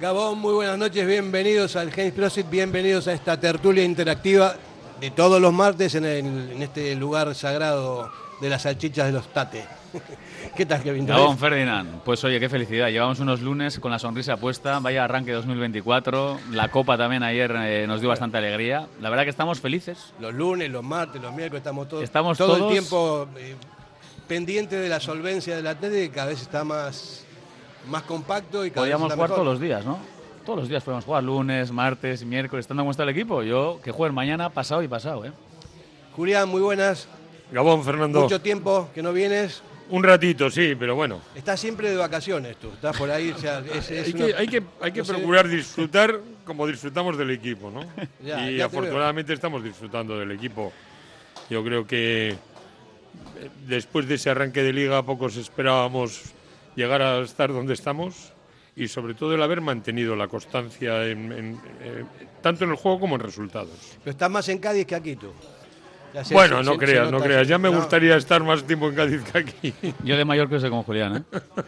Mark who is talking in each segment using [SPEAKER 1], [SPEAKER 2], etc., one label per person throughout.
[SPEAKER 1] Gabón, muy buenas noches, bienvenidos al James Prosit, bienvenidos a esta tertulia interactiva de todos los martes en, en este lugar sagrado de las salchichas de los Tate. ¿Qué tal, Kevin?
[SPEAKER 2] Gabón Ferdinand, pues oye, qué felicidad. Llevamos unos lunes con la sonrisa puesta, vaya arranque 2024. La Copa también ayer eh, nos dio bastante alegría. La verdad que estamos felices.
[SPEAKER 1] Los lunes, los martes, los miércoles, estamos todos
[SPEAKER 2] Estamos
[SPEAKER 1] todo el tiempo eh, pendientes de la solvencia del Atleti, que cada vez está más, más compacto y cada vez está
[SPEAKER 2] jugar
[SPEAKER 1] mejor.
[SPEAKER 2] todos los días, ¿no? Todos los días podemos jugar, lunes, martes, miércoles, estando como está el equipo. Yo que jueguen mañana, pasado y pasado, ¿eh?
[SPEAKER 1] Julián, muy buenas.
[SPEAKER 3] Gabón, Fernando.
[SPEAKER 1] Mucho tiempo que no vienes.
[SPEAKER 3] Un ratito, sí, pero bueno.
[SPEAKER 1] Estás siempre de vacaciones tú. Estás por ahí. o sea, es- es
[SPEAKER 3] Hay
[SPEAKER 1] una-
[SPEAKER 3] que, hay que, hay que
[SPEAKER 1] no sé.
[SPEAKER 3] procurar disfrutar como disfrutamos del equipo, ¿no?
[SPEAKER 1] Ya,
[SPEAKER 3] y
[SPEAKER 1] ya
[SPEAKER 3] afortunadamente estamos disfrutando del equipo. Yo creo que eh, después de ese arranque de liga pocos esperábamos llegar a estar donde estamos y sobre todo el haber mantenido la constancia en- en- eh, tanto en el juego como en resultados.
[SPEAKER 1] Pero estás más en Cádiz que aquí tú. Se-
[SPEAKER 3] bueno,
[SPEAKER 1] se-
[SPEAKER 3] no creas, no creas. Ya me
[SPEAKER 1] No.
[SPEAKER 3] gustaría estar más tiempo en Cádiz que aquí.
[SPEAKER 2] Yo de mayor que sé con Julián, ¿eh?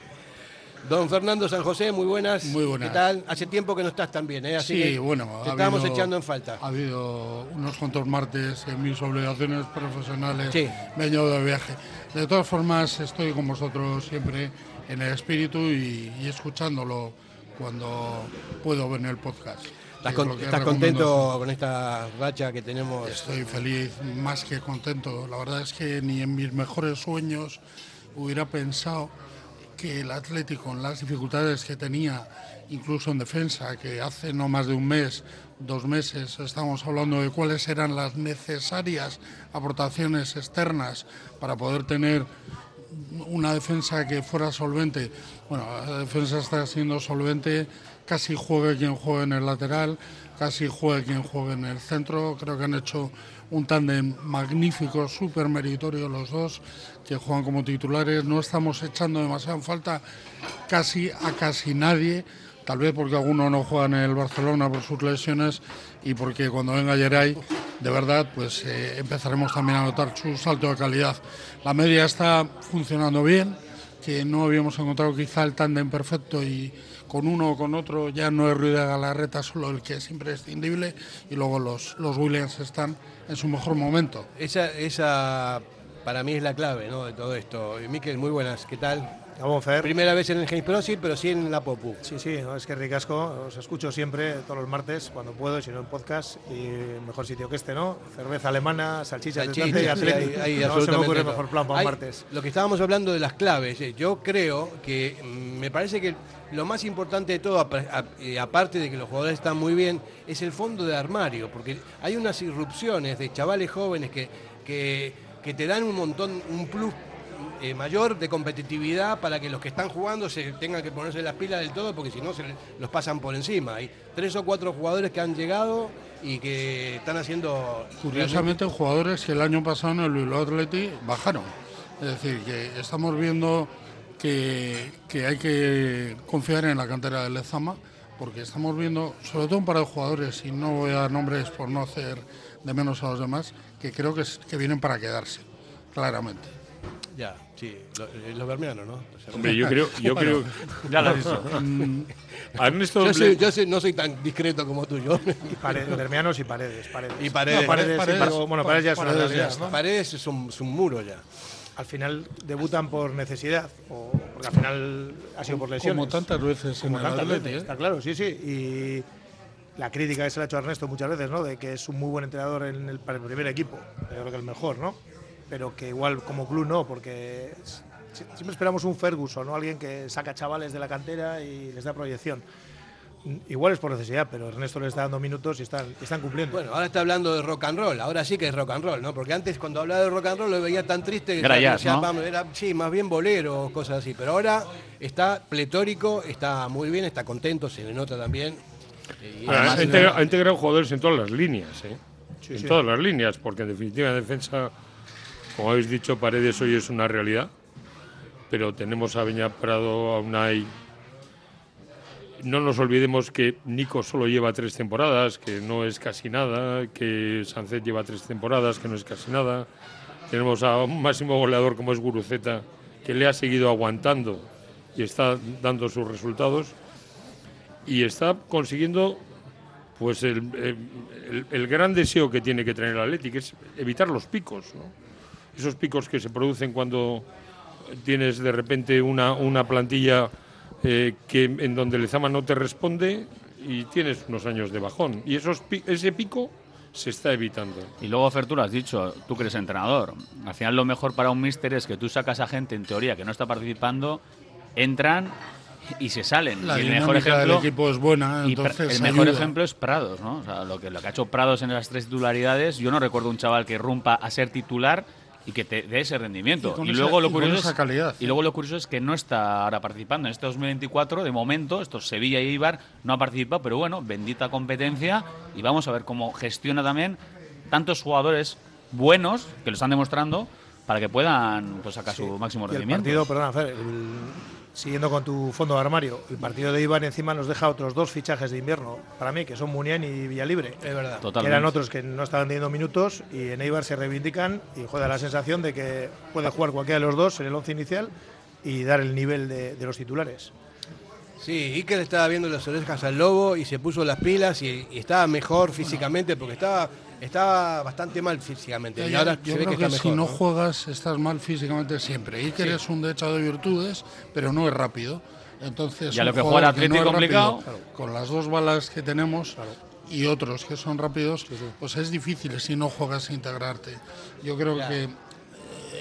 [SPEAKER 1] Don Fernando San José, muy buenas.
[SPEAKER 4] Muy buenas.
[SPEAKER 1] ¿Qué tal? Hace tiempo que no estás tan bien, ¿eh? Así
[SPEAKER 4] Sí,
[SPEAKER 1] que
[SPEAKER 4] bueno,
[SPEAKER 1] Te
[SPEAKER 4] ha
[SPEAKER 1] estábamos
[SPEAKER 4] habido-
[SPEAKER 1] echando en falta.
[SPEAKER 4] Ha habido unos cuantos martes en mis obligaciones profesionales.
[SPEAKER 1] Sí.
[SPEAKER 4] Me he ido de viaje. De todas formas, estoy con vosotros siempre en el espíritu y, y escuchándolo cuando puedo ver en el podcast.
[SPEAKER 1] ¿Estás, con- contento con esta racha que tenemos?
[SPEAKER 4] Estoy feliz, más que contento. La verdad es que ni en mis mejores sueños hubiera pensado que el Atlético, con las dificultades que tenía, incluso en defensa, que hace no más de un mes, dos meses, estamos hablando de cuáles eran las necesarias aportaciones externas para poder tener una defensa que fuera solvente. Bueno, la defensa está siendo solvente, casi juegue quien juegue en el lateral, casi juegue quien juegue en el centro. Creo que han hecho un tándem magnífico, súper meritorio los dos, que juegan como titulares. No estamos echando demasiado en falta casi a casi nadie. Tal vez porque alguno no juega en el Barcelona por sus lesiones y porque cuando venga Geray, de verdad, pues eh, empezaremos también a notar su salto de calidad. La media está funcionando bien, que no habíamos encontrado quizá el tándem perfecto y con uno o con otro ya no es Ruiz de Galarreta solo el que es imprescindible y luego los, los Williams están en su mejor momento.
[SPEAKER 1] Esa, esa para mí es la clave ¿no? de todo esto. Miquel, muy buenas. ¿Qué tal?
[SPEAKER 5] Gabón Fer.
[SPEAKER 1] Primera vez en el James Pro, sí, pero sí en la Popu.
[SPEAKER 5] Sí, sí, no, es que ricasco. Os escucho siempre, todos los martes, cuando puedo, si no en podcast. Y mejor sitio que este, ¿no? Cerveza alemana, salchichas de
[SPEAKER 1] Salchichas,
[SPEAKER 5] Tante y
[SPEAKER 1] sí, hay- hay
[SPEAKER 5] no se me
[SPEAKER 1] absolutamente
[SPEAKER 5] ocurre
[SPEAKER 1] todo.
[SPEAKER 5] mejor plan para
[SPEAKER 1] Hay-
[SPEAKER 5] un martes.
[SPEAKER 1] Lo que estábamos hablando de las claves, eh, yo creo que mm, me parece que lo más importante de todo, eh, aparte de que los jugadores están muy bien, es el fondo de armario, porque hay unas irrupciones de chavales jóvenes que, que, que te dan un montón, un plus eh, mayor de competitividad para que los que están jugando se tengan que ponerse las pilas del todo, porque si no se los pasan por encima. Hay tres o cuatro jugadores que han llegado y que están haciendo...
[SPEAKER 4] Curiosamente, jugadores que el año pasado en el Bilbao Athletic bajaron. Es decir, que estamos viendo que, que hay que confiar en la cantera del Lezama, porque estamos viendo, sobre todo un par de jugadores, y no voy a dar nombres por no hacer de menos a los demás, que creo que, es- que vienen para quedarse, claramente.
[SPEAKER 1] Ya, sí, lo- eh, los bermeanos, ¿no?
[SPEAKER 3] Hombre, yo creo, yo creo
[SPEAKER 2] Ya lo has dicho.
[SPEAKER 3] Ernesto
[SPEAKER 1] Yo, soy- yo soy- no soy tan discreto como tú, yo.
[SPEAKER 5] Paredes, Bermeanos y paredes. paredes.
[SPEAKER 1] Y Paredes.
[SPEAKER 5] No, paredes, sí,
[SPEAKER 4] Paredes,
[SPEAKER 5] pero, bueno, paredes ya una
[SPEAKER 4] Paredes.
[SPEAKER 1] Paredes es un, es un muro ya.
[SPEAKER 5] Al final debutan por necesidad, o porque al final ha sido por lesiones.
[SPEAKER 4] Como tantas veces en
[SPEAKER 5] Como
[SPEAKER 4] el
[SPEAKER 5] tantas
[SPEAKER 4] Athletic,
[SPEAKER 5] veces,
[SPEAKER 4] ¿eh?
[SPEAKER 5] está claro, sí, sí. Y la crítica que se le ha hecho a Ernesto muchas veces, ¿no? De que es un muy buen entrenador en el, para el primer equipo. Yo creo que el mejor, ¿no? Pero que igual como club no, porque siempre esperamos un Ferguson, ¿no? Alguien que saca chavales de la cantera y les da proyección. Igual es por necesidad, pero Ernesto les está dando minutos y están, cumpliendo.
[SPEAKER 1] Bueno, ahora está hablando de rock and roll, ahora sí que es rock and roll, ¿no? Porque antes cuando hablaba de rock and roll lo veía tan triste que
[SPEAKER 2] Era
[SPEAKER 1] ya
[SPEAKER 2] jazz,
[SPEAKER 1] decía,
[SPEAKER 2] ¿no?
[SPEAKER 1] vamos, era, sí, más bien bolero, cosas así. Pero ahora está pletórico, está muy bien, está contento, se le nota también.
[SPEAKER 3] Ha, integrado, ha integrado jugadores en todas las líneas, ¿eh? en
[SPEAKER 5] sí.
[SPEAKER 3] todas las líneas, porque en definitiva en defensa, como habéis dicho, Paredes hoy es una realidad, pero tenemos a Beñat Prado, a Unai, no nos olvidemos que Nico solo lleva tres temporadas, que no es casi nada, que Sancet lleva tres temporadas, que no es casi nada. Tenemos a un máximo goleador como es Guruceta, que le ha seguido aguantando y está dando sus resultados. Y está consiguiendo pues el, el- gran deseo que tiene que tener el Atleti, que es evitar los picos. ¿no? Esos picos que se producen cuando tienes de repente una, una plantilla eh, que en donde Lezama no te responde y tienes unos años de bajón. Y esos, ese pico se está evitando.
[SPEAKER 2] Y luego, Fer, tú lo has dicho, tú que eres entrenador. Al final lo mejor para un míster es que tú sacas a gente, en teoría, que no está participando, entran y se salen.
[SPEAKER 4] La
[SPEAKER 2] y el mejor ejemplo,
[SPEAKER 4] del equipo es buena, entonces
[SPEAKER 2] el mejor
[SPEAKER 4] ayuda.
[SPEAKER 2] ejemplo es Prados, ¿no? O sea, lo que, lo que ha hecho Prados en las tres titularidades, yo no recuerdo un chaval que rompa a ser titular y que te dé ese rendimiento.
[SPEAKER 4] Y esa-
[SPEAKER 2] luego lo curioso
[SPEAKER 4] esa
[SPEAKER 2] es,
[SPEAKER 4] calidad,
[SPEAKER 2] y luego lo curioso es que no está ahora participando en este 2024 de momento, estos Sevilla y Ibar no ha participado, pero bueno, bendita competencia y vamos a ver cómo gestiona también tantos jugadores buenos que lo están demostrando para que puedan pues, sacar su máximo
[SPEAKER 5] Y el
[SPEAKER 2] rendimiento.
[SPEAKER 5] partido, perdona, Fer, el- siguiendo con tu fondo de armario, el partido de Ibar encima nos deja otros dos fichajes de invierno, para mí, que son Muniain y Villalibre.
[SPEAKER 1] Es verdad.
[SPEAKER 5] que
[SPEAKER 2] Totalmente.
[SPEAKER 5] eran otros que no estaban teniendo minutos y en Eibar se reivindican y juega la sensación de que puede jugar cualquiera de los dos en el once inicial y dar el nivel de, de los titulares.
[SPEAKER 1] Sí, Iker estaba viendo las orejas al lobo y se puso las pilas y, y estaba mejor físicamente porque estaba, estaba bastante mal físicamente. y
[SPEAKER 4] Yo,
[SPEAKER 1] ahora
[SPEAKER 4] yo
[SPEAKER 1] se ve
[SPEAKER 4] creo
[SPEAKER 1] que
[SPEAKER 4] que,
[SPEAKER 1] está
[SPEAKER 4] si
[SPEAKER 1] mejor.
[SPEAKER 4] no
[SPEAKER 1] ¿no?
[SPEAKER 4] juegas estás mal físicamente siempre. Iker es un dechado de virtudes, pero no es rápido. Entonces,
[SPEAKER 2] Y a
[SPEAKER 4] un
[SPEAKER 2] lo que juega el
[SPEAKER 4] no
[SPEAKER 2] complicado.
[SPEAKER 4] rápido, Con las dos balas que tenemos y otros que son rápidos, pues es difícil si no juegas a integrarte. Yo creo que eh,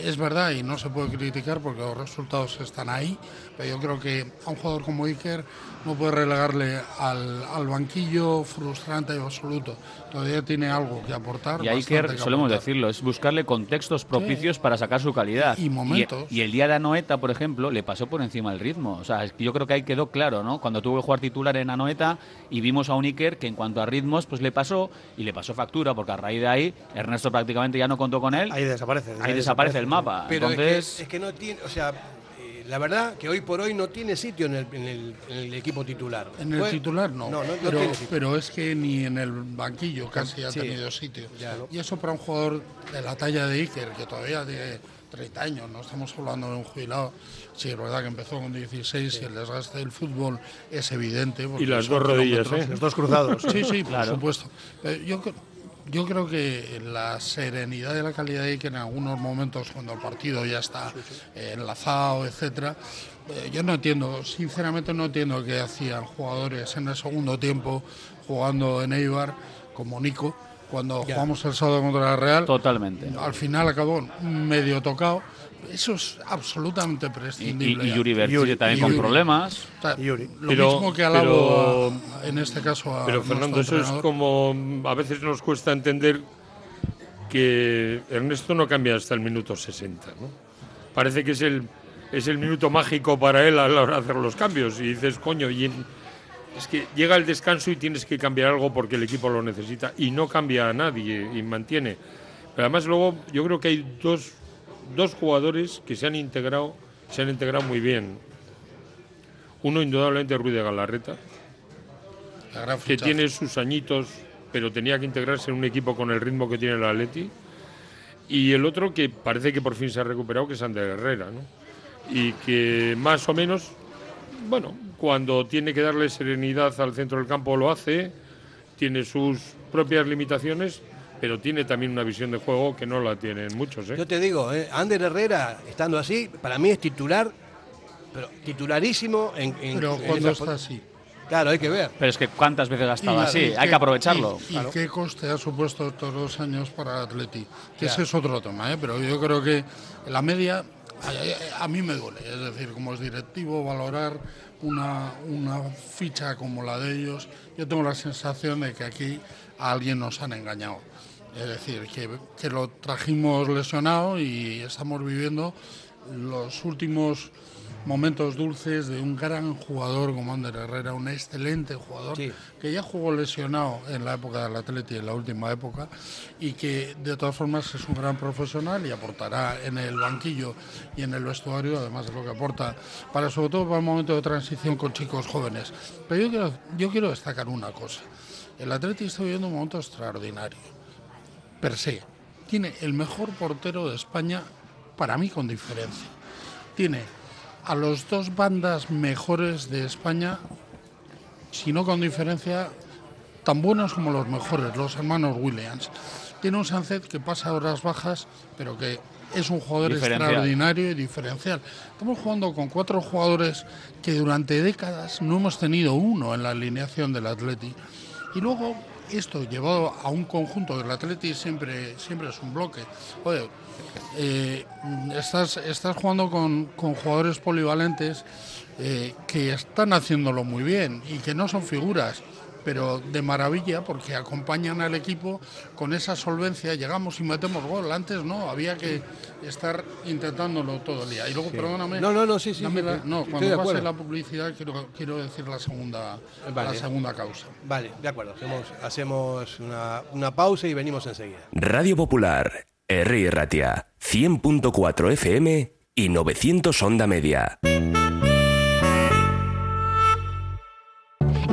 [SPEAKER 4] es verdad y no se puede criticar porque los resultados están ahí, pero yo creo que a un jugador como Iker no puede relegarle al, al banquillo frustrante y absoluto. Todavía tiene algo que aportar.
[SPEAKER 2] Y ahí que
[SPEAKER 4] que
[SPEAKER 2] solemos
[SPEAKER 4] aportar.
[SPEAKER 2] decirlo, es buscarle contextos propicios para sacar su calidad.
[SPEAKER 4] Y momentos.
[SPEAKER 2] Y, el día de Anoeta, por ejemplo, le pasó por encima el ritmo. O sea, es que yo creo que ahí quedó claro, ¿no? Cuando tuvo que jugar titular en Anoeta y vimos a un Iker que en cuanto a ritmos, pues le pasó y le pasó factura, porque a raíz de ahí Ernesto prácticamente ya no contó con él.
[SPEAKER 5] Ahí desaparece.
[SPEAKER 2] Ahí desaparece el mapa.
[SPEAKER 1] Pero
[SPEAKER 2] Entonces,
[SPEAKER 1] es, que, es que no tiene, o sea, la verdad que hoy por hoy no tiene sitio en el, en el- en el equipo titular.
[SPEAKER 4] En el titular no,
[SPEAKER 1] No, no, no
[SPEAKER 4] pero,
[SPEAKER 1] tiene sitio.
[SPEAKER 4] pero es que ni en el banquillo casi ha
[SPEAKER 1] Sí.
[SPEAKER 4] tenido sitio.
[SPEAKER 1] Ya.
[SPEAKER 4] Y eso para un jugador de la talla de Iker, que todavía tiene 30 años, no estamos hablando de un jubilado. Sí, es verdad que empezó con 16 y el desgaste del fútbol es evidente.
[SPEAKER 3] Y las dos rodillas. ¿eh?
[SPEAKER 5] Los dos cruzados.
[SPEAKER 4] Sí, sí, por
[SPEAKER 2] Claro.
[SPEAKER 4] supuesto. Pero yo, yo creo que la serenidad y la calidad de que en algunos momentos, cuando el partido ya está eh, enlazado, etcétera, eh, yo no entiendo, sinceramente no entiendo qué hacían jugadores en el segundo tiempo jugando en Eibar, como Nico, cuando jugamos el sábado contra la Real.
[SPEAKER 2] totalmente.
[SPEAKER 4] Al final acabó medio tocado. Eso es absolutamente
[SPEAKER 2] Y, y,
[SPEAKER 4] prescindible.
[SPEAKER 2] y
[SPEAKER 4] ya.
[SPEAKER 2] Yuri también
[SPEAKER 4] y
[SPEAKER 2] con
[SPEAKER 4] Yuri.
[SPEAKER 2] problemas.
[SPEAKER 4] O sea,
[SPEAKER 5] Y Yuri.
[SPEAKER 4] Lo
[SPEAKER 3] Pero-
[SPEAKER 4] mismo que alabo
[SPEAKER 3] pero-
[SPEAKER 4] a- en este caso a
[SPEAKER 3] Pero Fernando, eso es como a veces nos cuesta entender que Ernesto no cambia hasta el minuto 60, ¿no? Parece que es el es el minuto mágico para él a la hora de hacer los cambios y dices, coño, y en- es que llega el descanso y tienes que cambiar algo porque el equipo lo necesita y no cambia a nadie y mantiene. Pero además luego yo creo que hay dos, dos jugadores que se han integrado, se han integrado muy bien. Uno indudablemente Ruiz de Galarreta, que
[SPEAKER 4] fichaje.
[SPEAKER 3] tiene sus añitos, pero tenía que integrarse en un equipo con el ritmo que tiene el Atleti. Y el otro que parece que por fin se ha recuperado, que es Ander Herrera, ¿no? Y que más o menos, bueno, cuando tiene que darle serenidad al centro del campo lo hace, tiene sus propias limitaciones, pero tiene también una visión de juego que no la tienen muchos, ¿eh?
[SPEAKER 1] Yo te digo, eh, Ander Herrera, estando así, para mí es titular, pero titularísimo en, en-
[SPEAKER 4] Pero cuando está así.
[SPEAKER 1] Claro, hay que ver.
[SPEAKER 2] Pero es que cuántas veces ha estado
[SPEAKER 4] Y-
[SPEAKER 2] así,
[SPEAKER 4] y
[SPEAKER 2] hay que aprovecharlo.
[SPEAKER 4] ¿Y, y qué coste ha supuesto estos dos años para Atleti? Que ese es otro tema, ¿eh? pero yo creo que la media a, a mí me duele. Es decir, como es directivo, valorar una, una ficha como la de ellos, yo tengo la sensación de que aquí a alguien nos han engañado. Es decir, que, que lo trajimos lesionado y estamos viviendo los últimos momentos dulces de un gran jugador como Ander Herrera, un excelente jugador
[SPEAKER 1] Sí.
[SPEAKER 4] que ya jugó lesionado en la época del Atleti, en la última época, y que de todas formas es un gran profesional y aportará en el banquillo y en el vestuario, además de lo que aporta, para sobre todo para el momento de transición con chicos jóvenes. Pero yo quiero, yo quiero destacar una cosa. El Atleti está viviendo un momento extraordinario, per se. Tiene el mejor portero de España, para mí con diferencia. Tiene a los dos bandas mejores de España, si no con diferencia, tan buenos como los mejores, los hermanos Williams. Tiene un Sánchez que pasa horas bajas, pero que es un jugador extraordinario y diferencial. Estamos jugando con cuatro jugadores que durante décadas no hemos tenido uno en la alineación del Atleti. Y luego esto llevado a un conjunto del Atleti siempre, siempre es un bloque. Oye, eh, estás, estás jugando con, con jugadores polivalentes eh, que están haciéndolo muy bien y que no son figuras, pero de maravilla porque acompañan al equipo con esa solvencia. Llegamos y metemos gol. Antes no, había que estar intentándolo todo el día. Y luego, perdóname.
[SPEAKER 1] No, no, no, sí, sí,
[SPEAKER 4] dame
[SPEAKER 1] sí,
[SPEAKER 4] la- no, cuando pase
[SPEAKER 1] acuerdo.
[SPEAKER 4] la publicidad quiero, quiero decir la segunda,
[SPEAKER 1] Vale.
[SPEAKER 4] la segunda causa.
[SPEAKER 1] Vale, de acuerdo. Hacemos, hacemos una, una pausa y venimos enseguida.
[SPEAKER 6] Radio Popular, R. Ratia, 100.4 FM y 900 Onda Media.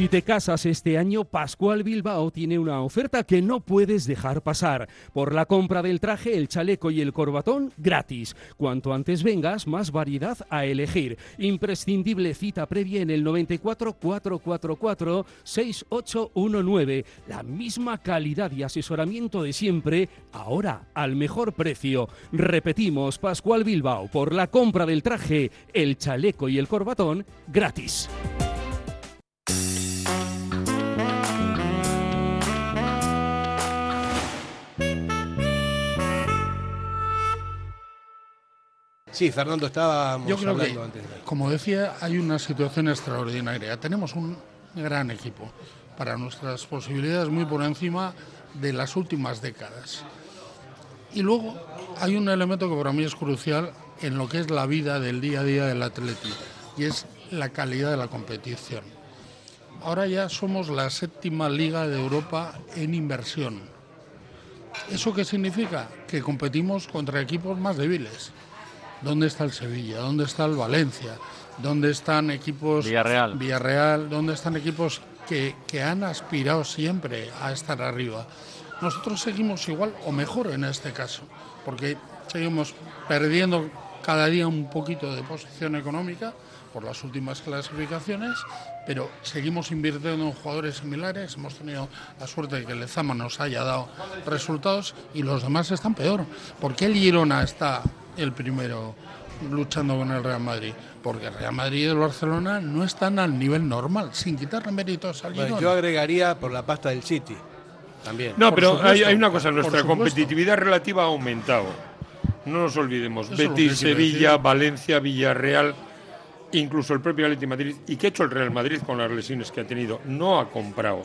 [SPEAKER 7] Si te casas este año, Pascual Bilbao tiene una oferta que no puedes dejar pasar. Por la compra del traje, el chaleco y el corbatón, gratis. Cuanto antes vengas, más variedad a elegir. Imprescindible cita previa en el 94 444 6819. La misma calidad y asesoramiento de siempre, ahora al mejor precio. Repetimos, Pascual Bilbao, por la compra del traje, el chaleco y el corbatón, gratis.
[SPEAKER 1] Sí, Fernando, estábamos
[SPEAKER 4] Yo creo que,
[SPEAKER 1] antes.
[SPEAKER 4] como decía, hay una situación extraordinaria. Tenemos un gran equipo para nuestras posibilidades muy por encima de las últimas décadas. Y luego hay un elemento que para mí es crucial en lo que es la vida del día a día del atleti y es la calidad de la competición. Ahora ya somos la séptima liga de Europa en inversión. ¿Eso qué significa? Que competimos contra equipos más débiles. ¿Dónde está el Sevilla? ¿Dónde está el Valencia? ¿Dónde están equipos...
[SPEAKER 2] Villarreal.
[SPEAKER 4] Villarreal, ¿dónde están equipos que, que han aspirado siempre a estar arriba? Nosotros seguimos igual o mejor en este caso, porque seguimos perdiendo cada día un poquito de posición económica por las últimas clasificaciones, pero seguimos invirtiendo en jugadores similares. Hemos tenido la suerte de que el Lezama nos haya dado resultados y los demás están peor. ¿Por qué el Girona está el primero luchando con el Real Madrid? Porque el Real Madrid y el Barcelona no están al nivel normal, sin quitarle méritos al
[SPEAKER 1] yo agregaría por la pasta del City. También.
[SPEAKER 3] No,
[SPEAKER 4] Por
[SPEAKER 3] pero
[SPEAKER 4] supuesto,
[SPEAKER 3] hay, hay una cosa, nuestra competitividad relativa ha aumentado. No nos olvidemos,
[SPEAKER 4] Eso
[SPEAKER 3] Betis, Sevilla,
[SPEAKER 4] decir.
[SPEAKER 3] Valencia, Villarreal, incluso el propio Atlético Madrid. ¿Y qué ha hecho el Real Madrid con las lesiones que ha tenido? No ha comprado.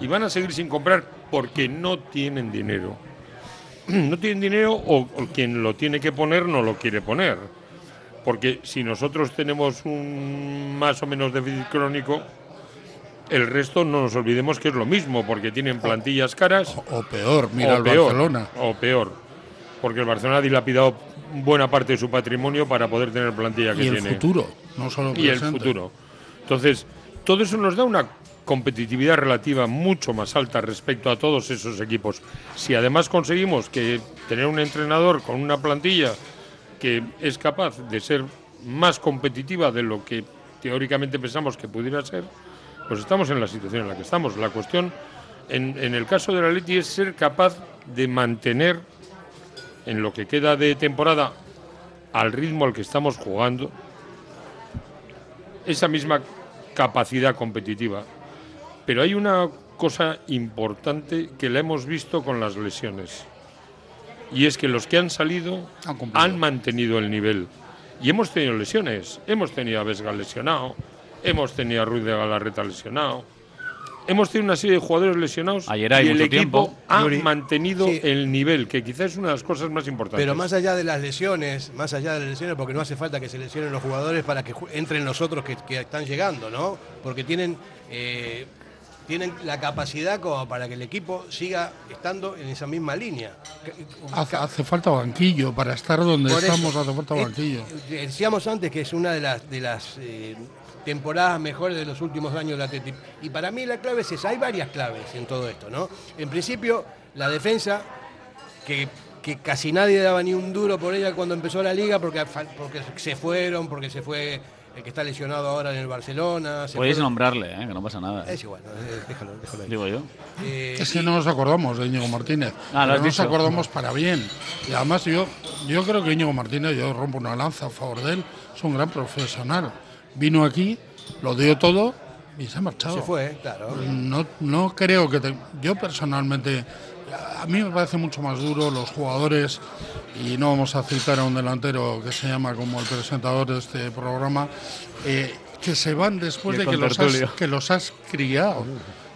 [SPEAKER 3] Y van a seguir sin comprar porque no tienen dinero. No tienen dinero o, o quien lo tiene que poner no lo quiere poner. Porque si nosotros tenemos un más o menos déficit crónico, el resto no nos olvidemos que es lo mismo, porque tienen plantillas caras
[SPEAKER 4] O, o peor, mira
[SPEAKER 3] o
[SPEAKER 4] el
[SPEAKER 3] peor,
[SPEAKER 4] Barcelona.
[SPEAKER 3] O peor. Porque el Barcelona ha dilapidado buena parte de su patrimonio para poder tener plantilla que
[SPEAKER 4] Y el
[SPEAKER 3] tiene.
[SPEAKER 4] futuro, no solo
[SPEAKER 3] Y el futuro. Entonces, todo eso nos da una competitividad relativa mucho más alta respecto a todos esos equipos. Si además conseguimos que tener un entrenador con una plantilla que es capaz de ser más competitiva de lo que teóricamente pensamos que pudiera ser, pues estamos en la situación en la que estamos. La cuestión, en, el caso del Atleti, es ser capaz de mantener en lo que queda de temporada al ritmo al que estamos jugando esa misma capacidad competitiva. Pero hay una cosa importante que la hemos visto con las lesiones. Y es que los que han salido
[SPEAKER 4] Han
[SPEAKER 3] mantenido el nivel. Y hemos tenido lesiones. Hemos tenido a Vesga lesionado, hemos tenido a Ruiz de Galarreta lesionado. Hemos tenido una serie de jugadores lesionados
[SPEAKER 2] Ayer hay
[SPEAKER 3] y el
[SPEAKER 2] mucho
[SPEAKER 3] equipo
[SPEAKER 2] tiempo.
[SPEAKER 3] ha
[SPEAKER 5] Yuri.
[SPEAKER 3] mantenido
[SPEAKER 1] Sí.
[SPEAKER 3] el nivel, que quizás es una de las cosas más importantes.
[SPEAKER 1] Pero más allá de las lesiones, más allá de las lesiones, porque no hace falta que se lesionen los jugadores para que entren los otros que, que están llegando, ¿no? Porque tienen, eh, tienen la capacidad como para que el equipo siga estando en esa misma línea.
[SPEAKER 4] Hace, hace falta banquillo. Para estar donde
[SPEAKER 1] Por eso,
[SPEAKER 4] estamos hace falta banquillo.
[SPEAKER 1] decíamos antes que es una de las, de las eh, temporadas mejores de los últimos años del Atleti. Y para mí la clave es esa. Hay varias claves en todo esto, ¿no? En principio, la defensa, que, que casi nadie daba ni un duro por ella cuando empezó la liga, porque, porque se fueron, porque se fue el que está lesionado ahora en el Barcelona.
[SPEAKER 2] Podéis nombrarle, ¿eh? que no pasa nada.
[SPEAKER 1] Es igual, eh, déjalo, déjalo ahí.
[SPEAKER 2] Digo yo.
[SPEAKER 1] Eh,
[SPEAKER 4] Es que no nos acordamos de Íñigo Martínez.
[SPEAKER 2] Ah,
[SPEAKER 4] no nos acordamos para bien. Y además yo, yo creo que Íñigo Martínez, yo rompo una lanza a favor de él, es un gran profesional. Vino aquí, lo dio todo y se ha marchado.
[SPEAKER 1] se fue, claro.
[SPEAKER 4] No, no creo que... te- yo personalmente, a mí me parece mucho más duro los jugadores, y no vamos a citar a un delantero que se llama como el presentador de este programa, eh, que se van después de que los, has, que los has criado.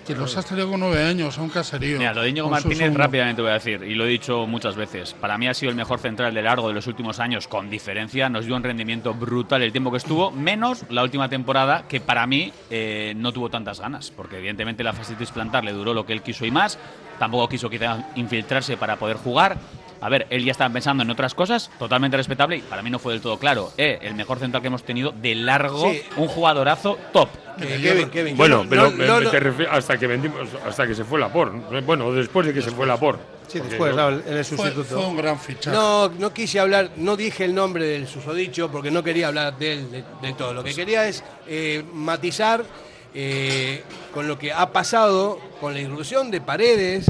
[SPEAKER 4] Que los has tenido con nueve años a un caserío.
[SPEAKER 2] Mira, lo de Íñigo Martínez rápidamente voy a decir, y lo he dicho muchas veces. Para mí ha sido el mejor central de largo de los últimos años, con diferencia. Nos dio un rendimiento brutal el tiempo que estuvo, menos la última temporada, que para mí eh, no tuvo tantas ganas, porque evidentemente la fascitis plantar le duró lo que él quiso y más. Tampoco quiso quizá infiltrarse para poder jugar. A ver, él ya estaba pensando en otras cosas, totalmente respetable, y para mí no fue del todo claro. Eh, el mejor central que hemos tenido de largo,
[SPEAKER 1] Sí.
[SPEAKER 2] un jugadorazo top.
[SPEAKER 1] Kevin, Kevin, yo
[SPEAKER 3] Bueno,
[SPEAKER 1] no-
[SPEAKER 3] pero
[SPEAKER 1] no- no-
[SPEAKER 3] te hasta que vendimos, hasta que se fue Lapor. Bueno, después de que se fue Lapor.
[SPEAKER 5] Sí, después, él es
[SPEAKER 4] Fue,
[SPEAKER 5] sustituto.
[SPEAKER 4] fue un gran fichaje.
[SPEAKER 1] No, no quise hablar, no dije el nombre del susodicho porque no quería hablar de él, de, de todo. Lo que quería es eh, matizar eh, con lo que ha pasado con la irrupción de Paredes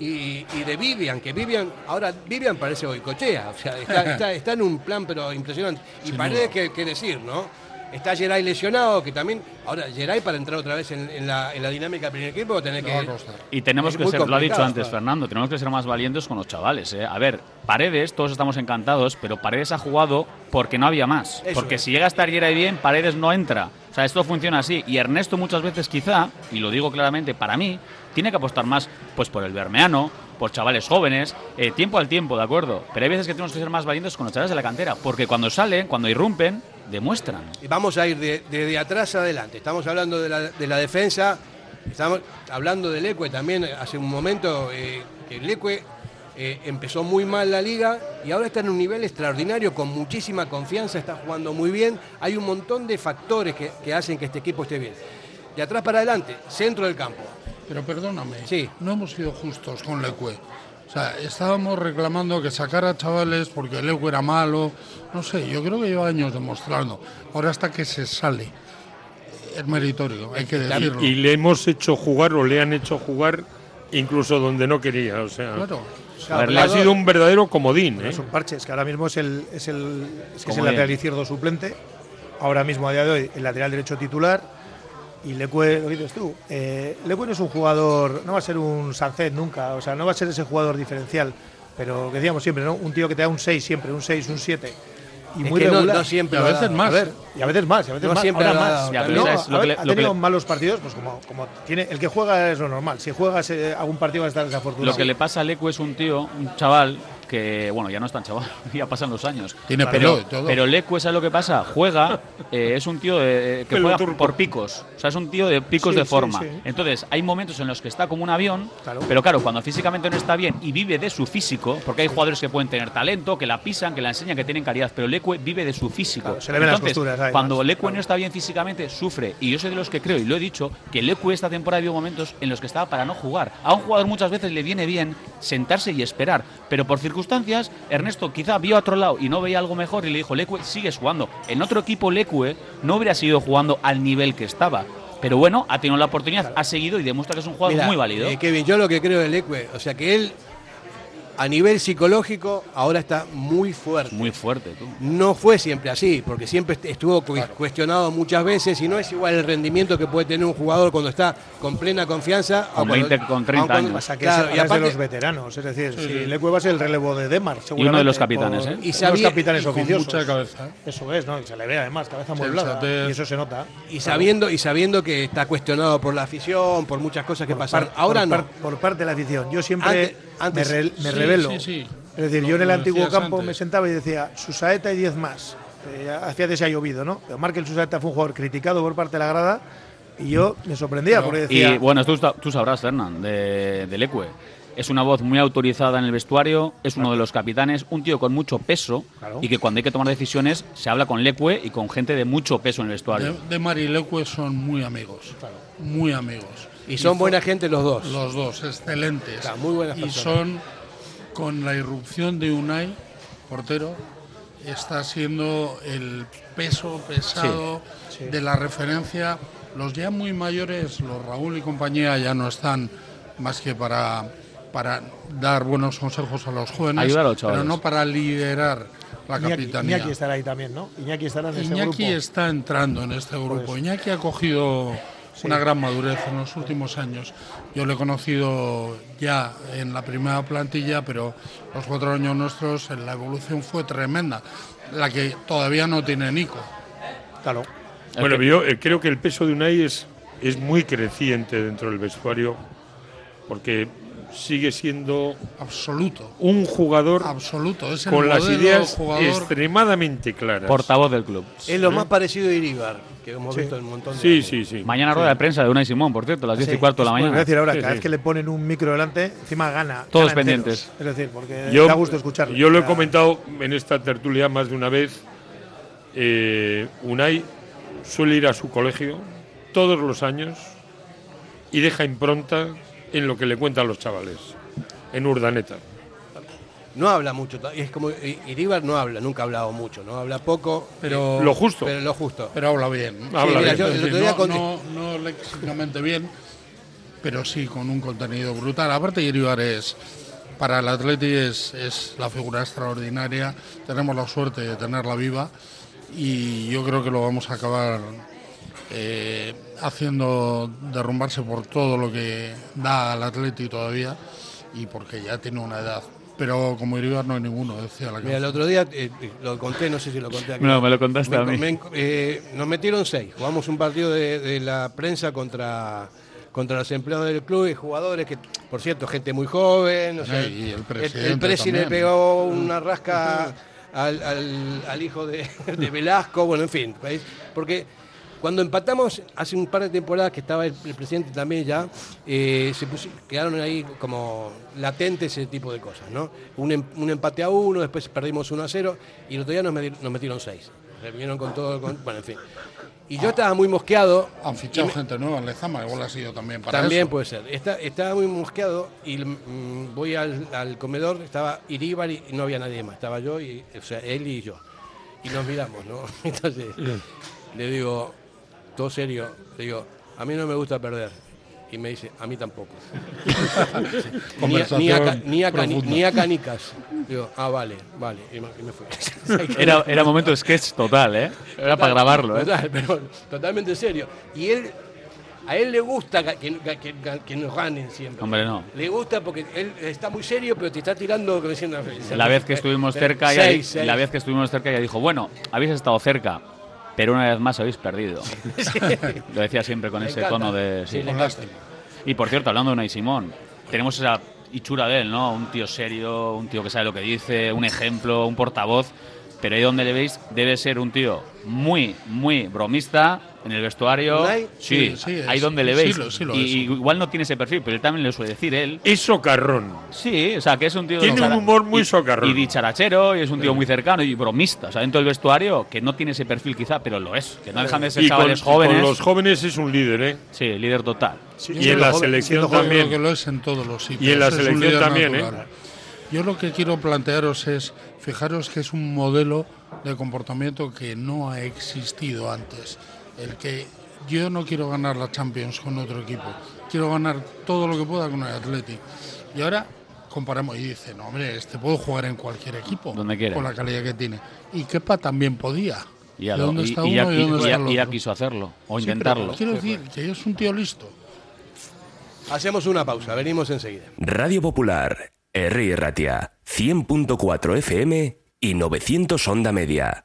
[SPEAKER 1] y, y de Vivian, que Vivian, ahora Vivian parece boicochea, o sea, está, está- está en un plan pero impresionante. Y Paredes, ¿qué, qué decir, no? Está Geray lesionado, que también, ahora Geray para entrar otra vez en, en la, en la dinámica del primer equipo va a tener
[SPEAKER 4] va a
[SPEAKER 1] que...
[SPEAKER 4] costar.
[SPEAKER 2] Y tenemos
[SPEAKER 1] Es
[SPEAKER 2] que ser, lo ha dicho antes. Fernando, tenemos que ser más valientes con los chavales. ¿eh? A ver, Paredes, todos estamos encantados, pero Paredes ha jugado porque no había más.
[SPEAKER 1] Eso
[SPEAKER 2] porque
[SPEAKER 1] es.
[SPEAKER 2] si llega a estar Yeray bien, Paredes no entra. O sea, esto funciona así. Y Ernesto muchas veces quizá, y lo digo claramente, para mí, tiene que apostar más pues por el Bermeano, por chavales jóvenes, eh, tiempo al tiempo, ¿de acuerdo? Pero hay veces que tenemos que ser más valientes con los chavales de la cantera, porque cuando salen, cuando irrumpen, demuestran.
[SPEAKER 1] Y Vamos a ir de, de- de atrás adelante. Estamos hablando de la, de la defensa, estamos hablando del Ecue también hace un momento, eh, que el Ecue eh, empezó muy mal la liga y ahora está en un nivel extraordinario, con muchísima confianza, está jugando muy bien. Hay un montón de factores que, que hacen que este equipo esté bien. De atrás para adelante, centro del campo.
[SPEAKER 4] Pero perdóname,
[SPEAKER 1] Sí.
[SPEAKER 4] no hemos sido justos con Leque. O sea, estábamos reclamando que sacara chavales porque Leque era malo. No sé, yo creo que lleva años demostrando. Ahora hasta que se sale. Es meritorio, hay que decirlo.
[SPEAKER 3] Y le hemos hecho jugar o le han hecho jugar incluso donde no quería. O sea,
[SPEAKER 4] Claro.
[SPEAKER 3] Ha sido un verdadero comodín. ¿eh?
[SPEAKER 5] Es un parche, es que ahora mismo es el, es el, es que es
[SPEAKER 2] Como
[SPEAKER 5] el lateral izquierdo suplente. Ahora mismo, a día de hoy, el lateral derecho titular. Y Lecue, lo que dices tú, eh, Lecue no es un jugador, no va a ser un Sancet nunca, o sea, no va a ser ese jugador diferencial. Pero que decíamos siempre, ¿no? Un tío que te da un 6 siempre, un 6, un 7. Y
[SPEAKER 1] Es
[SPEAKER 5] muy
[SPEAKER 1] que no-
[SPEAKER 5] regular.
[SPEAKER 1] no siempre
[SPEAKER 4] Y a veces más.
[SPEAKER 5] A ver, y a veces más, y a veces
[SPEAKER 1] No
[SPEAKER 5] más.
[SPEAKER 1] siempre
[SPEAKER 5] ahora más.
[SPEAKER 2] Ya, pero
[SPEAKER 5] No,
[SPEAKER 2] ¿sabes lo
[SPEAKER 5] a
[SPEAKER 2] que
[SPEAKER 5] ver,
[SPEAKER 2] le-
[SPEAKER 5] ha
[SPEAKER 2] lo que
[SPEAKER 5] tenido
[SPEAKER 2] le-
[SPEAKER 5] malos partidos, pues como, como tiene. El que juega es lo normal. Si juegas eh, algún partido va a estar desafortunado.
[SPEAKER 2] Lo que le pasa a Lecu es un tío, un chaval, que, bueno, ya no es tan chaval, ya pasan los años.
[SPEAKER 4] Tiene
[SPEAKER 2] pero,
[SPEAKER 4] pelo y todo.
[SPEAKER 2] Pero Lecu, ¿sabes lo que pasa? Juega, eh, es un tío de- que
[SPEAKER 3] Pelo
[SPEAKER 2] juega
[SPEAKER 3] turco.
[SPEAKER 2] por picos. O sea, es un tío de picos
[SPEAKER 5] Sí,
[SPEAKER 2] de
[SPEAKER 5] sí,
[SPEAKER 2] forma.
[SPEAKER 5] sí.
[SPEAKER 2] Entonces, hay momentos en los que está como un avión,
[SPEAKER 5] Claro.
[SPEAKER 2] pero claro, cuando físicamente no está bien y vive de su físico, porque hay jugadores que pueden tener talento, que la pisan, que la enseñan, que tienen calidad, pero Lecu vive de su físico.
[SPEAKER 5] Claro, se le ven las
[SPEAKER 2] Entonces,
[SPEAKER 5] costuras, además.
[SPEAKER 2] cuando Lecu
[SPEAKER 5] Claro.
[SPEAKER 2] no está bien físicamente, sufre. Y yo soy de los que creo, y lo he dicho, que Lecu esta temporada vio momentos en los que estaba para no jugar. A un jugador muchas veces le viene bien sentarse y esperar, pero por circunstancias circunstancias, Ernesto quizá vio a otro lado y no veía algo mejor y le dijo, Leque, sigues jugando. En otro equipo, Leque no hubiera seguido jugando al nivel que estaba. Pero bueno, ha tenido la oportunidad, ha seguido y demuestra que es un jugador
[SPEAKER 1] Mira,
[SPEAKER 2] muy válido.
[SPEAKER 1] eh, Kevin, yo lo que creo del Ecue, o sea que él a nivel psicológico ahora está muy fuerte.
[SPEAKER 2] Muy fuerte, tú.
[SPEAKER 1] No fue siempre así, porque siempre est- estuvo cu- cuestionado muchas veces y no es igual el rendimiento que puede tener un jugador cuando está con plena confianza.
[SPEAKER 2] Con
[SPEAKER 1] o cuando-
[SPEAKER 2] 20, con 30
[SPEAKER 1] aun cuando-
[SPEAKER 2] años.
[SPEAKER 1] Claro, y
[SPEAKER 5] es de
[SPEAKER 1] aparte-
[SPEAKER 5] los veteranos, es decir, si Leque va a ser el relevo de Demar,
[SPEAKER 2] Y uno de los
[SPEAKER 5] seguramente,
[SPEAKER 2] capitanes,
[SPEAKER 5] por-
[SPEAKER 2] ¿eh?
[SPEAKER 1] Y
[SPEAKER 5] uno de
[SPEAKER 1] sabía-
[SPEAKER 5] los capitanes
[SPEAKER 1] y
[SPEAKER 5] oficiosos.
[SPEAKER 4] mucha cabeza, ¿eh?
[SPEAKER 5] Eso es, ¿no? Y se le ve además, cabeza
[SPEAKER 4] Sí,
[SPEAKER 5] mueblada.
[SPEAKER 4] sensatez.
[SPEAKER 5] Y eso se nota.
[SPEAKER 1] Y sabiendo, y sabiendo que está cuestionado por la afición, por muchas cosas que pasan.
[SPEAKER 5] Par-
[SPEAKER 1] Ahora
[SPEAKER 5] por
[SPEAKER 1] no.
[SPEAKER 5] par- por parte de la afición. Yo siempre
[SPEAKER 1] Antes- antes-
[SPEAKER 5] me, re- me
[SPEAKER 4] sí,
[SPEAKER 5] revelo.
[SPEAKER 4] sí, sí.
[SPEAKER 5] Es decir,
[SPEAKER 4] Lo-
[SPEAKER 5] yo en el antiguo campo
[SPEAKER 4] antes.
[SPEAKER 5] me sentaba y decía, Susaeta y 10 más. Eh, hacía de se ha llovido, ¿no? Pero Markel Susaeta fue un jugador criticado por parte de la grada y yo me sorprendía porque decía.
[SPEAKER 2] Y bueno, tú, tú sabrás, Fernán, de, del Ecue. Es una voz muy autorizada en el vestuario, es uno de los capitanes, un tío con mucho peso
[SPEAKER 5] Claro.
[SPEAKER 2] y que cuando hay que tomar decisiones se habla con Lecue y con gente de mucho peso en el vestuario.
[SPEAKER 4] De, de Mari y Leque son muy amigos. Muy amigos.
[SPEAKER 1] Y son buena gente los dos.
[SPEAKER 4] Los dos, excelentes.
[SPEAKER 1] Muy buenas
[SPEAKER 4] y
[SPEAKER 1] personas.
[SPEAKER 4] son, con la irrupción de Unai, portero, está siendo el peso pesado de la referencia. Los ya muy mayores, los Raúl y compañía, ya no están más que para, para dar buenos consejos a los jóvenes,
[SPEAKER 2] Ayudar a los
[SPEAKER 4] pero no para liderar la
[SPEAKER 5] Iñaki,
[SPEAKER 4] capitanía.
[SPEAKER 5] Iñaki estará ahí también, ¿no? Iñaki estará en ese
[SPEAKER 4] Iñaki
[SPEAKER 5] grupo.
[SPEAKER 4] está entrando en este grupo.
[SPEAKER 5] eso.
[SPEAKER 4] Iñaki ha cogido una gran madurez en los últimos años. Yo lo he conocido ya en la primera plantilla, pero los cuatro años nuestros la evolución fue tremenda, la que todavía no tiene Nico.
[SPEAKER 5] Claro.
[SPEAKER 3] Bueno, yo eh, creo que el peso de Unai es, es muy creciente dentro del vestuario porque sigue siendo
[SPEAKER 4] Absoluto.
[SPEAKER 3] un jugador
[SPEAKER 4] Absoluto. Es el
[SPEAKER 3] con las ideas
[SPEAKER 4] jugador.
[SPEAKER 3] extremadamente claras.
[SPEAKER 2] Portavoz del club.
[SPEAKER 1] Es lo más parecido a Iribar, que hemos visto en un montón de
[SPEAKER 3] Sí,
[SPEAKER 1] años.
[SPEAKER 3] sí, sí.
[SPEAKER 2] Mañana rueda de prensa de Unai Simón, por cierto, a las 10 y cuarto de la
[SPEAKER 5] pues,
[SPEAKER 2] mañana.
[SPEAKER 5] decir ahora,
[SPEAKER 3] Sí,
[SPEAKER 5] cada
[SPEAKER 3] sí.
[SPEAKER 5] vez que le ponen un micro delante, encima gana.
[SPEAKER 2] Todos
[SPEAKER 5] gana
[SPEAKER 2] pendientes.
[SPEAKER 5] Es decir, porque
[SPEAKER 3] Yo,
[SPEAKER 5] da gusto escucharlo.
[SPEAKER 3] yo lo he comentado en esta tertulia más de una vez. eh, Unai suele ir a su colegio todos los años y deja impronta en lo que le cuentan los chavales, en Urdaneta.
[SPEAKER 1] No habla mucho, es como I- Iribar no habla, nunca ha hablado mucho, no habla poco,
[SPEAKER 4] Pero,
[SPEAKER 3] Lo justo.
[SPEAKER 1] pero lo justo.
[SPEAKER 4] pero habla bien.
[SPEAKER 3] Habla
[SPEAKER 1] mira,
[SPEAKER 3] bien.
[SPEAKER 1] yo
[SPEAKER 4] Es
[SPEAKER 1] el
[SPEAKER 4] decir,
[SPEAKER 1] otro día
[SPEAKER 4] no,
[SPEAKER 1] con-
[SPEAKER 4] no, no léxicamente bien, pero sí con un contenido brutal. Aparte, Iribar es, para el Atleti es, es la figura extraordinaria. Tenemos la suerte de tenerla viva y yo creo que lo vamos a acabar eh, haciendo derrumbarse por todo lo que da al Atleti todavía y porque ya tiene una edad. Pero como Iribar no hay ninguno, decía la
[SPEAKER 1] Mira, el otro día eh, eh, lo conté, no sé si lo conté aquí.
[SPEAKER 2] No, me lo contaste
[SPEAKER 1] Me-
[SPEAKER 2] a mí.
[SPEAKER 1] me- eh, nos metieron seis. Jugamos un partido de, de la prensa contra, contra los empleados del club y jugadores que, por cierto, gente muy joven. O sea,
[SPEAKER 4] Sí, y el presidente
[SPEAKER 1] el presi le pegó una rasca al, al- al hijo de, de Velasco. Bueno, en fin. ¿veis? Porque cuando empatamos hace un par de temporadas que estaba el, el presidente también ya, eh, se pusi- quedaron ahí como latentes ese tipo de cosas, ¿no? Un, em- un empate a uno, después perdimos 1 a 0 y el otro día nos, meti- nos metieron seis. Se vinieron con todo, con- bueno, en fin. Y yo estaba muy mosqueado.
[SPEAKER 4] Han fichado
[SPEAKER 1] me-
[SPEAKER 4] gente nueva en Lezama, igual ha sido también para
[SPEAKER 1] también
[SPEAKER 4] eso.
[SPEAKER 1] puede ser. Está- estaba muy mosqueado y mm, voy al, al comedor, estaba Iríbar y no había nadie más. Estaba yo, y, o sea, él y yo. Y nos miramos, ¿no? Entonces, le digo, todo serio, le digo, a mí no me gusta perder. Y me dice, a mí tampoco. ni, a, ni, a, ni, a cani- ni a canicas. Digo, ah, vale, vale. Y me, y me fui.
[SPEAKER 2] Era, era momento de sketch total, ¿eh? Era para grabarlo, ¿eh?
[SPEAKER 1] Total, pero totalmente serio. Y él, a él le gusta que, que- que- que nos ganen siempre.
[SPEAKER 2] Hombre, no.
[SPEAKER 1] Le gusta porque él está muy serio, pero te está tirando diciendo.
[SPEAKER 2] La vez que estuvimos cerca, ya,
[SPEAKER 1] seis, seis.
[SPEAKER 2] la vez que estuvimos cerca ya dijo, bueno, habéis estado cerca, pero una vez más habéis perdido. Lo decía siempre con ese
[SPEAKER 1] encanta.
[SPEAKER 2] tono de...
[SPEAKER 1] Sí,
[SPEAKER 4] Con lástima.
[SPEAKER 2] Y por cierto, hablando de Unai Simón, tenemos esa hichura de él, ¿no? Un tío serio, un tío que sabe lo que dice, un ejemplo, un portavoz. Pero ahí donde le veis, debe ser un tío muy, muy bromista en el vestuario.
[SPEAKER 1] ¿Unai?
[SPEAKER 2] Sí,
[SPEAKER 4] Sí, sí,
[SPEAKER 2] ahí donde le
[SPEAKER 4] sí
[SPEAKER 2] veis.
[SPEAKER 4] lo- sí lo
[SPEAKER 2] y,
[SPEAKER 4] es.
[SPEAKER 2] igual no tiene ese perfil, pero él también le suele decir él.
[SPEAKER 3] Es socarrón.
[SPEAKER 2] Sí, o sea, que es un tío...
[SPEAKER 3] Tiene un humor muy
[SPEAKER 2] y-
[SPEAKER 3] socarrón.
[SPEAKER 2] Y dicharachero, y es un tío muy cercano y bromista. O sea, dentro del vestuario, que no tiene ese perfil quizá, pero lo es. Que no dejan de ser
[SPEAKER 3] Y con,
[SPEAKER 2] chavales
[SPEAKER 3] y
[SPEAKER 2] jóvenes.
[SPEAKER 3] con los jóvenes es un líder, ¿eh?
[SPEAKER 2] Sí, líder total.
[SPEAKER 3] y en la selección también.
[SPEAKER 4] que lo es en todos los sitios.
[SPEAKER 3] Y en la selección también, ¿eh?
[SPEAKER 4] Yo lo que quiero plantearos es, fijaros que es un modelo de comportamiento que no ha existido antes. El que yo no quiero ganar la Champions con otro equipo, quiero ganar todo lo que pueda con el Athletic. Y ahora comparamos y dicen, no, hombre, este puedo jugar en cualquier equipo
[SPEAKER 2] Donde quiera.
[SPEAKER 4] con la calidad que tiene. Y Kepa también podía.
[SPEAKER 2] Y ya,
[SPEAKER 4] ¿De
[SPEAKER 2] lo-
[SPEAKER 4] dónde está
[SPEAKER 2] y ya
[SPEAKER 4] uno y dónde está
[SPEAKER 2] ya- quiso hacerlo, o
[SPEAKER 4] Sí,
[SPEAKER 2] intentarlo.
[SPEAKER 4] quiero decir que es un tío listo.
[SPEAKER 1] Hacemos una pausa, venimos enseguida.
[SPEAKER 6] Radio Popular, Herri Ratia, 100.4 FM y 900 Onda Media.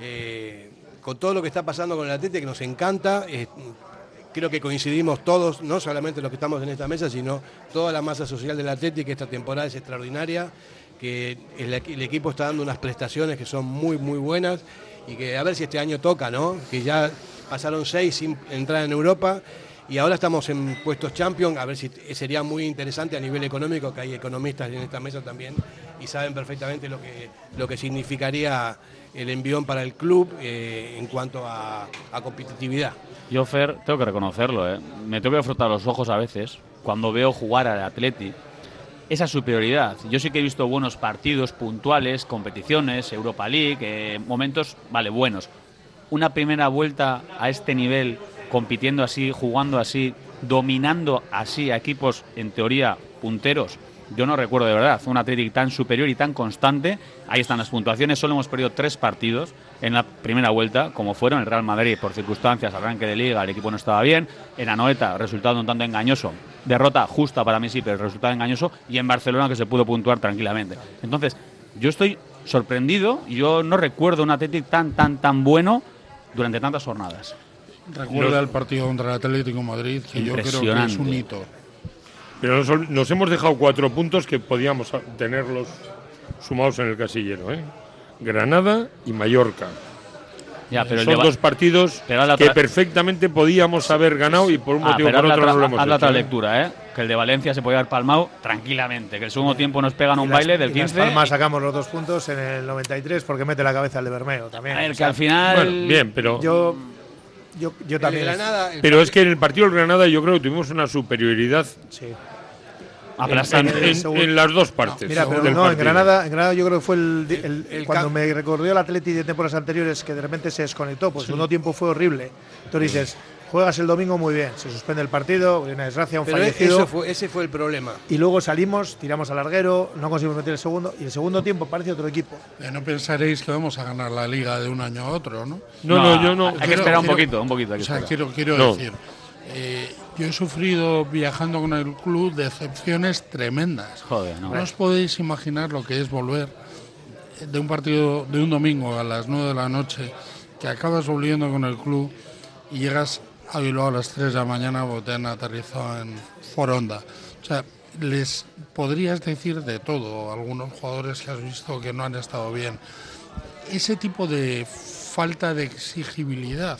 [SPEAKER 1] eh, con todo lo que está pasando con el Atlético, que nos encanta. Creo que coincidimos todos, no solamente los que estamos en esta mesa, sino toda la masa social del Atlético, que esta temporada es extraordinaria, que el equipo está dando unas prestaciones que son muy, muy buenas y que a ver si este año toca, ¿no? Que ya pasaron seis sin entrar en Europa y ahora estamos en puestos champion, a ver si sería muy interesante a nivel económico, que hay economistas en esta mesa también y saben perfectamente lo que, lo que significaría el envión para el club eh, en cuanto a, competitividad.
[SPEAKER 2] Yo, Fer, tengo que reconocerlo, ¿eh? me tengo que frotar los ojos a veces cuando veo jugar al Atleti esa superioridad. Yo sí que he visto buenos partidos puntuales, competiciones, Europa League, eh, momentos, vale, buenos. Una primera vuelta a este nivel, compitiendo así, jugando así, dominando así a equipos, en teoría, punteros. Yo no recuerdo de verdad un Athletic tan superior y tan constante. Ahí están las puntuaciones. Solo hemos perdido tres partidos en la primera vuelta, como fueron el Real Madrid por circunstancias, arranque de liga, el equipo no estaba bien. En Anoeta, resultado un tanto engañoso. Derrota justa para mí sí, pero resultado engañoso. Y en Barcelona que se pudo puntuar tranquilamente. Entonces, yo estoy sorprendido. Yo no recuerdo un Athletic tan, tan, tan bueno durante tantas jornadas.
[SPEAKER 4] Recuerda el partido contra el Atlético de Madrid, que yo creo que es un hito.
[SPEAKER 3] Pero nos, nos hemos dejado cuatro puntos que podíamos tenerlos sumados en el casillero. ¿eh? Granada y Mallorca.
[SPEAKER 2] Ya, pero
[SPEAKER 3] Son dos partidos que perfectamente podíamos haber ganado y por un
[SPEAKER 2] Ah,
[SPEAKER 3] motivo o por otro no lo hemos
[SPEAKER 2] haz la
[SPEAKER 3] hecho,
[SPEAKER 2] otra
[SPEAKER 3] ¿eh?
[SPEAKER 2] lectura, ¿eh? Que el de Valencia se puede haber palmado tranquilamente. Que el segundo tiempo nos pegan un
[SPEAKER 5] Y las-
[SPEAKER 2] baile del
[SPEAKER 5] y Las
[SPEAKER 2] 15.
[SPEAKER 5] Palmas sacamos los dos puntos en el 93 porque mete la cabeza el de Bermeo también.
[SPEAKER 2] A ver,
[SPEAKER 5] O
[SPEAKER 2] que al final.
[SPEAKER 3] Bueno, bien, pero,
[SPEAKER 5] Yo, yo, yo también.
[SPEAKER 1] El Granada, el
[SPEAKER 3] pero es que en el partido del Granada yo creo que tuvimos una superioridad
[SPEAKER 5] Sí.
[SPEAKER 3] en,
[SPEAKER 2] aplastante.
[SPEAKER 3] en- en-
[SPEAKER 5] Seguro.
[SPEAKER 3] en las dos partes.
[SPEAKER 5] Mira, pero no, en. Granada, en Granada yo creo que fue el, el-
[SPEAKER 1] el
[SPEAKER 5] cuando me recordó el Atleti de temporadas anteriores que de repente se desconectó, pues el segundo tiempo fue horrible. Entonces dices, juegas el domingo muy bien, se suspende el partido, una desgracia, un
[SPEAKER 1] pero
[SPEAKER 5] fallecido.
[SPEAKER 1] eso fue, ese fue el problema.
[SPEAKER 5] Y luego salimos, tiramos al larguero, no conseguimos meter el segundo, y el segundo tiempo parece otro equipo.
[SPEAKER 4] Eh, no pensaréis que vamos a ganar la liga de un año a otro, ¿no?
[SPEAKER 3] No, no, yo no.
[SPEAKER 2] Hay que esperar un
[SPEAKER 4] quiero-
[SPEAKER 2] poquito, un poquito. hay
[SPEAKER 4] O sea,
[SPEAKER 2] esperar.
[SPEAKER 4] quiero, quiero
[SPEAKER 3] No.
[SPEAKER 4] decir, eh, yo he sufrido viajando con el club decepciones tremendas.
[SPEAKER 2] Joder, no.
[SPEAKER 4] No os podéis imaginar lo que es volver de un partido de un domingo a las 9 de la noche, que acabas volviendo con el club y llegas a Bilbao a las 3 de la mañana porque te han aterrizado en Foronda. O sea, les podrías decir de todo, algunos jugadores que has visto que no han estado bien. Ese tipo de falta de exigibilidad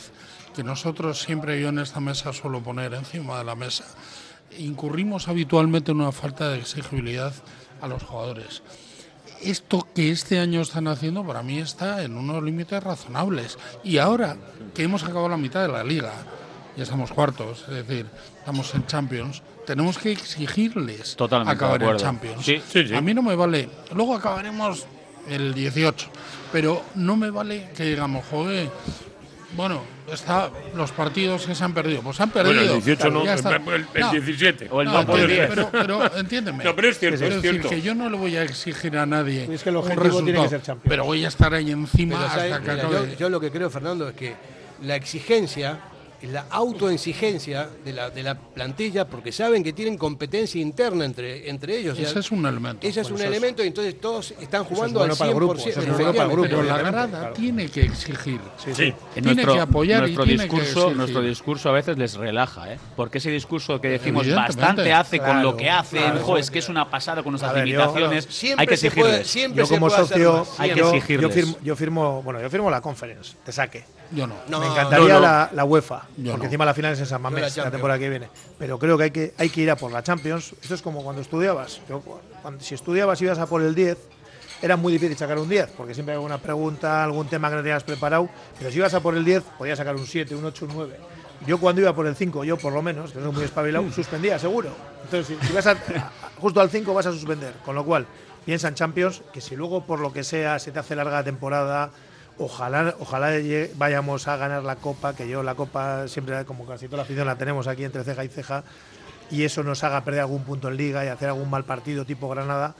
[SPEAKER 4] que nosotros siempre yo en esta mesa suelo poner encima de la mesa, incurrimos habitualmente en una falta de exigibilidad a los jugadores. esto que este año están haciendo para mí está en unos límites razonables. Y ahora que hemos acabado la mitad de la liga, ya estamos cuartos, es decir, estamos en Champions, tenemos que exigirles
[SPEAKER 2] Totalmente
[SPEAKER 4] acabar en. Champions.
[SPEAKER 2] Sí, sí, sí.
[SPEAKER 4] A mí no me vale. Luego acabaremos el 18, pero no me vale que digamos, joder, bueno, está los partidos que se han perdido, pues se han perdido.
[SPEAKER 3] Bueno, el 18 no, el, el- el
[SPEAKER 4] No,
[SPEAKER 3] 17.
[SPEAKER 2] O el
[SPEAKER 4] no,
[SPEAKER 2] no por
[SPEAKER 4] entiende,
[SPEAKER 2] 10.
[SPEAKER 4] pero, pero entiéndeme.
[SPEAKER 3] No, pero es cierto, es
[SPEAKER 4] decir
[SPEAKER 3] cierto.
[SPEAKER 4] que yo no le voy a exigir a nadie
[SPEAKER 5] Es que el
[SPEAKER 4] un
[SPEAKER 5] objetivo tiene que ser Champions.
[SPEAKER 4] pero voy a estar ahí encima
[SPEAKER 1] Pero,
[SPEAKER 4] hasta que
[SPEAKER 1] Mira,
[SPEAKER 4] acabe.
[SPEAKER 1] yo, yo lo que creo, Fernando, es que la exigencia, la autoexigencia de la, de la plantilla, porque saben que tienen competencia interna entre, entre ellos.
[SPEAKER 4] Ese es un elemento.
[SPEAKER 1] Ese es un
[SPEAKER 4] es-
[SPEAKER 1] elemento y entonces todos están jugando
[SPEAKER 5] bueno
[SPEAKER 1] al 100%.
[SPEAKER 5] para el grupo, es bueno para el grupo,
[SPEAKER 4] pero la grada
[SPEAKER 5] claro.
[SPEAKER 4] tiene que exigir.
[SPEAKER 3] Sí.
[SPEAKER 2] En
[SPEAKER 4] Tiene
[SPEAKER 2] nuestro,
[SPEAKER 4] que apoyar y
[SPEAKER 2] nuestro
[SPEAKER 4] tiene que
[SPEAKER 2] discurso, nuestro discurso a veces les relaja, ¿eh? Porque ese discurso que decimos bastante hace con lo que
[SPEAKER 5] claro.
[SPEAKER 2] jo, es que es una pasada con nuestras
[SPEAKER 5] A ver, yo-
[SPEAKER 2] limitaciones,
[SPEAKER 1] Siempre
[SPEAKER 2] hay que
[SPEAKER 1] se puede-
[SPEAKER 2] exigirles.
[SPEAKER 1] siempre
[SPEAKER 5] Yo
[SPEAKER 1] se
[SPEAKER 5] como socio,
[SPEAKER 2] Hay que
[SPEAKER 5] yo, yo
[SPEAKER 2] exigirles.
[SPEAKER 5] firmo, yo firmo, bueno, yo firmo la conference de saque.
[SPEAKER 4] Yo no.
[SPEAKER 1] No,
[SPEAKER 5] Me encantaría
[SPEAKER 3] no, no.
[SPEAKER 5] La, la UEFA,
[SPEAKER 4] Yo
[SPEAKER 5] porque
[SPEAKER 4] no.
[SPEAKER 5] encima la final es en San
[SPEAKER 1] la
[SPEAKER 5] Mamés la temporada que viene. Pero creo que hay que hay que ir a por la Champions. Esto es como cuando estudiabas. Yo, cuando- si estudiabas y ibas a por el 10, era muy difícil sacar un 10, porque siempre hay alguna pregunta, algún tema que no tenías preparado. Pero si ibas a por el 10, podías sacar un 7, un 8, un 9. Yo cuando iba por el 5, yo por lo menos, que soy muy espabilado, suspendía, seguro. Entonces, si, si vas a- justo al 5 vas a suspender. Con lo cual, piensa en Champions, que si luego por lo que sea se te hace larga la temporada, ojalá, ojalá vayamos a ganar la Copa, que yo la Copa siempre, como casi toda la afición, la tenemos aquí entre ceja y ceja, y eso nos haga perder algún punto en Liga y hacer algún mal partido tipo Granada,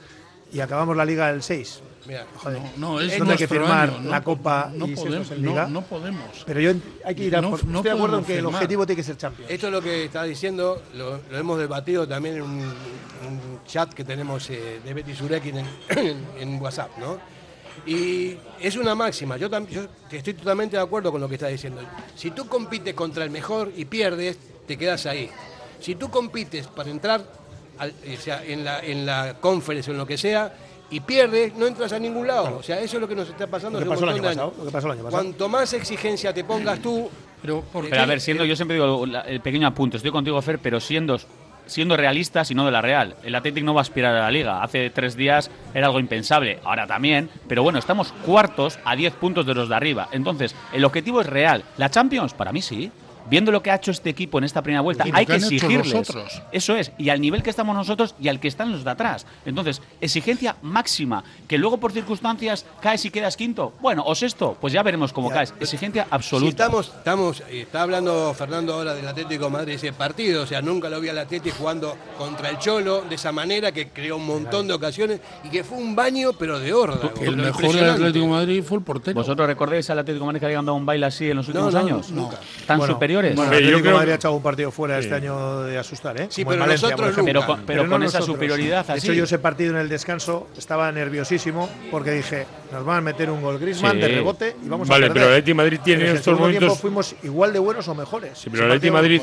[SPEAKER 5] y acabamos la Liga el 6.
[SPEAKER 1] Mira,
[SPEAKER 5] Joder,
[SPEAKER 4] No, no, es
[SPEAKER 5] ¿Dónde hay que firmar
[SPEAKER 4] año, no
[SPEAKER 5] la Copa
[SPEAKER 4] no
[SPEAKER 5] y
[SPEAKER 4] podemos,
[SPEAKER 5] en
[SPEAKER 4] no-
[SPEAKER 5] Liga?
[SPEAKER 4] no podemos.
[SPEAKER 5] Pero yo hay que ir a
[SPEAKER 4] No-
[SPEAKER 5] por-
[SPEAKER 4] no
[SPEAKER 5] Estoy de acuerdo en que el objetivo tiene que ser Champions.
[SPEAKER 1] Esto es lo que está diciendo, lo, lo hemos debatido también en un, un chat que tenemos eh, de Betty Surekin en, en- en WhatsApp, ¿no? Y es una máxima, yo, yo estoy totalmente de acuerdo con lo que está diciendo. Si tú compites contra el mejor y pierdes, te quedas ahí. Si tú compites para entrar al- o sea, en, la, en la conference o en lo que sea y pierdes, no entras a ningún lado. O sea, eso es lo que nos está pasando
[SPEAKER 5] Lo que pasó el año pasado, lo que pasó el año pasado.
[SPEAKER 1] Cuanto más exigencia te pongas tú,
[SPEAKER 4] Pero, ¿por
[SPEAKER 2] Pero a ver, siendo, yo siempre digo la- el pequeño apunte, estoy contigo, Fer, pero siendo, siendo realistas y no de la Real. El Athletic no va a aspirar a la Liga. Hace tres días era algo impensable, ahora también. Pero bueno, estamos cuartos a 10 puntos de los de arriba. Entonces, el objetivo es real. ¿La Champions? Para mí sí. Viendo lo que ha hecho este equipo en esta primera vuelta, hay
[SPEAKER 4] que
[SPEAKER 2] que exigirles. Eso es, y al nivel que estamos nosotros y al que están los de atrás. Entonces, exigencia máxima, que luego por circunstancias caes y quedas quinto. Bueno, o sexto, pues ya veremos cómo caes. Exigencia
[SPEAKER 1] Si
[SPEAKER 2] absoluta.
[SPEAKER 1] estamos, estamos, eh, está hablando Fernando ahora del Atlético de Madrid, ese partido, o sea, nunca lo vi al Atlético jugando contra el Cholo de esa manera, que creó un montón de ocasiones y que fue un baño, pero de horda.
[SPEAKER 4] el mejor del. Atlético de Madrid fue el portero.
[SPEAKER 2] ¿Vosotros recordáis al Atlético de Madrid que había dado un baile así en los últimos
[SPEAKER 1] no,
[SPEAKER 2] años?
[SPEAKER 1] nunca.
[SPEAKER 2] ¿Tan
[SPEAKER 5] Bueno, Bueno, el
[SPEAKER 3] yo
[SPEAKER 5] Atlético de
[SPEAKER 3] creo-
[SPEAKER 5] Madrid ha echado un partido fuera este año de asustar, ¿eh?
[SPEAKER 1] Sí,
[SPEAKER 5] Como
[SPEAKER 1] pero
[SPEAKER 5] Valencia,
[SPEAKER 1] nosotros
[SPEAKER 2] pero con, pero
[SPEAKER 5] no
[SPEAKER 2] con esa
[SPEAKER 5] nosotros.
[SPEAKER 2] superioridad
[SPEAKER 5] De
[SPEAKER 2] así.
[SPEAKER 5] hecho, yo ese partido en el descanso estaba nerviosísimo porque dije, nos van a meter un gol Griezmann
[SPEAKER 2] Sí.
[SPEAKER 5] de rebote y vamos
[SPEAKER 3] Vale,
[SPEAKER 5] a perder.
[SPEAKER 3] pero el Atlético Madrid tiene
[SPEAKER 5] Pero
[SPEAKER 3] en estos
[SPEAKER 5] segundo tiempo
[SPEAKER 3] momentos.
[SPEAKER 5] fuimos igual de buenos o mejores.
[SPEAKER 3] Sí, pero el Atlético Madrid.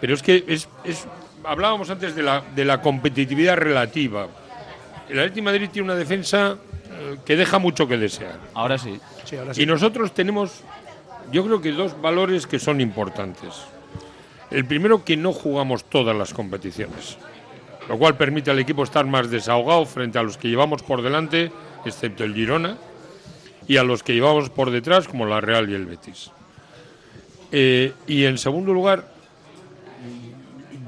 [SPEAKER 3] Pero es que es, es- hablábamos antes de la, de la competitividad relativa. El Atlético Madrid tiene una defensa eh, que deja mucho que desear.
[SPEAKER 2] Ahora sí.
[SPEAKER 5] Sí, ahora sí.
[SPEAKER 3] Y nosotros tenemos, yo creo que dos valores que son importantes. El primero, que no jugamos todas las competiciones, lo cual permite al equipo estar más desahogado frente a los que llevamos por delante, excepto el Girona, y a los que llevamos por detrás, como la Real y el Betis. Eh, y en segundo lugar,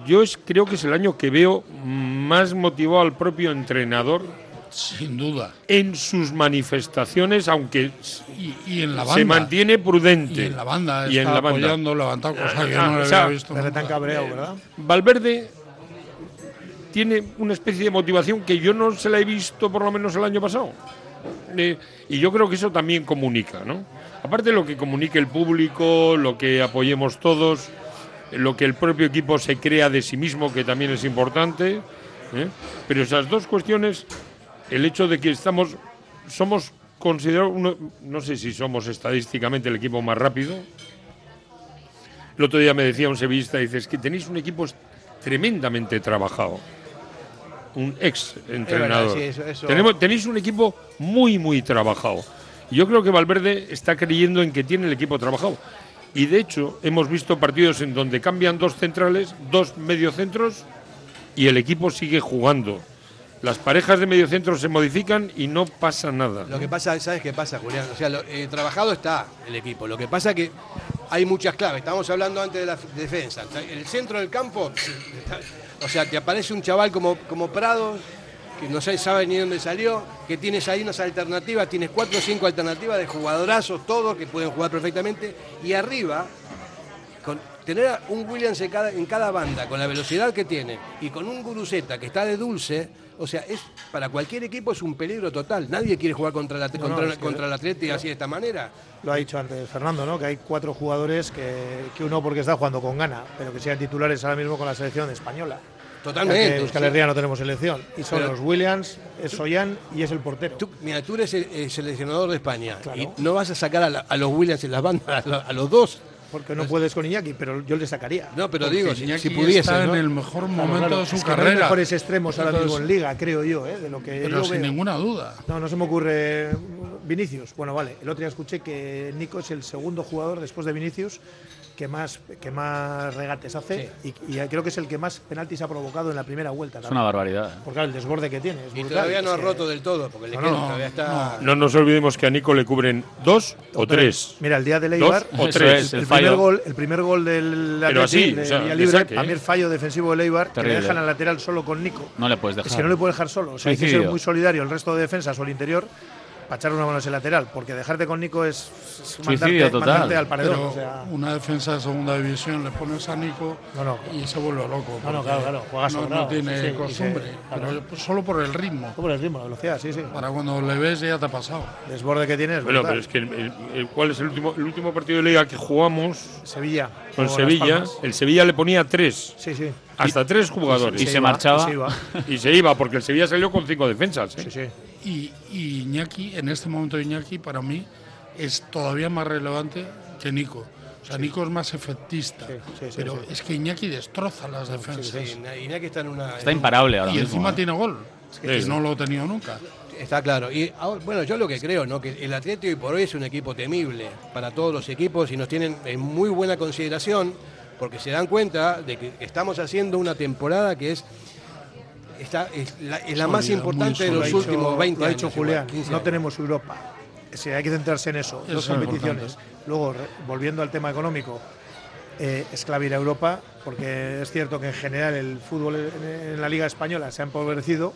[SPEAKER 3] yo creo que es el año que veo más motivado al propio entrenador
[SPEAKER 4] Sin duda.
[SPEAKER 3] en sus manifestaciones, aunque
[SPEAKER 4] Y, y en la banda.
[SPEAKER 3] se mantiene prudente.
[SPEAKER 4] Y en la banda.
[SPEAKER 3] Y en la banda.
[SPEAKER 4] apoyando, levantado, cosa que yo
[SPEAKER 3] Ah,
[SPEAKER 4] no
[SPEAKER 3] o
[SPEAKER 4] le
[SPEAKER 3] sea,
[SPEAKER 4] había visto.
[SPEAKER 5] Pero tan
[SPEAKER 4] nunca.
[SPEAKER 5] cabreado, ¿verdad?
[SPEAKER 3] Valverde tiene una especie de motivación que yo no se la he visto por lo menos el año pasado. Eh, y yo creo que eso también comunica, ¿no? Aparte de lo que comunique el público, lo que apoyemos todos, eh, lo que el propio equipo se crea de sí mismo, que también es importante. ¿eh? Pero esas dos cuestiones, el hecho de que estamos, somos considerados, uno- no sé si somos estadísticamente el equipo más rápido, el otro día me decía un sevillista, dice, es que tenéis un equipo tremendamente trabajado. Un ex entrenador.
[SPEAKER 1] sí, eso- eso-
[SPEAKER 3] Tenemos, tenéis un equipo muy, muy trabajado. Yo creo que Valverde está creyendo en que tiene el equipo trabajado. Y de hecho, hemos visto partidos en donde cambian dos centrales, dos mediocentros, y el equipo sigue jugando. Las parejas de mediocentro se modifican y no pasa nada.
[SPEAKER 1] Lo que pasa, ¿sabes qué pasa, Julián? O sea, eh, trabajado está el equipo. Lo que pasa que hay muchas claves. Estamos hablando antes de la defensa. El centro del campo, o sea, te aparece un chaval como, como Prado, que no sé- sabe ni dónde salió, que tienes ahí unas alternativas, tienes cuatro o cinco alternativas de jugadorazos, todos que pueden jugar perfectamente. Y arriba, con tener un Williams en cada, en cada banda, con la velocidad que tiene, y con un Guruceta que está de dulce, o sea, es para cualquier equipo es un peligro total. Nadie quiere jugar contra, la,
[SPEAKER 5] No,
[SPEAKER 1] contra,
[SPEAKER 5] no,
[SPEAKER 1] el Atlético así de esta manera.
[SPEAKER 5] Lo ha dicho antes Fernando, ¿no? Que hay cuatro jugadores que, que uno porque está jugando con gana, pero que sean titulares ahora mismo con la selección española.
[SPEAKER 1] Totalmente,
[SPEAKER 5] que Euskal
[SPEAKER 1] sí.
[SPEAKER 5] Herria no tenemos selección. Y son
[SPEAKER 1] Pero-
[SPEAKER 5] los Williams, es Soyan y es el portero.
[SPEAKER 1] Tú, mira, tú eres el, el seleccionador de España
[SPEAKER 5] Claro.
[SPEAKER 1] y no vas a sacar a, la- a los Williams en las bandas, a los dos.
[SPEAKER 5] Porque no puedes con Iñaki, pero yo le sacaría.
[SPEAKER 1] No, pero
[SPEAKER 4] Porque
[SPEAKER 1] digo, si,
[SPEAKER 4] Iñaki
[SPEAKER 1] si pudiese,
[SPEAKER 4] está
[SPEAKER 1] ¿no?
[SPEAKER 4] en el mejor
[SPEAKER 5] Claro,
[SPEAKER 4] momento
[SPEAKER 5] claro.
[SPEAKER 4] de su
[SPEAKER 5] Es que no hay
[SPEAKER 4] carrera.
[SPEAKER 5] mejores extremos ahora mismo en Liga, creo yo, ¿eh? de lo que
[SPEAKER 4] Pero
[SPEAKER 5] yo
[SPEAKER 4] sin
[SPEAKER 5] veo.
[SPEAKER 4] ninguna duda.
[SPEAKER 5] No, no se me ocurre Vinicius. Bueno, vale. El otro día escuché que Nico es el segundo jugador después de Vinicius que más, que más regates hace y, y creo que es el que más penaltis ha provocado en la primera vuelta.
[SPEAKER 2] Es
[SPEAKER 5] también.
[SPEAKER 2] una barbaridad.
[SPEAKER 5] Porque claro, el desborde que tiene es
[SPEAKER 1] Y todavía no
[SPEAKER 5] Es
[SPEAKER 1] ha roto del todo, porque le
[SPEAKER 5] No,
[SPEAKER 1] queda,
[SPEAKER 5] no,
[SPEAKER 1] todavía está...
[SPEAKER 3] No nos olvidemos que a Nico le cubren dos o tres.
[SPEAKER 5] Mira, el día de
[SPEAKER 3] Dos
[SPEAKER 5] Leibar,
[SPEAKER 3] o tres.
[SPEAKER 2] es,
[SPEAKER 5] el,
[SPEAKER 2] el
[SPEAKER 5] primer gol, el primer gol del
[SPEAKER 3] Pero así,
[SPEAKER 5] de
[SPEAKER 3] o sea,
[SPEAKER 5] libre,
[SPEAKER 3] saque,
[SPEAKER 5] a mí
[SPEAKER 3] ¿eh?
[SPEAKER 5] el fallo defensivo de Leibar, que le dejan al lateral solo con Nico.
[SPEAKER 2] No le puedes dejar.
[SPEAKER 5] Es que no le puede dejar solo. O sea, hay que ser muy solidario el resto de defensas o el interior para echar una mano ese lateral. Porque dejarte con Nico es, es
[SPEAKER 2] Suicidio
[SPEAKER 5] mandarte,
[SPEAKER 2] total.
[SPEAKER 5] mandarte al paredón.
[SPEAKER 4] Pero
[SPEAKER 5] o sea,
[SPEAKER 4] una defensa de segunda división le pones a Nico
[SPEAKER 5] No, no.
[SPEAKER 4] y se vuelve loco.
[SPEAKER 5] No, no, claro, claro, juega
[SPEAKER 4] no, no tiene
[SPEAKER 5] sí, sí, y
[SPEAKER 4] costumbre,
[SPEAKER 5] se-
[SPEAKER 4] pero
[SPEAKER 5] claro.
[SPEAKER 4] solo por el ritmo.
[SPEAKER 5] por el ritmo, la velocidad, sí, sí.
[SPEAKER 4] Para cuando le ves ya te ha pasado.
[SPEAKER 5] El desborde que tiene es
[SPEAKER 3] Bueno,
[SPEAKER 5] brutal.
[SPEAKER 3] pero es que el, el- el- ¿cuál es el último, el último partido de liga que jugamos
[SPEAKER 5] Sevilla.
[SPEAKER 3] Con Sevilla? El Sevilla le ponía tres,
[SPEAKER 5] Sí, sí.
[SPEAKER 3] hasta tres jugadores.
[SPEAKER 2] Y
[SPEAKER 5] Se
[SPEAKER 2] se
[SPEAKER 5] iba,
[SPEAKER 2] marchaba.
[SPEAKER 5] y se iba.
[SPEAKER 3] Y se iba, porque el Sevilla salió con cinco defensas. ¿eh?
[SPEAKER 5] Sí, sí.
[SPEAKER 4] Y, y Iñaki, en este momento Iñaki, para mí, es todavía más relevante que Nico. O sea, Nico es más efectista,
[SPEAKER 5] Sí, sí, sí,
[SPEAKER 4] pero
[SPEAKER 5] sí.
[SPEAKER 4] es que Iñaki destroza las defensas.
[SPEAKER 1] Sí, Iñaki está en una...
[SPEAKER 2] Está imparable ahora
[SPEAKER 4] y
[SPEAKER 2] mismo.
[SPEAKER 4] encima
[SPEAKER 2] ¿eh?
[SPEAKER 4] tiene gol, que
[SPEAKER 3] Sí.
[SPEAKER 4] no lo ha tenido nunca.
[SPEAKER 1] Está claro. Y ahora, bueno, yo lo que creo, ¿no? Que el Atlético hoy por hoy es un equipo temible para todos los equipos y nos tienen en muy buena consideración porque se dan cuenta de que estamos haciendo una temporada que es está, es la, es la más importante de los últimos
[SPEAKER 5] dicho-
[SPEAKER 1] 20
[SPEAKER 5] lo ha
[SPEAKER 1] años.
[SPEAKER 5] dicho
[SPEAKER 1] igual,
[SPEAKER 5] Julián,
[SPEAKER 1] 15
[SPEAKER 5] no tenemos Europa. Sí, hay que centrarse en eso.
[SPEAKER 4] Eso
[SPEAKER 5] Dos
[SPEAKER 4] es
[SPEAKER 5] competiciones.
[SPEAKER 4] importante.
[SPEAKER 5] Luego, volviendo al tema económico, eh, es clave ir a Europa, porque es cierto que en general el fútbol en, en la Liga Española se ha empobrecido,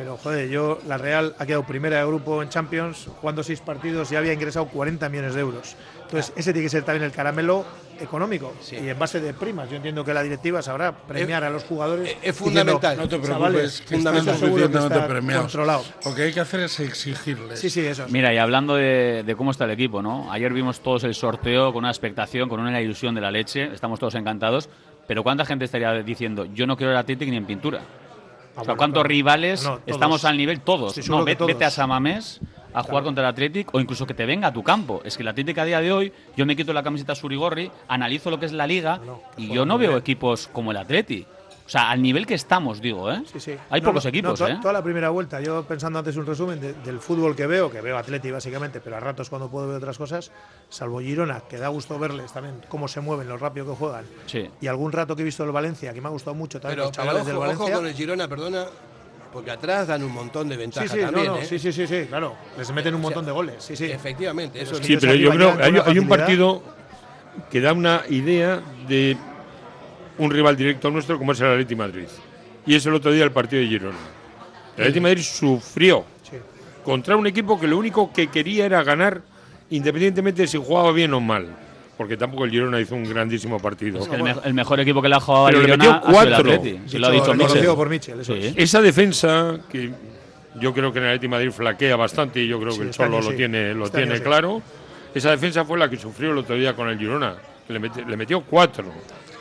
[SPEAKER 5] pero joder, yo, la Real ha quedado primera de grupo en Champions, jugando seis partidos y había ingresado 40 millones de euros. Entonces, ese tiene que ser también el caramelo económico.
[SPEAKER 1] Sí.
[SPEAKER 5] Y en base de primas, yo entiendo que la directiva sabrá premiar a los jugadores.
[SPEAKER 1] es- es
[SPEAKER 5] diciendo,
[SPEAKER 1] fundamental.
[SPEAKER 4] No te preocupes,
[SPEAKER 5] "Chavales,
[SPEAKER 4] que
[SPEAKER 5] fundamental, seguro que
[SPEAKER 4] suficientemente
[SPEAKER 5] está
[SPEAKER 4] premiados.
[SPEAKER 5] controlado".
[SPEAKER 4] Lo que hay que hacer es exigirles.
[SPEAKER 5] Sí, sí, eso es.
[SPEAKER 2] Mira, y hablando de, de cómo está el equipo, ¿no? Ayer vimos todos el sorteo con una expectación, con una ilusión de la leche, estamos todos encantados, pero ¿cuánta gente estaría diciendo, yo no quiero el Atlético ni en pintura? O sea, ¿cuántos rivales
[SPEAKER 5] No,
[SPEAKER 2] estamos al nivel? Todos.
[SPEAKER 5] Estoy
[SPEAKER 2] No, vete,
[SPEAKER 5] todos.
[SPEAKER 2] a Samamés a jugar contra el Atlético o incluso que te venga a tu campo. Es que el Atlético a día de hoy, yo me quito la camiseta surigorri, analizo lo que es la liga
[SPEAKER 5] No,
[SPEAKER 2] y yo no veo
[SPEAKER 5] bien.
[SPEAKER 2] equipos como el Atleti. O sea, al nivel que estamos, digo, ¿eh?
[SPEAKER 5] Sí, sí.
[SPEAKER 2] Hay
[SPEAKER 5] No,
[SPEAKER 2] pocos
[SPEAKER 5] no,
[SPEAKER 2] equipos,
[SPEAKER 5] no, to-
[SPEAKER 2] ¿eh?
[SPEAKER 5] Toda la primera vuelta, yo pensando antes un resumen de- del fútbol que veo, que veo Atleti básicamente, pero a ratos cuando puedo ver otras cosas, salvo Girona, que da gusto verles también cómo se mueven, lo rápido que juegan.
[SPEAKER 2] Sí.
[SPEAKER 5] Y algún rato que he visto el Valencia, que me ha gustado mucho también
[SPEAKER 1] Pero,
[SPEAKER 5] los
[SPEAKER 1] pero
[SPEAKER 5] chavales
[SPEAKER 1] ojo,
[SPEAKER 5] del
[SPEAKER 1] ojo
[SPEAKER 5] Valencia.
[SPEAKER 1] con el Girona, perdona, porque atrás dan un montón de
[SPEAKER 5] Sí,
[SPEAKER 1] ventajas
[SPEAKER 5] sí, no,
[SPEAKER 1] también.
[SPEAKER 5] no,
[SPEAKER 1] ¿eh?
[SPEAKER 5] sí, sí, sí, sí, claro. Les meten un
[SPEAKER 1] O sea,
[SPEAKER 5] montón de goles. Sí, sí.
[SPEAKER 1] Efectivamente, eso
[SPEAKER 5] Pero
[SPEAKER 1] es-
[SPEAKER 3] Sí, pero yo creo que hay, un partido que da una idea de un rival directo nuestro como es el Atleti Madrid. Y es el otro día el partido de Girona. El Atleti Madrid sufrió
[SPEAKER 5] Sí.
[SPEAKER 3] contra un equipo que lo único que quería era ganar independientemente de si jugaba bien o mal. Porque tampoco el Girona hizo un grandísimo partido.
[SPEAKER 2] Es que el, me- el mejor equipo que le ha jugado
[SPEAKER 3] Pero le
[SPEAKER 2] Girona
[SPEAKER 3] metió
[SPEAKER 2] sido el
[SPEAKER 3] cuatro.
[SPEAKER 2] Atleti. Se lo ha
[SPEAKER 5] Dicho-
[SPEAKER 2] dicho
[SPEAKER 5] reconocido
[SPEAKER 2] Michel.
[SPEAKER 5] por Michel, eso
[SPEAKER 2] Sí.
[SPEAKER 5] es.
[SPEAKER 3] Esa defensa que yo creo que en el Atleti Madrid flaquea bastante y yo creo
[SPEAKER 5] Sí,
[SPEAKER 3] que el Cholo lo
[SPEAKER 5] sí.
[SPEAKER 3] tiene, lo
[SPEAKER 5] Este
[SPEAKER 3] tiene claro. Esa defensa fue la que sufrió el otro día con el Girona. Le, meti- le metió cuatro.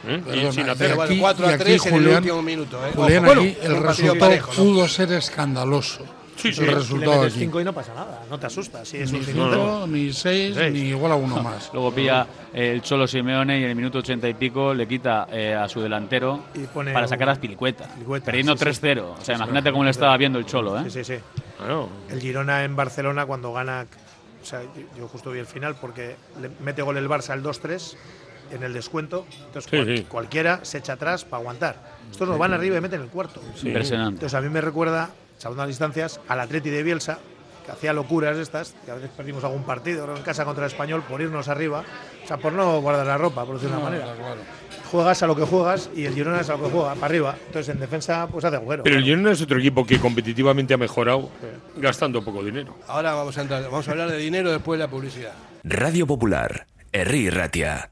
[SPEAKER 3] ¿Eh? Y
[SPEAKER 4] Perdona,
[SPEAKER 3] sin
[SPEAKER 4] y
[SPEAKER 3] hacer
[SPEAKER 1] Pero bueno,
[SPEAKER 4] aquí-
[SPEAKER 1] 4
[SPEAKER 4] y
[SPEAKER 1] a
[SPEAKER 4] aquí,
[SPEAKER 1] 3 en el
[SPEAKER 4] Julián-
[SPEAKER 1] último minuto. ¿eh?
[SPEAKER 4] Julián,
[SPEAKER 1] Ojo,
[SPEAKER 4] aquí el resultado
[SPEAKER 1] parejo, ¿no?
[SPEAKER 4] pudo ser escandaloso.
[SPEAKER 3] Sí, sí.
[SPEAKER 4] el
[SPEAKER 5] le
[SPEAKER 4] resultado aquí.
[SPEAKER 5] 5 y no pasa nada. No te asustas. Sí, es
[SPEAKER 4] Ni
[SPEAKER 5] un
[SPEAKER 4] cinco,
[SPEAKER 5] cinco.
[SPEAKER 4] ni seis,
[SPEAKER 5] Seis.
[SPEAKER 4] ni igual a uno más.
[SPEAKER 2] Luego pilla eh, el Cholo Simeone y en el minuto ochenta y pico le quita eh, a su delantero
[SPEAKER 5] Y pone
[SPEAKER 2] para sacar las pilicuetas.
[SPEAKER 5] Pilicueta,
[SPEAKER 2] perdiendo
[SPEAKER 5] sí, sí.
[SPEAKER 2] 3-0. O sea, imagínate cómo le estaba viendo el Cholo, ¿eh?
[SPEAKER 5] Sí, sí, sí.
[SPEAKER 3] Claro.
[SPEAKER 5] El Girona en Barcelona cuando gana, o sea, yo- yo justo vi el final porque le mete gol el Barça al 2-3 en el descuento, entonces
[SPEAKER 3] Sí,
[SPEAKER 5] cual-
[SPEAKER 3] sí.
[SPEAKER 5] cualquiera se echa atrás para aguantar. Estos nos van arriba y meten el cuarto.
[SPEAKER 2] Impresionante.
[SPEAKER 5] Entonces a mí me recuerda salvando las distancias, al Atleti de Bielsa, que hacía locuras estas, que a veces perdimos algún partido en casa contra el Español por irnos arriba, o sea, por no guardar la ropa, por decirlo de una manera. Juegas a lo que juegas y el Girona es a lo que juega, para arriba. Entonces en defensa pues hace agujero.
[SPEAKER 3] Pero el Girona es otro equipo que competitivamente ha mejorado gastando poco dinero.
[SPEAKER 1] Ahora vamos a, entrar, vamos a hablar de dinero después de la publicidad.
[SPEAKER 6] Radio Popular, Herri Ratia,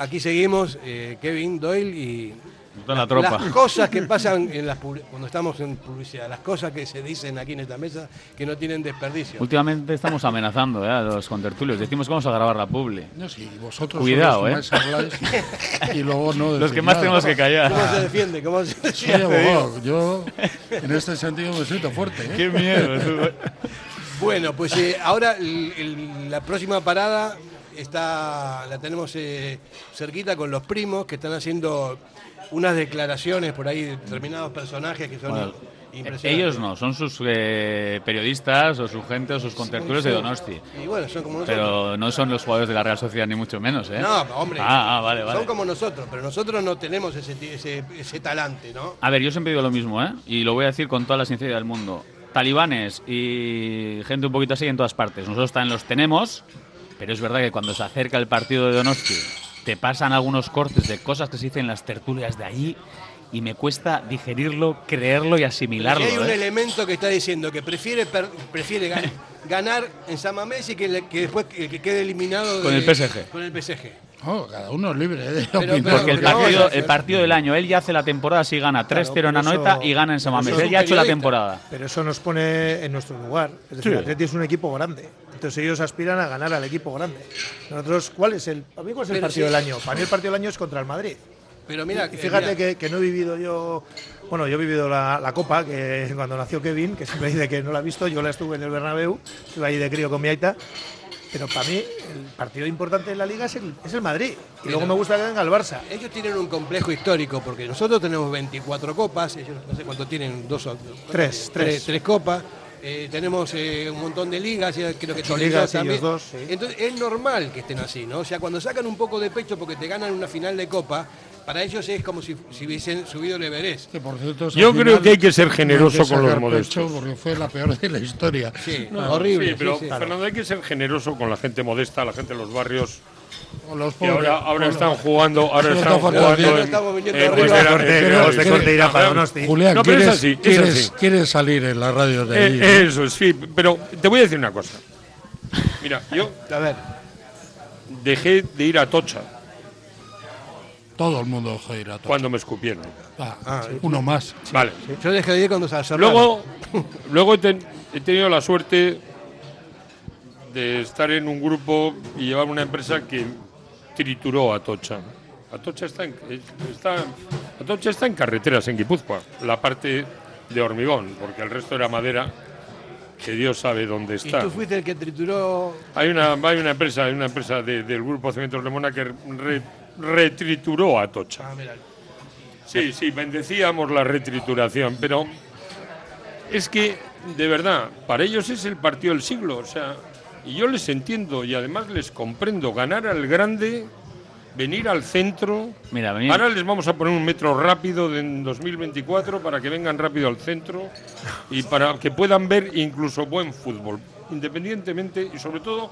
[SPEAKER 1] Aquí seguimos, eh, Kevin Doyle y
[SPEAKER 2] Toda la tropa.
[SPEAKER 1] las cosas que pasan en las publi- cuando estamos en publicidad, las cosas que se dicen aquí en esta mesa que no tienen desperdicio.
[SPEAKER 2] Últimamente estamos amenazando ¿eh? a los contertulios. Decimos que vamos a grabar la publi.
[SPEAKER 4] No, sí, vosotros
[SPEAKER 2] Cuidado, ¿eh?
[SPEAKER 4] los que más habláis y luego no
[SPEAKER 2] Los que más
[SPEAKER 4] nada.
[SPEAKER 2] tenemos que callar.
[SPEAKER 1] ¿Cómo se defiende? ¿Cómo se
[SPEAKER 4] Sí,
[SPEAKER 1] defiende?
[SPEAKER 4] abogado, yo en este sentido me siento fuerte. ¿eh?
[SPEAKER 2] Qué miedo.
[SPEAKER 1] Bueno, pues eh, ahora el- el- la próxima parada está la tenemos eh, cerquita con los primos que están haciendo unas declaraciones por ahí de determinados personajes que son
[SPEAKER 2] Bueno,
[SPEAKER 1] impresionantes.
[SPEAKER 2] Ellos no, son sus eh, periodistas o su gente o sus contertulios de Donosti.
[SPEAKER 1] Y bueno, son como nosotros.
[SPEAKER 2] Pero no son los jugadores de la Real Sociedad, ni mucho menos, ¿eh?
[SPEAKER 1] No, hombre.
[SPEAKER 2] Ah, ah, vale, vale.
[SPEAKER 1] Son como nosotros, pero nosotros no tenemos ese, ese, ese talante, ¿no?
[SPEAKER 2] A ver, yo siempre digo lo mismo, ¿eh? Y lo voy a decir con toda la sinceridad del mundo. Talibanes y gente un poquito así en todas partes. Nosotros también los tenemos, pero es verdad que cuando se acerca el partido de Donosti, te pasan algunos cortes de cosas que se dicen en las tertulias de allí y me cuesta digerirlo, creerlo y asimilarlo.
[SPEAKER 1] Y hay un
[SPEAKER 2] ¿eh?
[SPEAKER 1] elemento que está diciendo que prefiere per- prefiere ga- ganar en San Mamés y que, le- que después que, que quede eliminado
[SPEAKER 2] Con
[SPEAKER 1] de-
[SPEAKER 2] el PSG.
[SPEAKER 1] Con el PSG.
[SPEAKER 4] Oh, cada uno es libre ¿eh? de
[SPEAKER 1] Pero- pero-
[SPEAKER 2] Porque el
[SPEAKER 1] Porque
[SPEAKER 2] partido, el partido del año, él ya hace la temporada si gana 3-0 en
[SPEAKER 5] pero
[SPEAKER 2] Anoeta
[SPEAKER 5] eso-
[SPEAKER 2] y gana en San Mamés. Él ya ha hecho la temporada.
[SPEAKER 5] Pero eso nos pone en nuestro lugar. Es decir,
[SPEAKER 2] Sí.
[SPEAKER 5] el Atleti es un equipo grande. Entonces ellos aspiran a ganar al equipo grande. Nosotros, ¿cuál es el, para mí, cuál es el
[SPEAKER 1] Pero
[SPEAKER 5] partido
[SPEAKER 1] sí.
[SPEAKER 5] del año? Para mí el partido del año es contra el Madrid.
[SPEAKER 1] Pero mira,
[SPEAKER 5] Y
[SPEAKER 1] eh,
[SPEAKER 5] fíjate
[SPEAKER 1] mira,
[SPEAKER 5] que, que no he vivido yo. Bueno, yo he vivido la, la Copa, que cuando nació Kevin, que siempre dice que no la ha visto, yo la estuve en el Bernabéu, estuve ahí de crío con mi aita. Pero para mí, el partido importante en la liga es el, es el Madrid. Y luego me gusta que venga el Barça.
[SPEAKER 1] ellos tienen un complejo histórico porque nosotros tenemos 24 copas, ellos no sé cuánto tienen, dos o
[SPEAKER 5] Tres, tres.
[SPEAKER 1] tres copas. Eh, tenemos eh, un montón de ligas, ya creo que
[SPEAKER 5] ligas,
[SPEAKER 1] dos también.
[SPEAKER 5] ellos dos, sí.
[SPEAKER 1] Entonces es normal que estén así, ¿no? O sea, cuando sacan un poco de pecho porque te ganan una final de copa, para ellos es como si, si hubiesen subido el Everest.
[SPEAKER 4] Que, por cierto,
[SPEAKER 3] Yo creo
[SPEAKER 4] final
[SPEAKER 3] que hay que ser
[SPEAKER 4] no
[SPEAKER 3] generoso
[SPEAKER 4] que
[SPEAKER 3] con los modestos.
[SPEAKER 4] pecho Porque fue la peor de la historia.
[SPEAKER 1] Sí,
[SPEAKER 3] No,
[SPEAKER 1] horrible.
[SPEAKER 3] sí, pero
[SPEAKER 1] sí, sí.
[SPEAKER 3] Fernando, hay que ser generoso con la gente modesta, la gente de los barrios.
[SPEAKER 4] Los pobres.
[SPEAKER 3] ahora, ahora están jugando, ahora están
[SPEAKER 4] está
[SPEAKER 3] jugando. en-.
[SPEAKER 4] Julián,
[SPEAKER 3] No, es
[SPEAKER 4] ¿quieres,
[SPEAKER 3] así, es
[SPEAKER 4] quieres-
[SPEAKER 3] así.
[SPEAKER 4] quieres salir en la radio de ahí?
[SPEAKER 3] Eh,
[SPEAKER 4] ¿no?
[SPEAKER 3] Eso, sí, pero te voy a decir una cosa. Mira, yo
[SPEAKER 1] A ver,
[SPEAKER 3] dejé de ir a Tocha
[SPEAKER 4] Todo el mundo dejó de ir a todo.
[SPEAKER 3] cuando me escupieron.
[SPEAKER 4] Ah, Uno más.
[SPEAKER 3] Vale.
[SPEAKER 1] yo dejé de ir cuando se.
[SPEAKER 3] Luego, luego he, ten- he tenido la suerte de estar en un grupo y llevar una empresa que trituró a Atocha. Atocha está en, está, Atocha está en carreteras en Guipúzcoa, la parte de hormigón, porque el resto era madera, que Dios sabe dónde
[SPEAKER 1] y
[SPEAKER 3] está.
[SPEAKER 1] tú fuiste el que trituró.
[SPEAKER 3] Hay una, hay una empresa, hay una empresa de- del grupo Cementos Lemona que re- retrituró a Atocha.
[SPEAKER 1] Ah, mira.
[SPEAKER 3] Sí, sí, bendecíamos la retrituración, pero es que, de verdad, para ellos es el partido del siglo, o sea, y yo les entiendo y además les comprendo, ganar al grande venir al centro.
[SPEAKER 2] Mira, venir-
[SPEAKER 3] Ahora les vamos a poner un metro rápido de- en 2024 para que vengan rápido al centro y para que puedan ver incluso buen fútbol, independientemente y sobre todo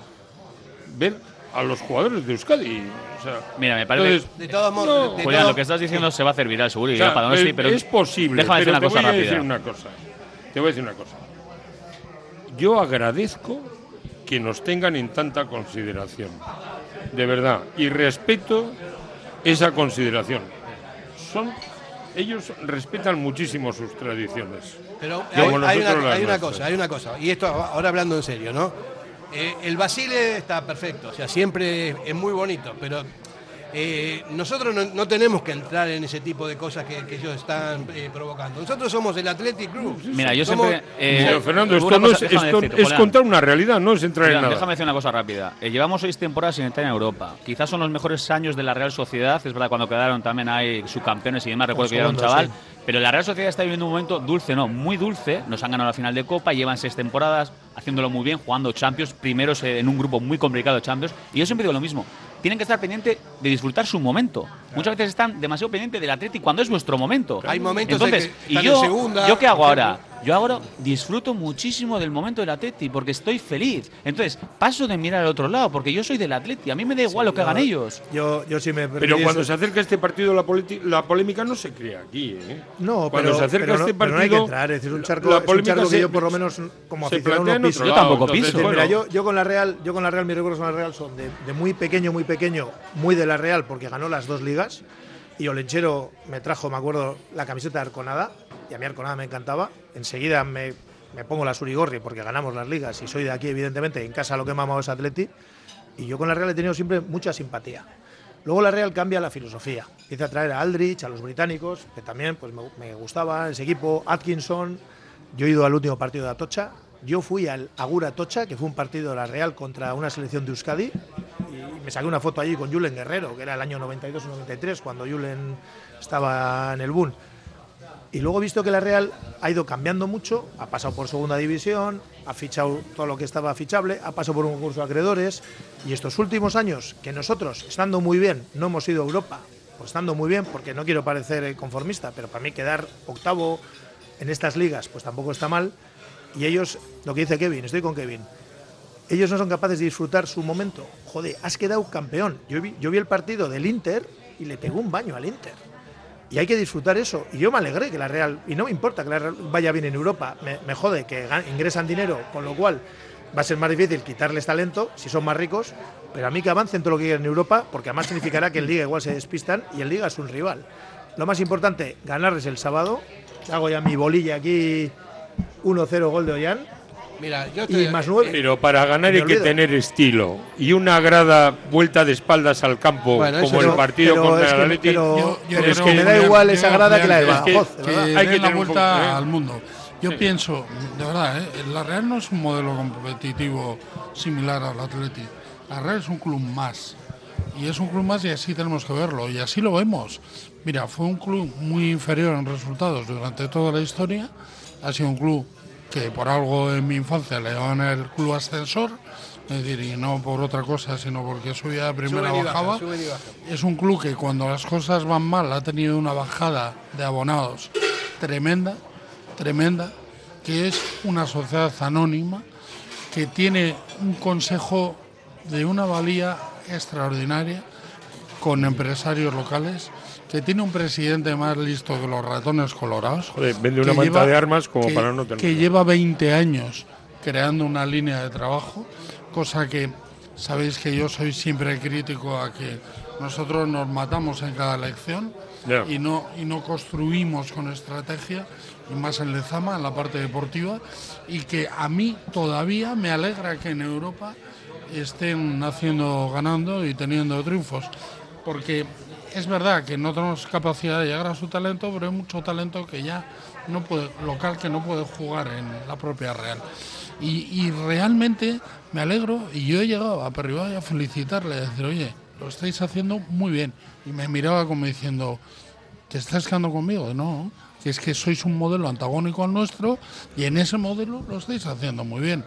[SPEAKER 3] ver a los jugadores de Euskadi. O sea,
[SPEAKER 2] Mira, me parece.
[SPEAKER 3] entonces,
[SPEAKER 1] De todos modos, de
[SPEAKER 2] Julián,
[SPEAKER 1] todo-
[SPEAKER 2] lo que estás diciendo se va a hacer viral, seguro. Y
[SPEAKER 3] o sea,
[SPEAKER 2] para
[SPEAKER 3] es,
[SPEAKER 2] pero
[SPEAKER 3] es posible.
[SPEAKER 2] Déjame decir una
[SPEAKER 3] te
[SPEAKER 2] cosa
[SPEAKER 3] voy a decir una cosa. Te voy a decir una cosa. Yo agradezco que nos tengan en tanta consideración. De verdad. Y respeto esa consideración. Son, ellos respetan muchísimo sus tradiciones.
[SPEAKER 1] Pero hay, una, hay cosa, hay una cosa. Y esto ahora hablando en serio, ¿no? Eh, el Basile está perfecto, o sea, siempre es muy bonito, pero eh, nosotros no, no tenemos que entrar en ese tipo de cosas que, que ellos están eh, provocando. Nosotros somos el Athletic Club.
[SPEAKER 2] Mira, yo
[SPEAKER 1] Somos-
[SPEAKER 2] siempre. eh,
[SPEAKER 3] Pero, Fernando, esto no es,
[SPEAKER 2] cosa,
[SPEAKER 3] esto contar una realidad, no es entrar en nada.
[SPEAKER 2] déjame decir una cosa rápida. Eh, llevamos seis temporadas sin entrar en Europa. Quizás son los mejores años de la Real Sociedad. Es verdad, cuando quedaron también hay subcampeones y demás. Recuerdo que era un chaval.
[SPEAKER 5] sí.
[SPEAKER 2] Pero la Real Sociedad está viviendo un momento dulce, no, muy dulce. Nos han ganado la final de Copa, llevan seis temporadas haciéndolo muy bien, jugando Champions, primeros en un grupo muy complicado de Champions. Y yo siempre digo lo mismo. Tienen que estar pendientes de disfrutar su momento. Muchas veces están demasiado pendientes del Atleti cuando es vuestro momento.
[SPEAKER 1] Hay momentos en
[SPEAKER 2] Entonces,
[SPEAKER 1] que
[SPEAKER 2] y yo,
[SPEAKER 1] en segunda,
[SPEAKER 2] ¿yo qué hago ahora? Yo ahora disfruto muchísimo del momento del Atleti porque estoy feliz. Entonces, paso de mirar al otro lado porque yo soy del Atleti. A mí me da igual lo que hagan
[SPEAKER 5] yo-
[SPEAKER 2] ellos.
[SPEAKER 5] Yo, yo sí me
[SPEAKER 3] Pero cuando se acerca este partido, la, la polémica no se crea aquí. ¿eh?
[SPEAKER 5] No,
[SPEAKER 3] cuando
[SPEAKER 5] pero,
[SPEAKER 3] se acerca
[SPEAKER 5] pero no,
[SPEAKER 3] este
[SPEAKER 5] pero
[SPEAKER 3] partido.
[SPEAKER 5] no hay que entrar. Es decir, un charco,
[SPEAKER 3] la
[SPEAKER 5] es un
[SPEAKER 3] polémica
[SPEAKER 5] charco que yo, por lo menos, como aficionado, no piso.
[SPEAKER 2] Yo tampoco
[SPEAKER 3] Entonces,
[SPEAKER 2] piso.
[SPEAKER 5] Mira, yo, yo con la Real, yo con la Real, mis recuerdos con la Real son de, de muy pequeño, muy pequeño, muy de la Real, porque ganó las dos ligas. Y Olenchero me trajo, me acuerdo, la camiseta de Arconada, y a mí Arconada me encantaba. Enseguida me, me pongo la Surigorri porque ganamos las ligas y soy de aquí, evidentemente. En casa lo que he mamado es Atleti. Y yo con la Real he tenido siempre mucha simpatía. Luego la Real cambia la filosofía. Empieza a traer a Aldrich, a los británicos, que también pues, me, me gustaba ese equipo, Atkinson. Yo he ido al último partido de Atocha. Yo fui al Agura Atocha, que fue un partido de la Real contra una selección de Euskadi. Y me saqué una foto allí con Julen Guerrero, que era el año 92 o 93, cuando Julen estaba en el Boom. Y luego he visto que la Real ha ido cambiando mucho, ha pasado por segunda división, ha fichado todo lo que estaba fichable, ha pasado por un concurso de acreedores y estos últimos años que nosotros, estando muy bien, no hemos ido a Europa, pues estando muy bien, porque no quiero parecer eh, conformista, pero para mí quedar octavo en estas ligas pues tampoco está mal. Y ellos, lo que dice Kevin, estoy con Kevin, ellos no son capaces de disfrutar su momento. Joder, has quedado campeón. Yo vi, yo vi el partido del Inter y le pegó un baño al Inter. Y hay que disfrutar eso. Y yo me alegré que la Real, y no me importa que la Real vaya bien en Europa, me, jode que ingresan dinero, con lo cual va a ser más difícil quitarles talento si son más ricos, pero a mí que avancen todo lo que quieran en Europa, porque además significará que en Liga igual se despistan y en Liga es un rival. Lo más importante, ganarles el sábado. Hago ya mi bolilla aquí, 1-0 gol de Ollán.
[SPEAKER 1] Mira, yo
[SPEAKER 5] Y
[SPEAKER 1] estoy-
[SPEAKER 5] más nueve.
[SPEAKER 3] Pero para ganar hay que tener estilo. Y una grada vuelta de espaldas al campo,
[SPEAKER 1] Bueno,
[SPEAKER 3] como
[SPEAKER 1] sí.
[SPEAKER 3] el partido
[SPEAKER 5] Pero
[SPEAKER 3] contra
[SPEAKER 5] es
[SPEAKER 3] el
[SPEAKER 5] que-
[SPEAKER 3] Atleti.
[SPEAKER 5] pero-
[SPEAKER 4] Yo- yo
[SPEAKER 5] pero es que me da igual esa
[SPEAKER 4] yo,
[SPEAKER 5] grada que la de
[SPEAKER 4] Julián,
[SPEAKER 3] que-
[SPEAKER 5] Badajoz,
[SPEAKER 4] que
[SPEAKER 5] verdad.
[SPEAKER 3] Hay que
[SPEAKER 4] la
[SPEAKER 3] tener un
[SPEAKER 4] vuelta
[SPEAKER 3] poco, ¿eh?
[SPEAKER 4] al mundo. Yo pienso, de verdad, ¿eh? la Real no es un modelo competitivo similar al Atleti. La Real es un club más. Y es un club más y así tenemos que verlo. Y así lo vemos. Mira, fue un club muy inferior en resultados durante toda la historia. Ha sido un club que por algo en mi infancia le llamaban el club ascensor. Es decir, y no por otra cosa, sino porque subía de primera
[SPEAKER 1] bajan,
[SPEAKER 4] bajaba. Es un club que cuando las cosas van mal ha tenido una bajada de abonados tremenda, tremenda, que es una sociedad anónima que tiene un consejo de una valía extraordinaria con empresarios locales, que tiene un presidente más listo que los ratones colorados.
[SPEAKER 3] Joder, vende una manta de armas como
[SPEAKER 4] que-
[SPEAKER 3] para no tener.
[SPEAKER 4] Que lleva 20 años creando una línea de trabajo, cosa que sabéis que yo soy siempre crítico a que nosotros nos matamos en cada elección y no y no construimos con estrategia y más en Lezama en la parte deportiva y que a mí todavía me alegra que en Europa estén haciendo ganando y teniendo triunfos porque es verdad que no tenemos capacidad de llegar a su talento pero hay mucho talento que ya no puede local que no puede jugar en la propia Real y, realmente me alegro y yo he llegado a Perribá a felicitarle, a decir, oye, lo estáis haciendo muy bien. Y me miraba como diciendo, ¿te estás quedando conmigo? No, que es que sois un modelo antagónico al nuestro y en ese modelo lo estáis haciendo muy bien.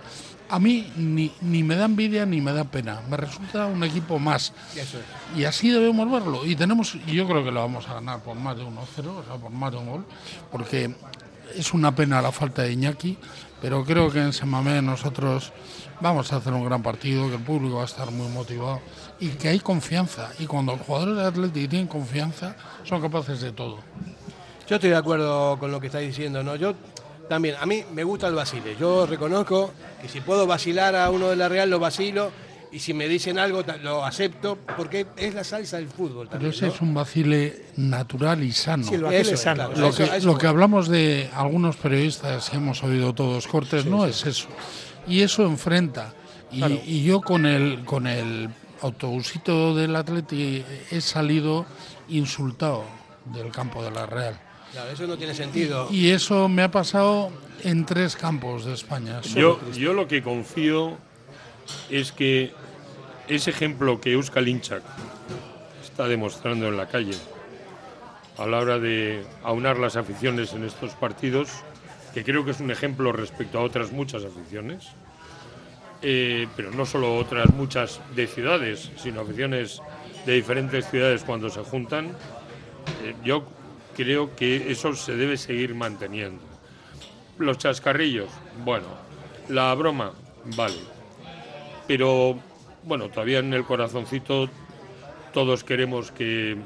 [SPEAKER 4] A mí ni, ni me da envidia ni me da pena, me resulta un equipo más.
[SPEAKER 1] Eso es.
[SPEAKER 4] Y así debemos verlo. Y tenemos, y yo creo que lo vamos a ganar por más de 1-0, o sea, por más de un gol, porque es una pena la falta de Iñaki, pero creo que en Semamé nosotros vamos a hacer un gran partido, que el público va a estar muy motivado y que hay confianza. Y cuando los jugadores de Atlético tienen confianza, son capaces de todo.
[SPEAKER 1] Yo estoy de acuerdo con lo que estáis diciendo, ¿no? Yo también, a mí me gusta el vacile. Yo reconozco que si puedo vacilar a uno de la Real, lo vacilo. Y si me dicen algo, lo acepto, porque es la salsa del fútbol
[SPEAKER 4] Pero
[SPEAKER 1] también.
[SPEAKER 4] ese
[SPEAKER 1] ¿no?
[SPEAKER 4] es un vacile natural y sano.
[SPEAKER 5] Sí, el vacile
[SPEAKER 1] Eso
[SPEAKER 5] es sano.
[SPEAKER 1] claro.
[SPEAKER 4] Lo
[SPEAKER 1] Eso-
[SPEAKER 4] que,
[SPEAKER 1] eso
[SPEAKER 4] lo que hablamos de algunos periodistas que hemos oído todos cortes no es eso. Y eso enfrenta. Y, y yo con el, con el autobusito del Atleti he salido insultado del campo de la Real.
[SPEAKER 1] Claro, eso no tiene sentido.
[SPEAKER 4] Y eso me ha pasado en tres campos de España.
[SPEAKER 3] Yo, yo lo que confío es que ese ejemplo que Euskal Inchak está demostrando en la calle a la hora de aunar las aficiones en estos partidos, que creo que es un ejemplo respecto a otras muchas aficiones, eh, pero no solo otras muchas de ciudades, sino aficiones de diferentes ciudades cuando se juntan, eh, yo creo que eso se debe seguir manteniendo. Los chascarrillos, bueno, la broma, vale. Pero bueno, todavía en el corazoncito todos queremos que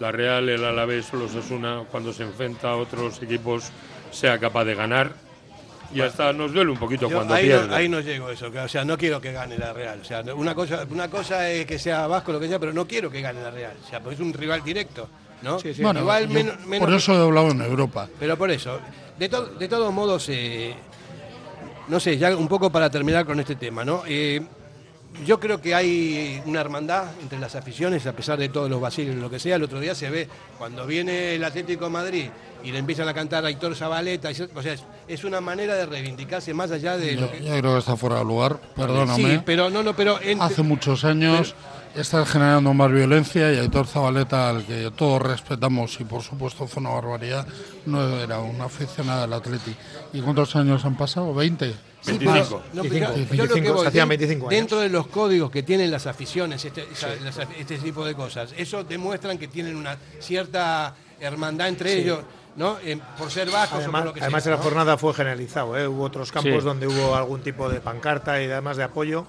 [SPEAKER 3] la Real, el Alavés o los Asuna, cuando se enfrenta a otros equipos, sea capaz de ganar. Y hasta nos duele un poquito
[SPEAKER 1] Yo
[SPEAKER 3] cuando
[SPEAKER 1] ahí,
[SPEAKER 3] pierde.
[SPEAKER 1] no, ahí no llego eso, que, o sea, no quiero que gane la Real. O sea, una cosa, una cosa es que sea Vasco lo que sea, pero no quiero que gane la Real. O sea, porque es un rival directo, ¿no?
[SPEAKER 4] Bueno,
[SPEAKER 1] Igual
[SPEAKER 4] yo
[SPEAKER 1] menos, menos-
[SPEAKER 4] por eso he hablado en Europa.
[SPEAKER 1] Pero por eso, de, to- de todos modos, eh, no sé, ya un poco para terminar con este tema, ¿no? Eh, yo creo que hay una hermandad entre las aficiones, a pesar de todos los vacilos y lo que sea. El otro día se ve cuando viene el Atlético de Madrid y le empiezan a cantar a Héctor Zabaleta. y O sea, es, una manera de reivindicarse más allá de
[SPEAKER 4] Yo,
[SPEAKER 1] lo que.
[SPEAKER 4] yo creo que está fuera de lugar, perdóname.
[SPEAKER 1] Sí, pero no, no, pero. en-
[SPEAKER 4] Hace muchos años estás generando más violencia y Aitor Zabaleta, al que todos respetamos y por supuesto fue una barbaridad, no era una aficionada del Atleti. ¿Y cuántos años han pasado? ¿20?
[SPEAKER 1] Sí,
[SPEAKER 3] 25.
[SPEAKER 1] No,
[SPEAKER 5] 25,
[SPEAKER 1] pero yo lo que
[SPEAKER 5] 25,
[SPEAKER 1] voy,
[SPEAKER 5] se hacían
[SPEAKER 1] den-
[SPEAKER 5] 25 años.
[SPEAKER 1] Dentro de los códigos que tienen las aficiones, este, esa- las- este tipo de cosas, eso demuestran que tienen una cierta hermandad entre ellos, ¿no? Eh, por ser o
[SPEAKER 5] Además,
[SPEAKER 1] por lo que
[SPEAKER 5] además
[SPEAKER 1] sea.
[SPEAKER 5] en la
[SPEAKER 1] ¿no?
[SPEAKER 5] jornada fue generalizado, ¿eh? hubo otros campos
[SPEAKER 2] Sí.
[SPEAKER 5] donde hubo algún tipo de pancarta y además de apoyo,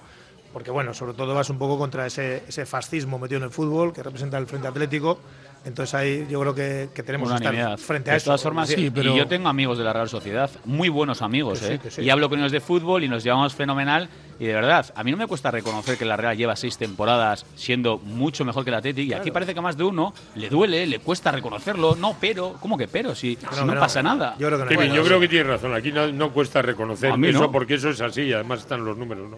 [SPEAKER 5] porque bueno, sobre todo vas un poco contra ese, ese fascismo metido en el fútbol que representa el Frente Atlético, entonces ahí yo creo que, que tenemos que estar frente a
[SPEAKER 2] de
[SPEAKER 5] eso.
[SPEAKER 2] todas formas,
[SPEAKER 4] Sí, pero-
[SPEAKER 2] y yo tengo amigos de la Real Sociedad, muy buenos amigos,
[SPEAKER 5] Que sí,
[SPEAKER 2] ¿eh?
[SPEAKER 5] que sí.
[SPEAKER 2] Y hablo con ellos de fútbol y nos llevamos fenomenal. Y de verdad, a mí no me cuesta reconocer que la Real lleva seis temporadas siendo mucho mejor que el Atleti. Y aquí parece que a más de uno le duele, le cuesta reconocerlo. No, pero, ¿cómo que pero? Si, si no,
[SPEAKER 5] no,
[SPEAKER 2] pasa nada.
[SPEAKER 5] Yo creo que no.
[SPEAKER 3] Kevin,
[SPEAKER 5] Bueno,
[SPEAKER 3] yo creo que tienes razón. Aquí no, no cuesta reconocer
[SPEAKER 2] A mí
[SPEAKER 3] eso
[SPEAKER 2] no.
[SPEAKER 3] porque eso es así. y Además están los números, ¿no?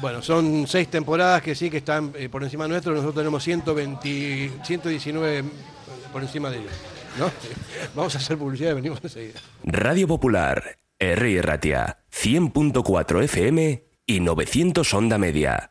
[SPEAKER 1] Bueno, son seis temporadas que sí que están eh, por encima nuestro, nosotros tenemos 120, 119 por encima de ellos. ¿no? Vamos a hacer publicidad y venimos enseguida.
[SPEAKER 6] Radio Popular, R. Ratia, 100.4 FM y 900 Onda Media.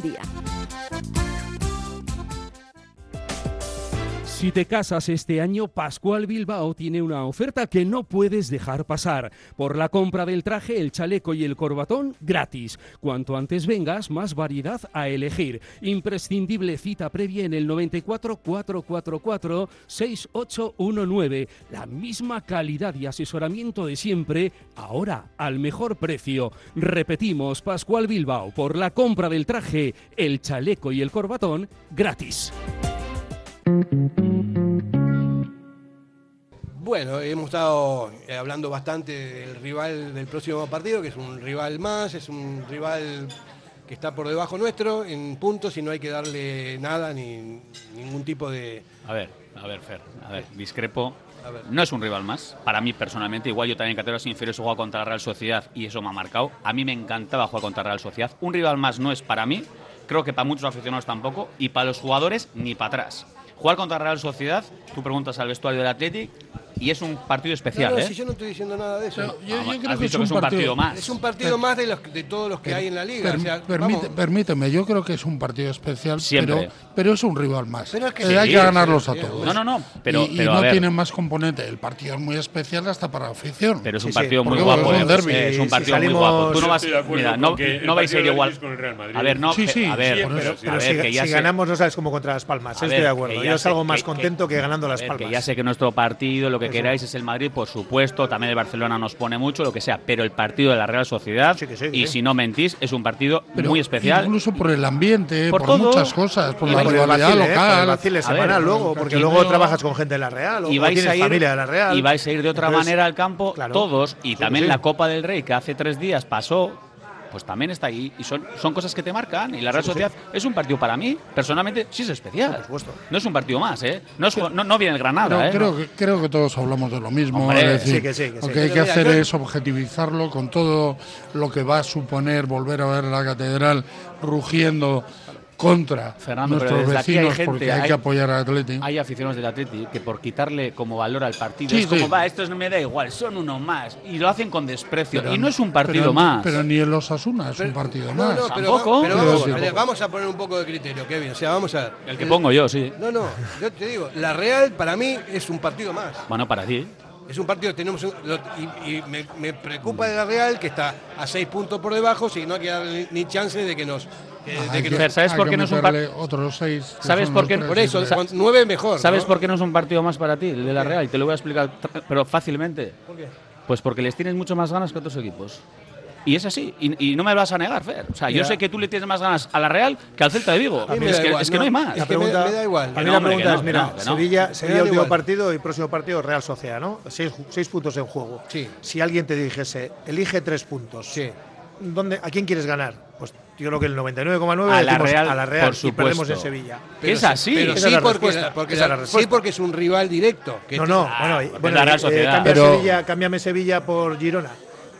[SPEAKER 8] día.
[SPEAKER 7] Si te casas este año, Pascual Bilbao tiene una oferta que no puedes dejar pasar. Por la compra del traje, el chaleco y el corbatón, gratis. Cuanto antes vengas, más variedad a elegir. Imprescindible cita previa en el 94 444 6819. La misma calidad y asesoramiento de siempre, ahora al mejor precio. Repetimos, Pascual Bilbao, por la compra del traje, el chaleco y el corbatón, gratis.
[SPEAKER 1] Bueno, hemos estado eh, hablando bastante del rival del próximo partido, que es un rival más, es un rival que está por debajo nuestro en puntos y no hay que darle nada ni ningún tipo de...
[SPEAKER 2] A ver, a ver, Fer, a ver, discrepo. No es un rival más. Para mí, personalmente, igual yo también en categorías inferiores he jugado contra la Real Sociedad y eso me ha marcado. A mí me encantaba jugar contra la Real Sociedad. Un rival más no es para mí, creo que para muchos aficionados tampoco, y para los jugadores ni para atrás. Jugar contra Real Sociedad, tú preguntas al vestuario del Athletic y es un partido especial,
[SPEAKER 1] No, no,
[SPEAKER 2] ¿eh?
[SPEAKER 1] si yo no estoy diciendo nada de eso.
[SPEAKER 2] yo- yo Ah, creo que es que un es un partido partido- más.
[SPEAKER 1] Es un partido más de, los, de todos los que hay en la liga.
[SPEAKER 4] Per-
[SPEAKER 1] o sea,
[SPEAKER 4] permite-
[SPEAKER 1] vamos.
[SPEAKER 4] permíteme, yo creo que es un partido especial, pero, pero es un rival más.
[SPEAKER 1] Pero es que
[SPEAKER 4] Eh,
[SPEAKER 1] sí,
[SPEAKER 4] hay que ganarlos
[SPEAKER 1] sí,
[SPEAKER 4] a todos.
[SPEAKER 2] No, no, no, pero-
[SPEAKER 4] y, y
[SPEAKER 2] pero a
[SPEAKER 4] no
[SPEAKER 2] ver.
[SPEAKER 4] tiene más componente. El partido es muy especial hasta para la afición.
[SPEAKER 2] Pero es un
[SPEAKER 4] Sí, sí,
[SPEAKER 2] partido muy guapo.
[SPEAKER 4] Es
[SPEAKER 2] ¿eh?
[SPEAKER 4] un derbi.
[SPEAKER 2] Es un
[SPEAKER 5] si
[SPEAKER 2] partido muy guapo. Tú no vas, mira, no,
[SPEAKER 3] que el
[SPEAKER 2] no vais a ir igual. A ver, no,
[SPEAKER 4] Sí, sí,
[SPEAKER 2] a ver,
[SPEAKER 5] si,
[SPEAKER 2] que ya
[SPEAKER 5] si
[SPEAKER 2] sé-
[SPEAKER 5] ganamos no sabes cómo contra Las Palmas, estoy de acuerdo. Yo salgo más contento que, ganando Las Palmas.
[SPEAKER 2] Que ya sé que nuestro partido, lo que
[SPEAKER 5] Eso.
[SPEAKER 2] queráis es el Madrid, por supuesto, también el Barcelona nos pone mucho, lo que sea, pero el partido de la Real Sociedad,
[SPEAKER 5] Sí, que sí, que
[SPEAKER 2] y
[SPEAKER 5] sí.
[SPEAKER 2] si no mentís, es un partido
[SPEAKER 4] Pero
[SPEAKER 2] muy especial.
[SPEAKER 4] Incluso por el ambiente,
[SPEAKER 2] Por
[SPEAKER 4] por, muchas cosas, por
[SPEAKER 2] Y
[SPEAKER 4] la rivalidad
[SPEAKER 5] vacile, ¿eh? Por el
[SPEAKER 4] local.
[SPEAKER 2] ver,
[SPEAKER 5] luego, porque luego trabajas con gente de la Real, o,
[SPEAKER 2] y vais
[SPEAKER 5] tienes
[SPEAKER 2] a ir
[SPEAKER 5] familia de la Real.
[SPEAKER 2] y vais a ir de otra
[SPEAKER 5] Entonces,
[SPEAKER 2] manera al campo
[SPEAKER 5] claro.
[SPEAKER 2] todos y también
[SPEAKER 5] sí.
[SPEAKER 2] la Copa del Rey que hace tres días pasó pues también está ahí y son, son cosas que te marcan y la Real
[SPEAKER 5] Sí, sí.
[SPEAKER 2] Sociedad es un partido para mí personalmente sí es especial
[SPEAKER 5] Por supuesto.
[SPEAKER 2] no es un partido más ¿eh? no, es- no, no viene el Granada ¿eh?
[SPEAKER 4] creo, que, creo que todos hablamos de lo mismo.
[SPEAKER 2] Hombre,
[SPEAKER 4] es decir,
[SPEAKER 5] sí que sí, que.
[SPEAKER 4] Lo que hay que hacer es objetivizarlo con todo lo que va a suponer volver a ver la catedral rugiendo contra
[SPEAKER 2] Fernando, pero
[SPEAKER 4] nuestros
[SPEAKER 2] desde aquí hay
[SPEAKER 4] vecinos
[SPEAKER 2] gente,
[SPEAKER 4] porque hay,
[SPEAKER 2] hay-
[SPEAKER 4] que apoyar al Atlético.
[SPEAKER 2] hay aficionados del Atleti que por quitarle como valor al partido
[SPEAKER 4] Sí,
[SPEAKER 2] es como va esto no me da igual son uno más y lo hacen con desprecio
[SPEAKER 4] Pero-
[SPEAKER 2] y no es un partido
[SPEAKER 4] pero-
[SPEAKER 2] más
[SPEAKER 4] Pero ni el Osasuna es un partido
[SPEAKER 1] No,
[SPEAKER 4] más.
[SPEAKER 1] no, pero,
[SPEAKER 2] Tampoco.
[SPEAKER 1] pero vamos, vamos a poner un poco de criterio, Kevin. O sea, vamos a ver.
[SPEAKER 2] el que pongo yo sí
[SPEAKER 1] No, no, yo te digo, la Real para mí es un partido más.
[SPEAKER 2] bueno para ti
[SPEAKER 1] Es un partido, tenemos un- lo- y, y me, me preocupa de la Real que está a seis puntos por debajo, si no hay que darle ni chance de que nos.
[SPEAKER 4] Hay
[SPEAKER 1] que
[SPEAKER 2] ¿sabes
[SPEAKER 4] hay
[SPEAKER 2] por qué no es un
[SPEAKER 4] meterle
[SPEAKER 2] par-
[SPEAKER 4] otros seis. que
[SPEAKER 2] ¿Sabes por qué?
[SPEAKER 1] por eso, nueve mejor.
[SPEAKER 2] ¿Sabes
[SPEAKER 1] ¿no?
[SPEAKER 2] por qué no es un partido más para ti, el de la Real? Y te lo voy a explicar, pero fácilmente.
[SPEAKER 1] ¿Por qué?
[SPEAKER 2] Pues porque les tienes mucho más ganas que otros equipos. Y es así, y, y no me vas a negar, Fer. O sea, yo sé que tú le tienes más ganas a la Real que al Celta de Vigo. Es que,
[SPEAKER 1] igual,
[SPEAKER 2] es que no, hay más.
[SPEAKER 1] Es que me- me da igual.
[SPEAKER 5] A
[SPEAKER 2] Que
[SPEAKER 5] mí
[SPEAKER 2] no,
[SPEAKER 5] la pregunta es, mira. Sevilla, Sevilla último
[SPEAKER 1] igual.
[SPEAKER 5] partido y próximo partido Real Sociedad, ¿no? Seis, seis puntos en juego.
[SPEAKER 1] Sí.
[SPEAKER 5] Si alguien te dijese, elige tres puntos,
[SPEAKER 1] Sí.
[SPEAKER 5] ¿Dónde, ¿a quién quieres ganar? Pues yo creo que el 99,9
[SPEAKER 2] A la Real,
[SPEAKER 5] a la Real
[SPEAKER 2] por
[SPEAKER 5] y perdemos en
[SPEAKER 2] supuesto.
[SPEAKER 5] Sevilla.
[SPEAKER 2] Es así.
[SPEAKER 1] Pero sí,
[SPEAKER 5] es
[SPEAKER 1] porque,
[SPEAKER 5] es
[SPEAKER 1] la- sí, porque es un rival directo. que
[SPEAKER 5] No, no,
[SPEAKER 2] Ah,
[SPEAKER 5] bueno, bueno,
[SPEAKER 2] la Real
[SPEAKER 5] eh,
[SPEAKER 2] Sociedad.
[SPEAKER 5] cambia
[SPEAKER 4] Pero-
[SPEAKER 5] Sevilla, cámbiame Sevilla por Girona.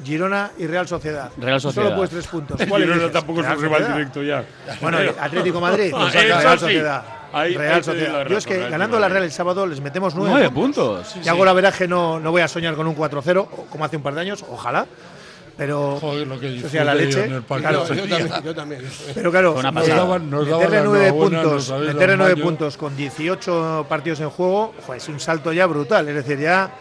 [SPEAKER 5] Girona y Real Sociedad.
[SPEAKER 2] Real Sociedad.
[SPEAKER 5] Solo puedes tres puntos. ¿Cuál
[SPEAKER 3] Girona
[SPEAKER 5] eliges?
[SPEAKER 3] tampoco es un rival
[SPEAKER 5] Sociedad.
[SPEAKER 3] directo ya.
[SPEAKER 5] Bueno, y Atlético Madrid, pues saca Real
[SPEAKER 3] sí.
[SPEAKER 5] Sociedad.
[SPEAKER 3] Ahí-
[SPEAKER 5] Real
[SPEAKER 3] ahí
[SPEAKER 5] Sociedad. Yo es que ganando la. Real el sábado les metemos nueve,
[SPEAKER 2] Nueve puntos.
[SPEAKER 5] Y hago la veraje, no, no voy a soñar con un 4-0, o como hace un par de años, ojalá. Pero,
[SPEAKER 4] Joder, lo que
[SPEAKER 5] o sea, la leche.
[SPEAKER 4] en el
[SPEAKER 5] claro,
[SPEAKER 1] Yo también, yo también.
[SPEAKER 5] pero claro,
[SPEAKER 2] una
[SPEAKER 5] nos daban,
[SPEAKER 4] Nos daban
[SPEAKER 5] meterle nueve puntos, meterle nueve puntos con 18 partidos en juego, pues es un salto ya brutal. Es decir, ya,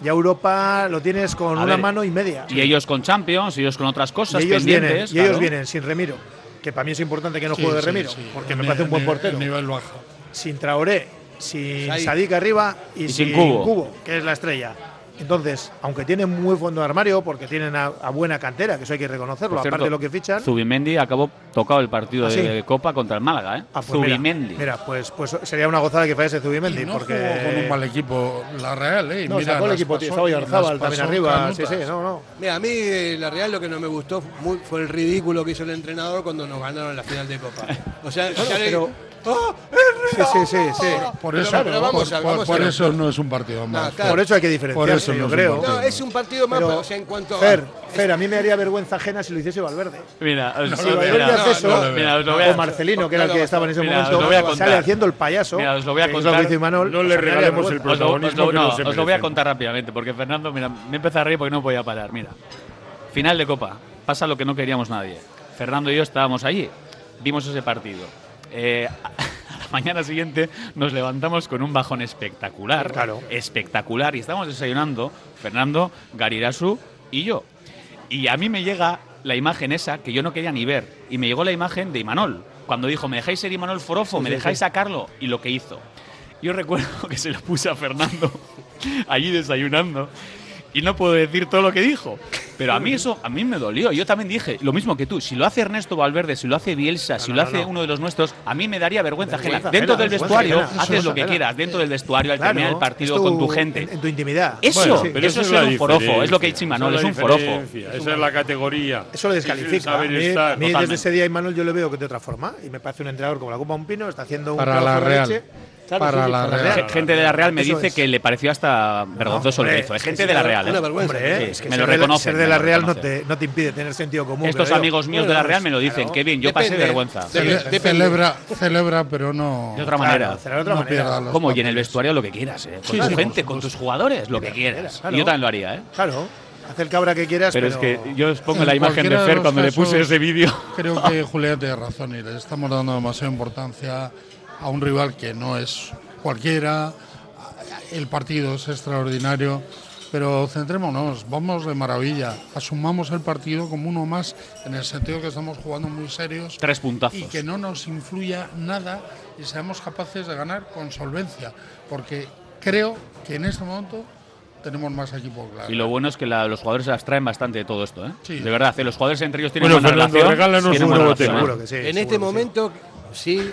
[SPEAKER 5] ya Europa lo tienes con
[SPEAKER 2] A
[SPEAKER 5] una
[SPEAKER 2] ver,
[SPEAKER 5] mano y media.
[SPEAKER 2] Y ellos con Champions, ellos con otras cosas
[SPEAKER 5] Y ellos vienen,
[SPEAKER 2] pendientes.
[SPEAKER 5] y ellos vienen sin Remiro, que para mí es importante que no
[SPEAKER 4] Sí,
[SPEAKER 5] juegue
[SPEAKER 4] sí,
[SPEAKER 5] Remiro,
[SPEAKER 4] sí.
[SPEAKER 5] porque
[SPEAKER 4] El
[SPEAKER 5] me parece un buen portero.
[SPEAKER 4] el nivel bajo.
[SPEAKER 5] Sin Traoré, sin
[SPEAKER 1] Sadik.
[SPEAKER 5] Arriba y,
[SPEAKER 2] Y sin Cubo.
[SPEAKER 5] que es la estrella. Entonces, aunque tienen muy fondo de armario, porque tienen a, a buena cantera, que eso hay que reconocerlo,
[SPEAKER 2] cierto,
[SPEAKER 5] aparte de lo que fichan.
[SPEAKER 2] Zubimendi acabó tocado el partido
[SPEAKER 5] ¿Ah, sí?
[SPEAKER 2] de Copa contra el Málaga, ¿eh?
[SPEAKER 5] Ah, pues mira,
[SPEAKER 2] Zubimendi.
[SPEAKER 5] Mira, pues, pues sería una gozada que fallase Zubimendi,
[SPEAKER 4] Y no
[SPEAKER 5] porque
[SPEAKER 4] jugó con un mal equipo la Real, ¿eh? Y
[SPEAKER 5] no,
[SPEAKER 4] mira,
[SPEAKER 5] sacó el equipo, tío,
[SPEAKER 4] las
[SPEAKER 5] también arriba, sí,
[SPEAKER 4] canutas.
[SPEAKER 5] sí, no, no.
[SPEAKER 1] Mira, a mí eh, la Real lo que no me gustó muy- fue el ridículo que hizo el entrenador cuando nos ganaron la final de Copa. O sea,
[SPEAKER 5] Bueno,
[SPEAKER 1] ya le-
[SPEAKER 5] pero-
[SPEAKER 1] ¡Oh,
[SPEAKER 5] Sí, sí, sí, sí.
[SPEAKER 4] Por
[SPEAKER 1] Pero-
[SPEAKER 4] eso,
[SPEAKER 1] pero vamos
[SPEAKER 4] por,
[SPEAKER 1] a-
[SPEAKER 4] por-
[SPEAKER 1] vamos
[SPEAKER 4] por eso no es un partido más.
[SPEAKER 1] claro.
[SPEAKER 5] Por eso hay que
[SPEAKER 4] Por
[SPEAKER 5] diferenciarse,
[SPEAKER 4] eso no
[SPEAKER 5] yo
[SPEAKER 4] es un
[SPEAKER 5] creo.
[SPEAKER 4] partido.
[SPEAKER 1] No, es un partido más,
[SPEAKER 5] Pero,
[SPEAKER 1] pero, o sea, en cuanto a-
[SPEAKER 5] Fer, Fer, a mí me haría vergüenza ajena si lo hiciese Valverde.
[SPEAKER 2] Mira, os,
[SPEAKER 5] Si Valverde
[SPEAKER 2] mira,
[SPEAKER 5] hace eso,
[SPEAKER 4] no lo
[SPEAKER 2] mira, os lo voy a-
[SPEAKER 5] o Marcelino, que era el que estaba en ese
[SPEAKER 2] Mira,
[SPEAKER 5] momento,
[SPEAKER 2] os lo voy a contar.
[SPEAKER 5] sale haciendo el payaso.
[SPEAKER 2] Mira, os lo voy a
[SPEAKER 5] que es
[SPEAKER 2] contar.
[SPEAKER 5] Imanol,
[SPEAKER 3] No le
[SPEAKER 5] sea, me haría
[SPEAKER 3] regalemos el
[SPEAKER 5] vergüenza.
[SPEAKER 2] Os lo, os lo-
[SPEAKER 3] protagonismo que
[SPEAKER 2] no,
[SPEAKER 3] no se
[SPEAKER 2] os lo voy a
[SPEAKER 3] merecen.
[SPEAKER 2] contar rápidamente, porque Fernando, mira, me empezó a reír porque no podía parar. Mira, final de Copa, pasa lo que no queríamos nadie. Fernando y yo estábamos allí, vimos ese partido. Eh, a la mañana siguiente nos levantamos con un bajón espectacular.
[SPEAKER 5] Claro.
[SPEAKER 2] Espectacular. Y estamos desayunando, Fernando, Garirasu y yo. Y a mí me llega la imagen esa que yo no quería ni ver. Y me llegó la imagen de Imanol. Cuando dijo, ¿me dejáis ser Imanol Forofo? ¿Me dejáis sacarlo? Y lo que hizo. Yo recuerdo que se lo puse a Fernando allí desayunando y no puedo decir todo lo que dijo. Pero a mí eso, a mí me dolió. Yo también dije lo mismo que tú. Si lo hace Ernesto Valverde, si lo hace Bielsa, si
[SPEAKER 5] no,
[SPEAKER 2] lo
[SPEAKER 5] no,
[SPEAKER 2] hace
[SPEAKER 5] no.
[SPEAKER 2] uno de los nuestros, a mí me daría vergüenza,
[SPEAKER 5] Vergüenza
[SPEAKER 2] ajena. Dentro
[SPEAKER 5] ajena,
[SPEAKER 2] del vestuario
[SPEAKER 5] ajena.
[SPEAKER 2] haces lo que
[SPEAKER 5] es
[SPEAKER 2] quieras. Dentro del vestuario, al
[SPEAKER 5] Claro,
[SPEAKER 2] terminar el partido
[SPEAKER 5] es tu-
[SPEAKER 2] con tu gente.
[SPEAKER 5] En, en tu intimidad.
[SPEAKER 2] Eso,
[SPEAKER 3] Bueno,
[SPEAKER 2] pero eso es ser un forofo. Es lo que dicho Imanol,
[SPEAKER 3] Esa
[SPEAKER 2] es un forofo.
[SPEAKER 3] Esa es la categoría.
[SPEAKER 5] Eso lo
[SPEAKER 3] Es
[SPEAKER 5] descalifica. A mí,
[SPEAKER 3] estar.
[SPEAKER 5] a mí desde ese día Imanol yo lo veo de otra forma y me parece un entrenador como la Copa Un Pino, está haciendo un
[SPEAKER 4] Para la Real.
[SPEAKER 5] Claro,
[SPEAKER 4] Para
[SPEAKER 5] sí,
[SPEAKER 4] la Real.
[SPEAKER 2] Gen- Gente de la Real me
[SPEAKER 5] Eso
[SPEAKER 2] dice
[SPEAKER 5] es.
[SPEAKER 2] que le pareció hasta vergonzoso lo que
[SPEAKER 5] Hombre,
[SPEAKER 2] hizo. Es
[SPEAKER 5] es
[SPEAKER 2] gente de la Real.
[SPEAKER 1] una
[SPEAKER 2] ¿eh?
[SPEAKER 1] vergüenza.
[SPEAKER 5] Hombre,
[SPEAKER 2] Sí,
[SPEAKER 5] es que
[SPEAKER 2] me lo reconocen.
[SPEAKER 5] Ser de
[SPEAKER 2] lo
[SPEAKER 5] la Real no te, no te impide tener sentido común.
[SPEAKER 2] Estos amigos míos de la Real me lo dicen. Qué bien, yo pasé vergüenza.
[SPEAKER 4] Celebra, celebra, pero no.
[SPEAKER 2] De otra manera.
[SPEAKER 5] De otra
[SPEAKER 4] no
[SPEAKER 5] manera.
[SPEAKER 2] Como y en el vestuario lo que quieras, ¿eh? Con tu gente, con tus jugadores, lo que quieras. yo también lo haría, ¿eh?
[SPEAKER 5] Claro, haz el cabra que quieras,
[SPEAKER 2] Pero,
[SPEAKER 5] pero,
[SPEAKER 2] es que yo os pongo la imagen de Fer cuando le puse
[SPEAKER 4] casos,
[SPEAKER 2] ese vídeo.
[SPEAKER 4] Creo que Julián tiene razón y le estamos dando demasiada importancia a un rival que no es cualquiera. El partido es extraordinario, pero centrémonos, vamos de maravilla. Asumamos el partido como uno más en el sentido que estamos jugando muy serios
[SPEAKER 2] Tres puntazos.
[SPEAKER 4] y que no nos influya nada y seamos capaces de ganar con solvencia, porque creo que en este momento tenemos más equipo claro.
[SPEAKER 2] Y lo bueno es que la- los jugadores se las traen bastante de todo esto, ¿eh?
[SPEAKER 4] Sí.
[SPEAKER 2] De verdad, ¿eh? los jugadores entre ellos tienen
[SPEAKER 3] Bueno,
[SPEAKER 2] buena
[SPEAKER 3] Fernando,
[SPEAKER 2] relación.
[SPEAKER 3] regálanos
[SPEAKER 2] tienen
[SPEAKER 3] un
[SPEAKER 2] buena relación, ¿eh?
[SPEAKER 5] que sí.
[SPEAKER 1] en este momento, sí,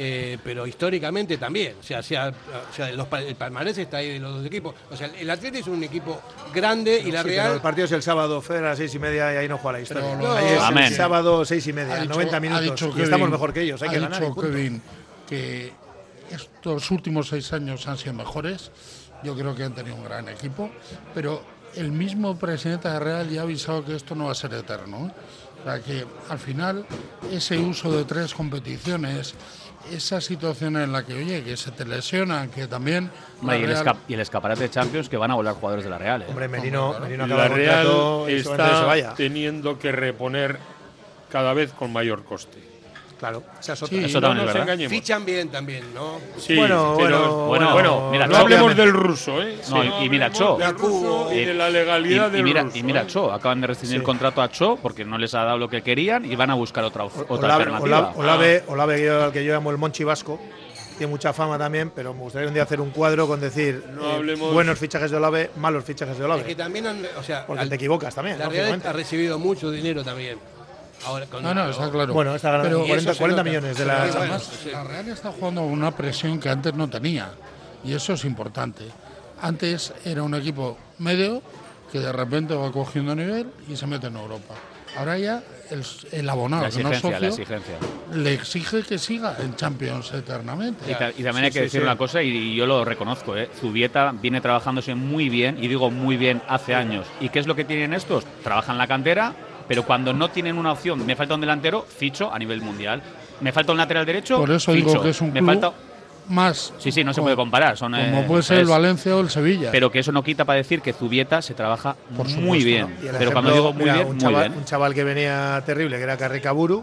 [SPEAKER 1] eh, pero históricamente también. O sea, sea, o sea, los el palmarés está ahí de los dos equipos. O sea, el Atlético es un equipo grande y la
[SPEAKER 5] Sí, pero
[SPEAKER 1] Real.
[SPEAKER 5] el partido es el sábado, Fer, a las seis y media y ahí no juega la historia.
[SPEAKER 4] Pero lo-
[SPEAKER 5] ahí es
[SPEAKER 2] Amén.
[SPEAKER 5] el sábado, seis y media,
[SPEAKER 4] dicho-
[SPEAKER 5] 90
[SPEAKER 4] ha
[SPEAKER 5] minutos.
[SPEAKER 4] dicho
[SPEAKER 5] y
[SPEAKER 4] Kevin-
[SPEAKER 5] estamos mejor que ellos, hay
[SPEAKER 4] ha
[SPEAKER 5] que ganar. y
[SPEAKER 4] dicho. Kevin que estos últimos seis años han sido mejores. Yo creo que han tenido un gran equipo, pero el mismo presidente de Real ya ha avisado que esto no va a ser eterno. ¿eh? O sea que al final ese uso de tres competiciones, esa situación en la que, oye, que se te lesionan, que también...
[SPEAKER 2] Hombre, y, el
[SPEAKER 4] Real-
[SPEAKER 2] esca- y el escaparate de Champions que van a volar jugadores de la Real. ¿eh?
[SPEAKER 5] Hombre, Merino, Merino
[SPEAKER 3] La
[SPEAKER 5] acaba
[SPEAKER 3] Real está
[SPEAKER 5] vaya.
[SPEAKER 3] teniendo que reponer cada vez con mayor coste.
[SPEAKER 5] Claro, esa es otra.
[SPEAKER 4] Sí,
[SPEAKER 2] Eso
[SPEAKER 3] no
[SPEAKER 2] también es
[SPEAKER 3] nos engañemos.
[SPEAKER 1] Fichan bien también, ¿no?
[SPEAKER 3] Sí,
[SPEAKER 5] Bueno,
[SPEAKER 3] pero-
[SPEAKER 5] bueno,
[SPEAKER 2] bueno, mira,
[SPEAKER 3] no
[SPEAKER 2] Cho-
[SPEAKER 3] hablemos del ruso, ¿eh?
[SPEAKER 2] No, y- y mira, Cho.
[SPEAKER 3] del ruso y de la legalidad
[SPEAKER 2] y,
[SPEAKER 3] del
[SPEAKER 2] y mira,
[SPEAKER 3] ruso,
[SPEAKER 2] y mira
[SPEAKER 3] ¿eh?
[SPEAKER 2] Cho, acaban de rescindir el contrato a Cho porque no les ha dado lo que querían y van a buscar otra, otra
[SPEAKER 5] Olave,
[SPEAKER 2] alternativa.
[SPEAKER 5] Olave, Olave, Olave, que yo- al que yo llamo el Monchi Vasco, tiene mucha fama también, pero me gustaría un día hacer un cuadro con decir
[SPEAKER 3] No
[SPEAKER 5] eh, buenos fichajes de Olave, malos fichajes de
[SPEAKER 1] Es que
[SPEAKER 5] Olave.
[SPEAKER 1] también han, o sea,
[SPEAKER 5] Porque
[SPEAKER 1] al-
[SPEAKER 5] te equivocas también.
[SPEAKER 1] la Real ha recibido mucho dinero también. Ahora, con-
[SPEAKER 4] No, no, está claro.
[SPEAKER 5] Bueno, está ganando
[SPEAKER 4] Pero-
[SPEAKER 5] 40,
[SPEAKER 1] eso se
[SPEAKER 5] 40
[SPEAKER 1] nota.
[SPEAKER 5] millones de la
[SPEAKER 1] sí.
[SPEAKER 4] La Real está jugando con una presión que antes no tenía. Y eso es importante. Antes era un equipo medio que de repente va cogiendo nivel y se mete en Europa. Ahora ya el, el abonado,
[SPEAKER 2] La
[SPEAKER 4] que no es
[SPEAKER 2] exigencia, la
[SPEAKER 4] socio,
[SPEAKER 2] exigencia.
[SPEAKER 4] le exige que siga en Champions eternamente.
[SPEAKER 2] Y, ta- y también hay que
[SPEAKER 5] sí,
[SPEAKER 2] decir
[SPEAKER 5] sí.
[SPEAKER 2] una cosa, y yo lo reconozco, ¿eh? Zubieta viene trabajándose muy bien, y digo muy bien hace años. ¿Y qué es lo que tienen estos? Trabajan la cantera, pero cuando no tienen una opción, me falta un delantero, ficho a nivel mundial. Me falta un lateral derecho,
[SPEAKER 4] Por eso
[SPEAKER 2] ficho.
[SPEAKER 4] digo que es un
[SPEAKER 2] me
[SPEAKER 4] club
[SPEAKER 2] falta,
[SPEAKER 4] más
[SPEAKER 2] Sí, sí, no se
[SPEAKER 4] como-
[SPEAKER 2] puede comparar. Son,
[SPEAKER 4] como
[SPEAKER 2] eh,
[SPEAKER 4] puede ser el Valencia o el Sevilla.
[SPEAKER 2] Pero que eso no quita para decir que Zubieta se trabaja
[SPEAKER 4] Por
[SPEAKER 2] muy
[SPEAKER 4] supuesto,
[SPEAKER 2] bien.
[SPEAKER 5] Y el
[SPEAKER 2] Pero cuando digo muy
[SPEAKER 5] mira,
[SPEAKER 2] bien,
[SPEAKER 5] un
[SPEAKER 2] muy
[SPEAKER 5] chaval,
[SPEAKER 2] bien.
[SPEAKER 5] un chaval que venía terrible, que era Carricaburu,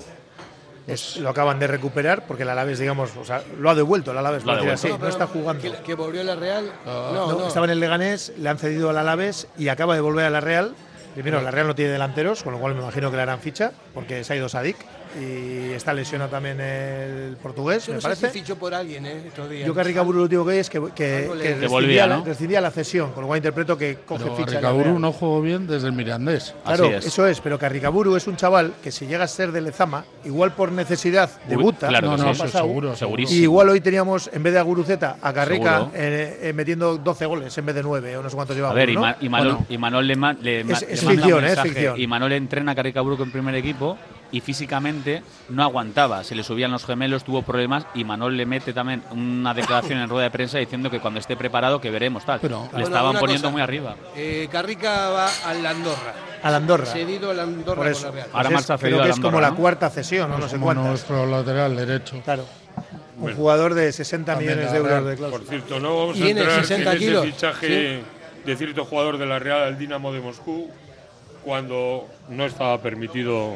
[SPEAKER 5] es- lo acaban de recuperar porque el Alavés, digamos, o sea, lo ha devuelto el Alavés,
[SPEAKER 2] Lo ha
[SPEAKER 5] por decir
[SPEAKER 2] devuelto.
[SPEAKER 5] así, no está jugando.
[SPEAKER 1] Que, que volvió a la Real. No,
[SPEAKER 5] No,
[SPEAKER 1] no.
[SPEAKER 5] Estaba en el Leganés, le han cedido al Alavés y acaba de volver a la Real. Primero, la Real no tiene delanteros, con lo cual me imagino que le harán ficha, porque se ha ido Sadik y está lesionado también el portugués,
[SPEAKER 1] Yo
[SPEAKER 5] me
[SPEAKER 1] no sé
[SPEAKER 5] parece.
[SPEAKER 1] si fichó por alguien, ¿eh? Estos días.
[SPEAKER 5] Yo Carricaburu lo último que hay es que, que, que
[SPEAKER 1] Que
[SPEAKER 5] rescindía,
[SPEAKER 2] volvía,
[SPEAKER 5] la,
[SPEAKER 2] ¿no?
[SPEAKER 5] rescindía la cesión, con lo cual interpreto que coge
[SPEAKER 4] Pero
[SPEAKER 5] ficha. la
[SPEAKER 4] Ricaburu no jugó bien desde el Mirandés.
[SPEAKER 5] Claro,
[SPEAKER 2] Así es.
[SPEAKER 5] eso es, pero Carricaburu es un chaval que si llega a ser de Lezama, igual por necesidad debuta.
[SPEAKER 2] claro
[SPEAKER 4] no,
[SPEAKER 2] que
[SPEAKER 4] no, eso
[SPEAKER 5] pasado.
[SPEAKER 4] seguro.
[SPEAKER 2] Segurísimo.
[SPEAKER 5] Y igual hoy teníamos, en vez de a Guruceta, a Carrica eh, eh, metiendo 12 goles en vez de 9 o no sé cuántos llevaba.
[SPEAKER 2] A ver,
[SPEAKER 5] ¿O no?
[SPEAKER 2] Imanol le, ma- le ma-
[SPEAKER 5] Es-
[SPEAKER 2] le
[SPEAKER 5] es
[SPEAKER 2] manda un
[SPEAKER 5] ficción, ¿eh? ficción.
[SPEAKER 2] Imanol entrena a Carricaburgo en primer equipo y físicamente no aguantaba. Se le subían los gemelos, tuvo problemas. Y Manol le mete también una declaración en rueda de prensa diciendo que cuando esté preparado que veremos tal.
[SPEAKER 4] Pero-
[SPEAKER 2] le
[SPEAKER 1] Bueno,
[SPEAKER 2] estaban poniendo
[SPEAKER 1] cosa,
[SPEAKER 2] muy arriba.
[SPEAKER 1] Eh, Carrica va al Andorra.
[SPEAKER 5] Al Andorra.
[SPEAKER 1] Cedido al Andorra
[SPEAKER 5] Por
[SPEAKER 1] con
[SPEAKER 5] eso.
[SPEAKER 1] la Real.
[SPEAKER 2] Ahora
[SPEAKER 5] Pues
[SPEAKER 2] marcha
[SPEAKER 5] es-
[SPEAKER 2] cedido
[SPEAKER 5] creo que es como la
[SPEAKER 2] ¿no?
[SPEAKER 5] cuarta cesión, no sé cuántas.
[SPEAKER 4] nuestro lateral derecho.
[SPEAKER 5] Claro. Un jugador de 60
[SPEAKER 4] También
[SPEAKER 5] millones
[SPEAKER 4] la
[SPEAKER 5] de euros de cláusula.
[SPEAKER 3] Por cierto, no vamos a entrar
[SPEAKER 1] 60
[SPEAKER 3] en ese
[SPEAKER 1] kilos,
[SPEAKER 3] fichaje de cierto jugador de la Real al Dinamo de Moscú cuando no estaba permitido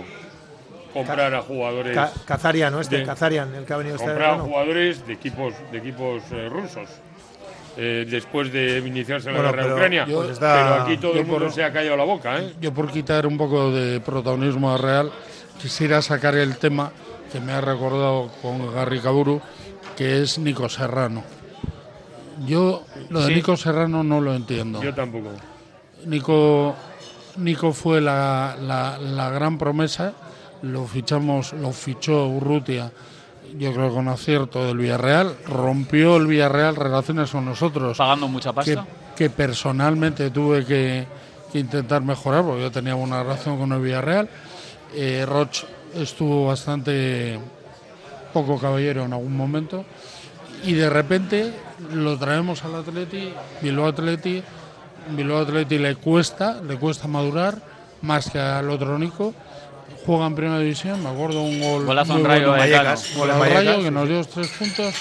[SPEAKER 3] comprar a jugadores.
[SPEAKER 5] Ca- Kazarian, ¿no? Este,
[SPEAKER 3] de-
[SPEAKER 5] Kazarian, el que ha venido este
[SPEAKER 3] comprar a jugadores de equipos de equipos eh, rusos. eh, después de iniciarse la guerra de Ucrania.
[SPEAKER 4] yo-
[SPEAKER 3] pero
[SPEAKER 4] está-
[SPEAKER 3] aquí todo el mundo
[SPEAKER 4] por-
[SPEAKER 3] se ha callado la boca, ¿eh?
[SPEAKER 4] Yo por quitar un poco de protagonismo a Real, quisiera sacar el tema que me ha recordado con Garry Caburu, que es Nico Serrano. Yo lo de
[SPEAKER 3] Sí.
[SPEAKER 4] Nico Serrano no lo entiendo.
[SPEAKER 3] Yo tampoco.
[SPEAKER 4] Nico, Nico fue la, la- la gran promesa, lo fichamos, lo fichó Urrutia, yo creo con acierto del Villarreal, rompió el Villarreal relaciones con nosotros.
[SPEAKER 2] Pagando mucha
[SPEAKER 4] que,
[SPEAKER 2] pasta.
[SPEAKER 4] que personalmente tuve que, que intentar mejorar, porque yo tenía una relación con el Villarreal. Eh, Roch estuvo bastante poco caballero en algún momento y de repente lo traemos al Atleti, Bilbao Atleti, Bilbao Atleti le cuesta, le cuesta madurar más que al otro Nico. Juega en primera división, me acuerdo un gol
[SPEAKER 2] Golazo en Rayo
[SPEAKER 4] bueno
[SPEAKER 2] Vallecano.
[SPEAKER 4] al
[SPEAKER 2] Gol en
[SPEAKER 4] Rayo
[SPEAKER 2] Vallecas,
[SPEAKER 4] que
[SPEAKER 2] sí,
[SPEAKER 4] nos dio los tres puntos,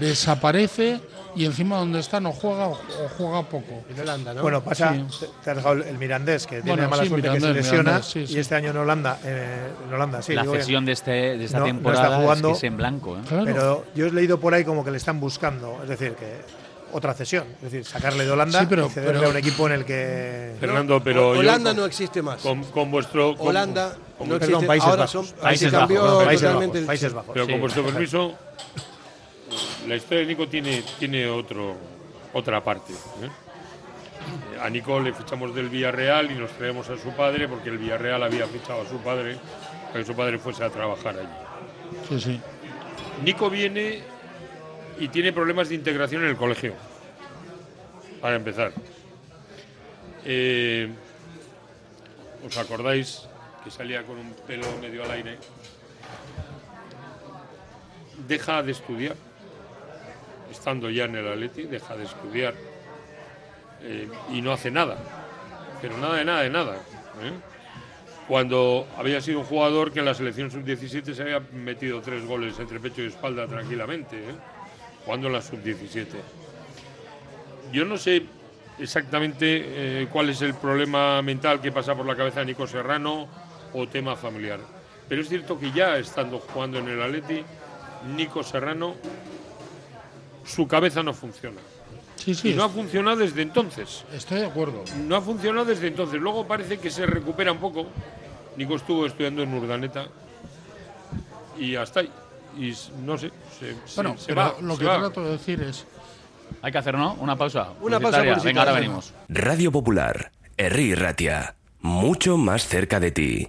[SPEAKER 4] desaparece y encima donde está no juega o, juega poco.
[SPEAKER 5] En Holanda, ¿no? Bueno, pasa,
[SPEAKER 4] Sí.
[SPEAKER 5] te, has dejado el- el Mirandés, que tiene
[SPEAKER 4] Bueno,
[SPEAKER 5] mala
[SPEAKER 4] sí,
[SPEAKER 5] suerte que se lesiona,
[SPEAKER 4] Mirandés, sí, sí.
[SPEAKER 5] y este año en Holanda, eh, en Holanda, sí.
[SPEAKER 2] la cesión de, este, de esta
[SPEAKER 5] No- no
[SPEAKER 2] temporada
[SPEAKER 5] está jugando,
[SPEAKER 2] es, que es en blanco. ¿eh?
[SPEAKER 5] Pero yo he leído por ahí como que le están buscando, es decir, que otra cesión, es decir, sacarle de Holanda
[SPEAKER 4] Sí, pero-
[SPEAKER 5] y cederle
[SPEAKER 4] pero-
[SPEAKER 5] a un equipo en el que...
[SPEAKER 3] Fernando, pero yo-
[SPEAKER 1] Holanda no existe más.
[SPEAKER 3] Con, con vuestro.
[SPEAKER 1] Holanda
[SPEAKER 3] con-
[SPEAKER 1] no existe.
[SPEAKER 5] Perdón, Países
[SPEAKER 1] ahora
[SPEAKER 5] Bajos.
[SPEAKER 1] son,
[SPEAKER 5] Países Bajos, Países Bajos.
[SPEAKER 3] Pero
[SPEAKER 5] Sí.
[SPEAKER 3] con vuestro permiso, la historia de Nico tiene, tiene otro, otra parte. ¿eh? A Nico le fichamos del Villarreal y nos traemos a su padre porque el Villarreal había fichado a su padre para que su padre fuese a trabajar allí.
[SPEAKER 4] Sí, sí.
[SPEAKER 3] Nico viene y tiene problemas de integración en el colegio. Para empezar. Eh, ¿Os acordáis que salía con un pelo medio al aire? Deja de estudiar. Estando ya en el Atleti, deja de estudiar. eh, y no hace nada. Pero nada de nada de nada. ¿eh? Cuando había sido un jugador que en la selección sub-17 se había metido tres goles entre pecho y espalda tranquilamente, ¿eh? jugando en la sub-17. Yo no sé exactamente cuál es el problema mental que pasa por la cabeza de Nico Serrano o tema familiar. Pero es cierto que ya estando jugando en el Atleti, Nico Serrano, su cabeza no funciona.
[SPEAKER 4] Sí, sí,
[SPEAKER 3] y no ha funcionado desde entonces.
[SPEAKER 4] Estoy de acuerdo.
[SPEAKER 3] No ha funcionado desde entonces. Luego parece que se recupera un poco. Nico estuvo estudiando en Urdaneta y hasta ahí. Y no sé, se, se-
[SPEAKER 4] Bueno,
[SPEAKER 3] se
[SPEAKER 4] pero
[SPEAKER 3] va.
[SPEAKER 4] lo
[SPEAKER 3] se
[SPEAKER 4] que
[SPEAKER 3] va.
[SPEAKER 4] trato de decir es
[SPEAKER 2] Hay que hacer, ¿no? Una pausa.
[SPEAKER 1] Una pausa.
[SPEAKER 2] Venga, ahora venimos.
[SPEAKER 6] Radio Popular, Herri Ratia, mucho más cerca de ti.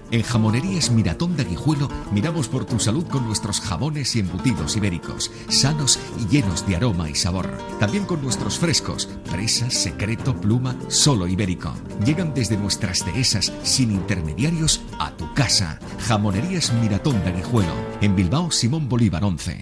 [SPEAKER 9] En Jamonerías Miratonda Guijuelo miramos por tu salud con nuestros jamones y embutidos ibéricos, sanos y llenos de aroma y sabor. También con nuestros frescos, presa, secreto, pluma, solo ibérico. Llegan desde nuestras dehesas, sin intermediarios, a tu casa. Jamonerías Miratonda Guijuelo. En Bilbao, Simón Bolívar 11.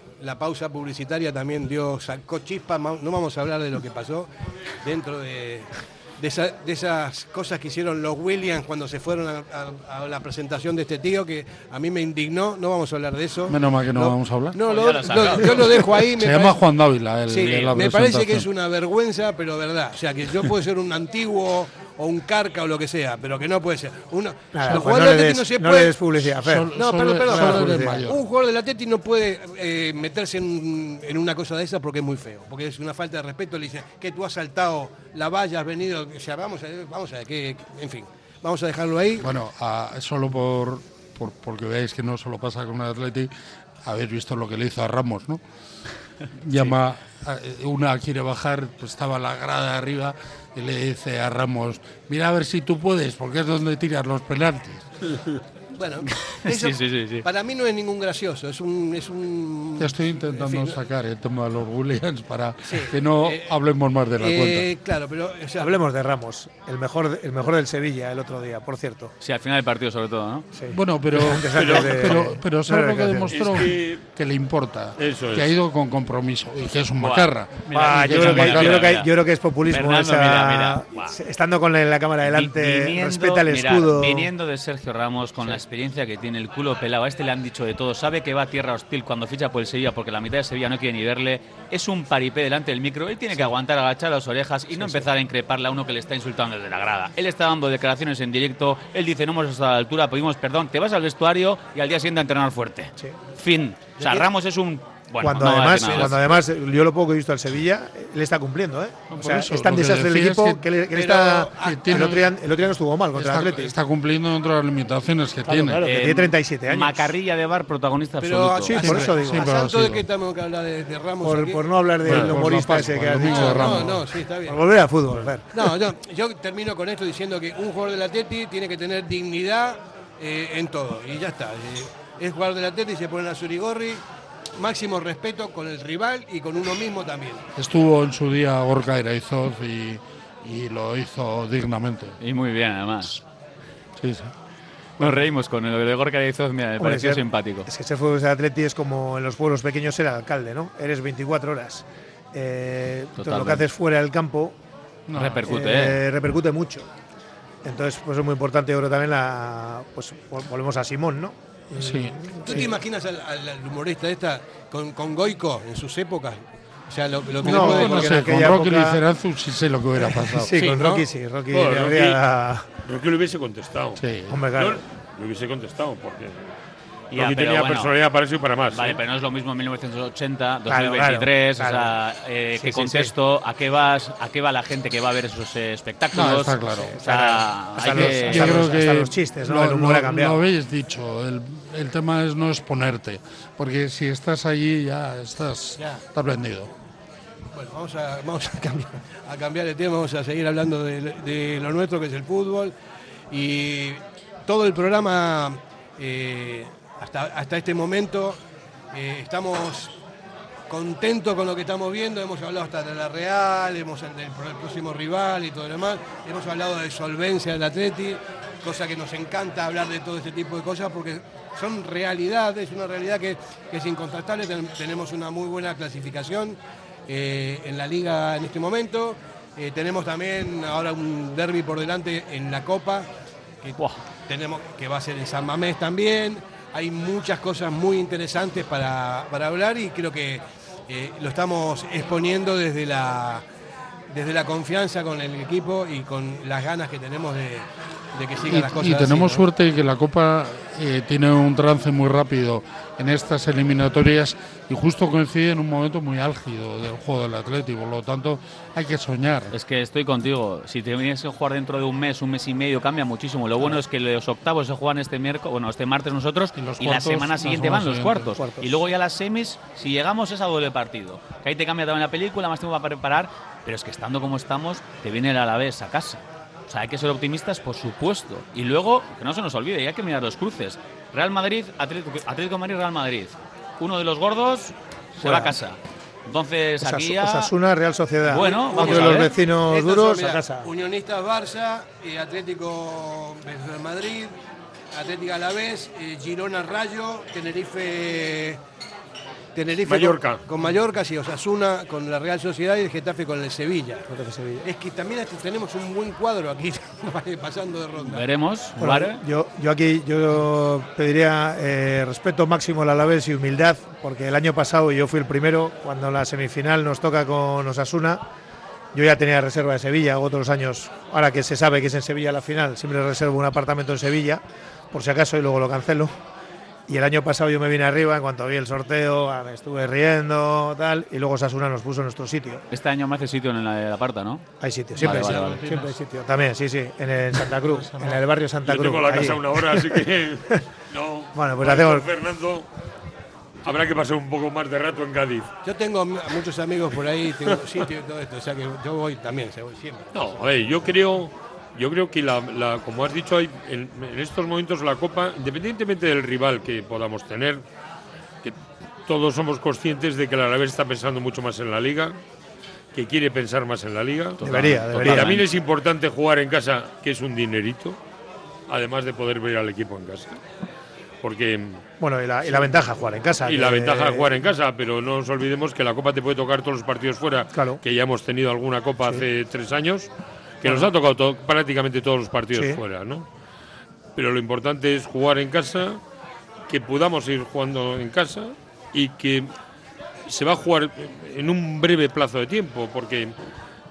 [SPEAKER 1] la pausa publicitaria también dio, sacó chispa. No vamos a hablar de lo que pasó dentro de, de esa- de esas cosas que hicieron los Williams cuando se fueron a, a- a la presentación de este tío, que a mí me indignó. No vamos a hablar de eso.
[SPEAKER 4] Menos mal que no vamos a hablar.
[SPEAKER 1] No, lo-
[SPEAKER 4] ya lo
[SPEAKER 1] lo-
[SPEAKER 4] sacamos.
[SPEAKER 1] yo lo dejo ahí.
[SPEAKER 4] Se
[SPEAKER 1] me
[SPEAKER 4] llama
[SPEAKER 1] parece-
[SPEAKER 4] Juan Dávila, el-
[SPEAKER 1] Sí,
[SPEAKER 4] de la
[SPEAKER 1] me parece que es una vergüenza, pero verdad. O sea, que yo puedo ser un antiguo o un carca o lo que sea, pero que no puede ser. Uno,
[SPEAKER 5] Nada,
[SPEAKER 1] los
[SPEAKER 5] pues
[SPEAKER 1] jugadores
[SPEAKER 5] no
[SPEAKER 1] Atleti se
[SPEAKER 5] no
[SPEAKER 1] puede-
[SPEAKER 5] le des publicidad, Fer.
[SPEAKER 1] No,
[SPEAKER 5] Solo-
[SPEAKER 1] perdón, perdón,
[SPEAKER 5] solo
[SPEAKER 1] perdón. Un jugador del Atleti no puede eh, meterse en, en una cosa de esa porque es muy feo, porque es una falta de respeto. Le dicen que tú has saltado la valla, has venido, o sea, vamos a, vamos a ver, que, en fin, vamos a dejarlo ahí.
[SPEAKER 4] Bueno, a- solo por, por- porque veáis que no solo pasa con el Atleti, habéis visto lo que le hizo a Ramos, ¿no? Llama, a- una quiere bajar, pues estaba la grada arriba y le dice a Ramos, mira a ver si tú puedes, porque es donde tiras los penaltis.
[SPEAKER 1] Bueno,
[SPEAKER 2] Sí,
[SPEAKER 1] eso
[SPEAKER 2] sí, sí, sí.
[SPEAKER 1] para mí no es ningún gracioso, es un... Es un
[SPEAKER 4] Te estoy intentando
[SPEAKER 1] en fin,
[SPEAKER 4] sacar el tema de los Williams para que no
[SPEAKER 1] eh,
[SPEAKER 4] hablemos más de la
[SPEAKER 1] eh, Claro, pero... o sea,
[SPEAKER 5] Hablemos de Ramos, el mejor, el mejor del Sevilla el otro día, por cierto.
[SPEAKER 2] Sí, al final del partido sobre todo, ¿no?
[SPEAKER 5] Sí.
[SPEAKER 4] Bueno, pero, pero,
[SPEAKER 5] de-
[SPEAKER 4] pero, pero ¿sabes lo que demostró?
[SPEAKER 3] Es que-
[SPEAKER 4] le importa.
[SPEAKER 3] Eso
[SPEAKER 4] que
[SPEAKER 3] es.
[SPEAKER 4] ha ido con compromiso y que es un macarra.
[SPEAKER 5] Ah, yo, creo que, yo,
[SPEAKER 4] macarra.
[SPEAKER 5] creo que,
[SPEAKER 2] mira.
[SPEAKER 5] yo creo que es populismo.
[SPEAKER 2] Fernando,
[SPEAKER 5] esa-
[SPEAKER 2] mira, mira. Buah.
[SPEAKER 5] Estando con la cámara delante, respeta el escudo.
[SPEAKER 2] viniendo de Sergio Ramos, con la experiencia que tiene el culo pelado, a este le han dicho de todo. Sabe que va a tierra hostil cuando ficha por el Sevilla, porque la mitad de Sevilla no quiere ni verle. Es un paripé delante del micro. Él tiene que aguantar, agachar las orejas y no empezar a increparle a uno que le está insultando desde la grada. Él está dando declaraciones en directo. Él dice: No hemos estado a la altura, pedimos perdón. Te vas al vestuario y al día siguiente a entrenar fuerte. Fin. O sea, Ramos es un. Bueno,
[SPEAKER 5] cuando,
[SPEAKER 2] no
[SPEAKER 5] además,
[SPEAKER 2] nada
[SPEAKER 5] cuando
[SPEAKER 2] más.
[SPEAKER 5] además, yo lo poco que he visto al Sevilla, le está cumpliendo, ¿eh? O sea,
[SPEAKER 4] eso,
[SPEAKER 5] es tan desastre el
[SPEAKER 4] es
[SPEAKER 5] equipo
[SPEAKER 4] que-
[SPEAKER 5] que, le, que le
[SPEAKER 1] pero,
[SPEAKER 5] está.
[SPEAKER 1] ah,
[SPEAKER 5] el, otro día, el otro día no estuvo mal contra
[SPEAKER 4] Está,
[SPEAKER 5] el Atleti.
[SPEAKER 4] está cumpliendo dentro de las limitaciones que
[SPEAKER 5] Claro,
[SPEAKER 4] tiene.
[SPEAKER 5] claro, que
[SPEAKER 2] Eh,
[SPEAKER 5] tiene 37 años.
[SPEAKER 2] Macarrilla de bar, protagonista
[SPEAKER 1] pero
[SPEAKER 2] absoluto.
[SPEAKER 5] sí, por eso digo.
[SPEAKER 4] Sí,
[SPEAKER 1] a
[SPEAKER 4] pero
[SPEAKER 1] tanto
[SPEAKER 4] sí,
[SPEAKER 1] de que tenemos que hablar de, de Ramos
[SPEAKER 5] Por,
[SPEAKER 1] aquí.
[SPEAKER 5] por no hablar del
[SPEAKER 4] Bueno, pues
[SPEAKER 5] humorista ese que has dicho.
[SPEAKER 4] de
[SPEAKER 1] No,
[SPEAKER 4] Ramos.
[SPEAKER 1] no, sí, está bien.
[SPEAKER 5] Por volver al fútbol, Fer.
[SPEAKER 1] No, yo, yo termino con esto diciendo que un jugador del Atleti tiene que tener dignidad eh, en todo. Y ya está. Eh, es jugador del Atleti, se pone a Surigorri, máximo respeto con el rival y con uno mismo también.
[SPEAKER 4] Estuvo en su día Gorka Iraizoz y, y lo hizo dignamente.
[SPEAKER 2] Y muy bien, además.
[SPEAKER 4] Sí, sí.
[SPEAKER 2] Nos reímos con el de Gorka Izoz, mira, me
[SPEAKER 5] Hombre,
[SPEAKER 2] pareció
[SPEAKER 5] ser-
[SPEAKER 2] simpático.
[SPEAKER 5] Es que ser fútbol de Atleti es como en los pueblos pequeños ser alcalde, ¿no? Eres 24 horas. Eh, entonces lo que haces fuera del campo
[SPEAKER 2] Repercute,
[SPEAKER 5] eh,
[SPEAKER 2] ¿eh?
[SPEAKER 5] repercute mucho. Entonces, pues es muy importante, yo creo también la. Pues vol- volvemos a Simón, ¿no?
[SPEAKER 4] Sí.
[SPEAKER 1] ¿Tú te imaginas al, al- al humorista esta con, con Goico en sus épocas? O sea, lo, lo que
[SPEAKER 5] No,
[SPEAKER 1] le puede-
[SPEAKER 4] No sé,
[SPEAKER 5] en
[SPEAKER 4] con Rocky
[SPEAKER 5] época-
[SPEAKER 4] Liceranzu sí sé lo que hubiera pasado.
[SPEAKER 5] Sí,
[SPEAKER 1] Sí,
[SPEAKER 5] con
[SPEAKER 1] ¿no?
[SPEAKER 5] Rocky sí. Rocky
[SPEAKER 3] Bueno, Rocky-
[SPEAKER 5] habría-
[SPEAKER 3] Rocky le hubiese contestado.
[SPEAKER 4] Sí.
[SPEAKER 5] Hombre, claro.
[SPEAKER 3] Le hubiese contestado porque
[SPEAKER 2] Ya, pero
[SPEAKER 3] tenía
[SPEAKER 2] bueno.
[SPEAKER 3] personalidad para eso y para más.
[SPEAKER 2] Vale,
[SPEAKER 3] ¿eh?
[SPEAKER 2] pero no es lo mismo 1980,
[SPEAKER 5] Claro,
[SPEAKER 2] 2023,
[SPEAKER 5] claro,
[SPEAKER 2] o sea, eh,
[SPEAKER 5] Sí,
[SPEAKER 2] qué
[SPEAKER 5] sí,
[SPEAKER 2] contexto, a qué vas, a qué va la gente que va a ver esos eh, espectáculos.
[SPEAKER 4] No, está claro.
[SPEAKER 2] O sea,
[SPEAKER 5] Hasta
[SPEAKER 2] hay
[SPEAKER 5] los-
[SPEAKER 2] que-
[SPEAKER 5] hasta
[SPEAKER 4] Yo creo
[SPEAKER 5] los-
[SPEAKER 4] que
[SPEAKER 5] hasta los chistes, ¿no?
[SPEAKER 4] Lo,
[SPEAKER 5] El humor
[SPEAKER 4] lo-
[SPEAKER 5] ha cambiado.
[SPEAKER 4] lo habéis dicho, el, el tema es no exponerte, porque si estás allí ya estás,
[SPEAKER 1] Ya.
[SPEAKER 4] estás vendido.
[SPEAKER 1] Bueno, vamos a, vamos a, cambiar, a cambiar de tema, vamos a seguir hablando de, de lo nuestro que es el fútbol. Y todo el programa, eh, hasta, hasta este momento, eh, estamos contentos con lo que estamos viendo. Hemos hablado hasta de la Real, hemos del, del próximo rival y todo lo demás. Hemos hablado de solvencia del Atleti, cosa que nos encanta hablar de todo este tipo de cosas porque son realidades, una realidad que, que es incontrastable. Ten- tenemos una muy buena clasificación eh, en la liga en este momento. Eh, tenemos también ahora un derby por delante en la Copa, que, tenemos, que va a ser en San Mamés también. Hay muchas cosas muy interesantes para, para hablar y creo que eh, lo estamos exponiendo desde la, desde la confianza con el equipo y con las ganas que tenemos de, de que sigan
[SPEAKER 4] Y,
[SPEAKER 1] las cosas.
[SPEAKER 4] y
[SPEAKER 1] así,
[SPEAKER 4] tenemos
[SPEAKER 1] ¿no?
[SPEAKER 4] suerte que la Copa eh, tiene un trance muy rápido en estas eliminatorias y justo coincide en un momento muy álgido del juego del Atlético, por lo tanto hay que soñar.
[SPEAKER 2] Es que estoy contigo. Si te vienes a jugar dentro de un mes, un mes y medio, cambia muchísimo. Lo bueno es que los octavos se juegan este miércoles, bueno, este martes nosotros, y,
[SPEAKER 4] los
[SPEAKER 2] la
[SPEAKER 4] cuartos,
[SPEAKER 2] semana
[SPEAKER 4] la
[SPEAKER 2] siguiente
[SPEAKER 4] semana
[SPEAKER 2] van los
[SPEAKER 4] siguiente.
[SPEAKER 2] cuartos.
[SPEAKER 4] Cuartos.
[SPEAKER 2] Y luego ya las semis, si llegamos es a doble partido. Que ahí te cambia también la película, más tiempo para preparar, pero es que estando como estamos, te viene el Alavés a casa. O sea, hay que ser optimistas, por supuesto. Y luego, que no se nos olvide, y hay que mirar los cruces. Real Madrid, Atlético, Atlético de Madrid, Real Madrid. Uno de los gordos se
[SPEAKER 5] Fuera.
[SPEAKER 2] va a casa. Entonces,
[SPEAKER 5] Osas-
[SPEAKER 2] aquí ya...
[SPEAKER 5] Osasuna, Real Sociedad.
[SPEAKER 2] Bueno,
[SPEAKER 5] Uno
[SPEAKER 2] vamos
[SPEAKER 5] de
[SPEAKER 2] a
[SPEAKER 5] los
[SPEAKER 2] ver.
[SPEAKER 5] vecinos
[SPEAKER 1] Estos
[SPEAKER 5] duros
[SPEAKER 1] son, mira,
[SPEAKER 5] a casa.
[SPEAKER 1] Unionistas Barça, eh, Atlético Madrid, Atlético Alavés, eh, Girona Rayo, Tenerife. Tenerife
[SPEAKER 3] Mallorca.
[SPEAKER 1] Con, con Mallorca, sí, Osasuna con la Real Sociedad y el Getafe con el Sevilla. Es que también este- tenemos un buen cuadro aquí pasando de ronda.
[SPEAKER 2] Veremos,
[SPEAKER 5] Bueno,
[SPEAKER 2] ¿vale?
[SPEAKER 5] yo, yo aquí yo pediría eh, respeto máximo al Alavés y humildad, porque el año pasado yo fui el primero, cuando la semifinal nos toca con Osasuna, yo ya tenía reserva de Sevilla, otros años, ahora que se sabe que es en Sevilla la final, siempre reservo un apartamento en Sevilla, por si acaso, y luego lo cancelo. Y el año pasado yo me vine arriba, en cuanto vi el sorteo, ah, me estuve riendo, tal, y luego Osasuna nos puso en nuestro sitio.
[SPEAKER 2] Este año me hace sitio en la de la parta, ¿no?
[SPEAKER 5] Hay sitio, siempre,
[SPEAKER 2] Vale,
[SPEAKER 5] hay,
[SPEAKER 2] vale,
[SPEAKER 5] sitio,
[SPEAKER 2] vale.
[SPEAKER 5] siempre hay sitio. También, sí, sí, en, el Santa Cruz, en el barrio Santa
[SPEAKER 3] Yo
[SPEAKER 5] Cruz.
[SPEAKER 3] tengo la casa una hora, así que no.
[SPEAKER 5] Bueno, pues hacemos.
[SPEAKER 3] Fernando, habrá que pasar un poco más de rato en Cádiz.
[SPEAKER 1] Yo tengo muchos amigos por ahí, tengo sitio y todo esto, o sea que yo voy también, se voy siempre.
[SPEAKER 3] No, a ver, yo creo, yo creo que la, la- como has dicho, hay, en, en estos momentos la Copa, independientemente del rival que podamos tener, que todos somos conscientes de que el Alavés está pensando mucho más en la Liga, que quiere pensar más en la Liga.
[SPEAKER 5] Debería, debería.
[SPEAKER 3] También es importante jugar en casa, que es un dinerito, además de poder ver al equipo en casa. Porque
[SPEAKER 5] Bueno, y la, y la ventaja jugar en casa.
[SPEAKER 3] y la ventaja de jugar en casa, pero no nos olvidemos que la Copa te puede tocar todos los partidos fuera, que ya hemos tenido alguna Copa hace tres años, que nos ha tocado to- prácticamente todos los partidos
[SPEAKER 5] Sí.
[SPEAKER 3] fuera, ¿no? Pero lo importante es jugar en casa, que podamos ir jugando en casa y que se va a jugar en un breve plazo de tiempo, porque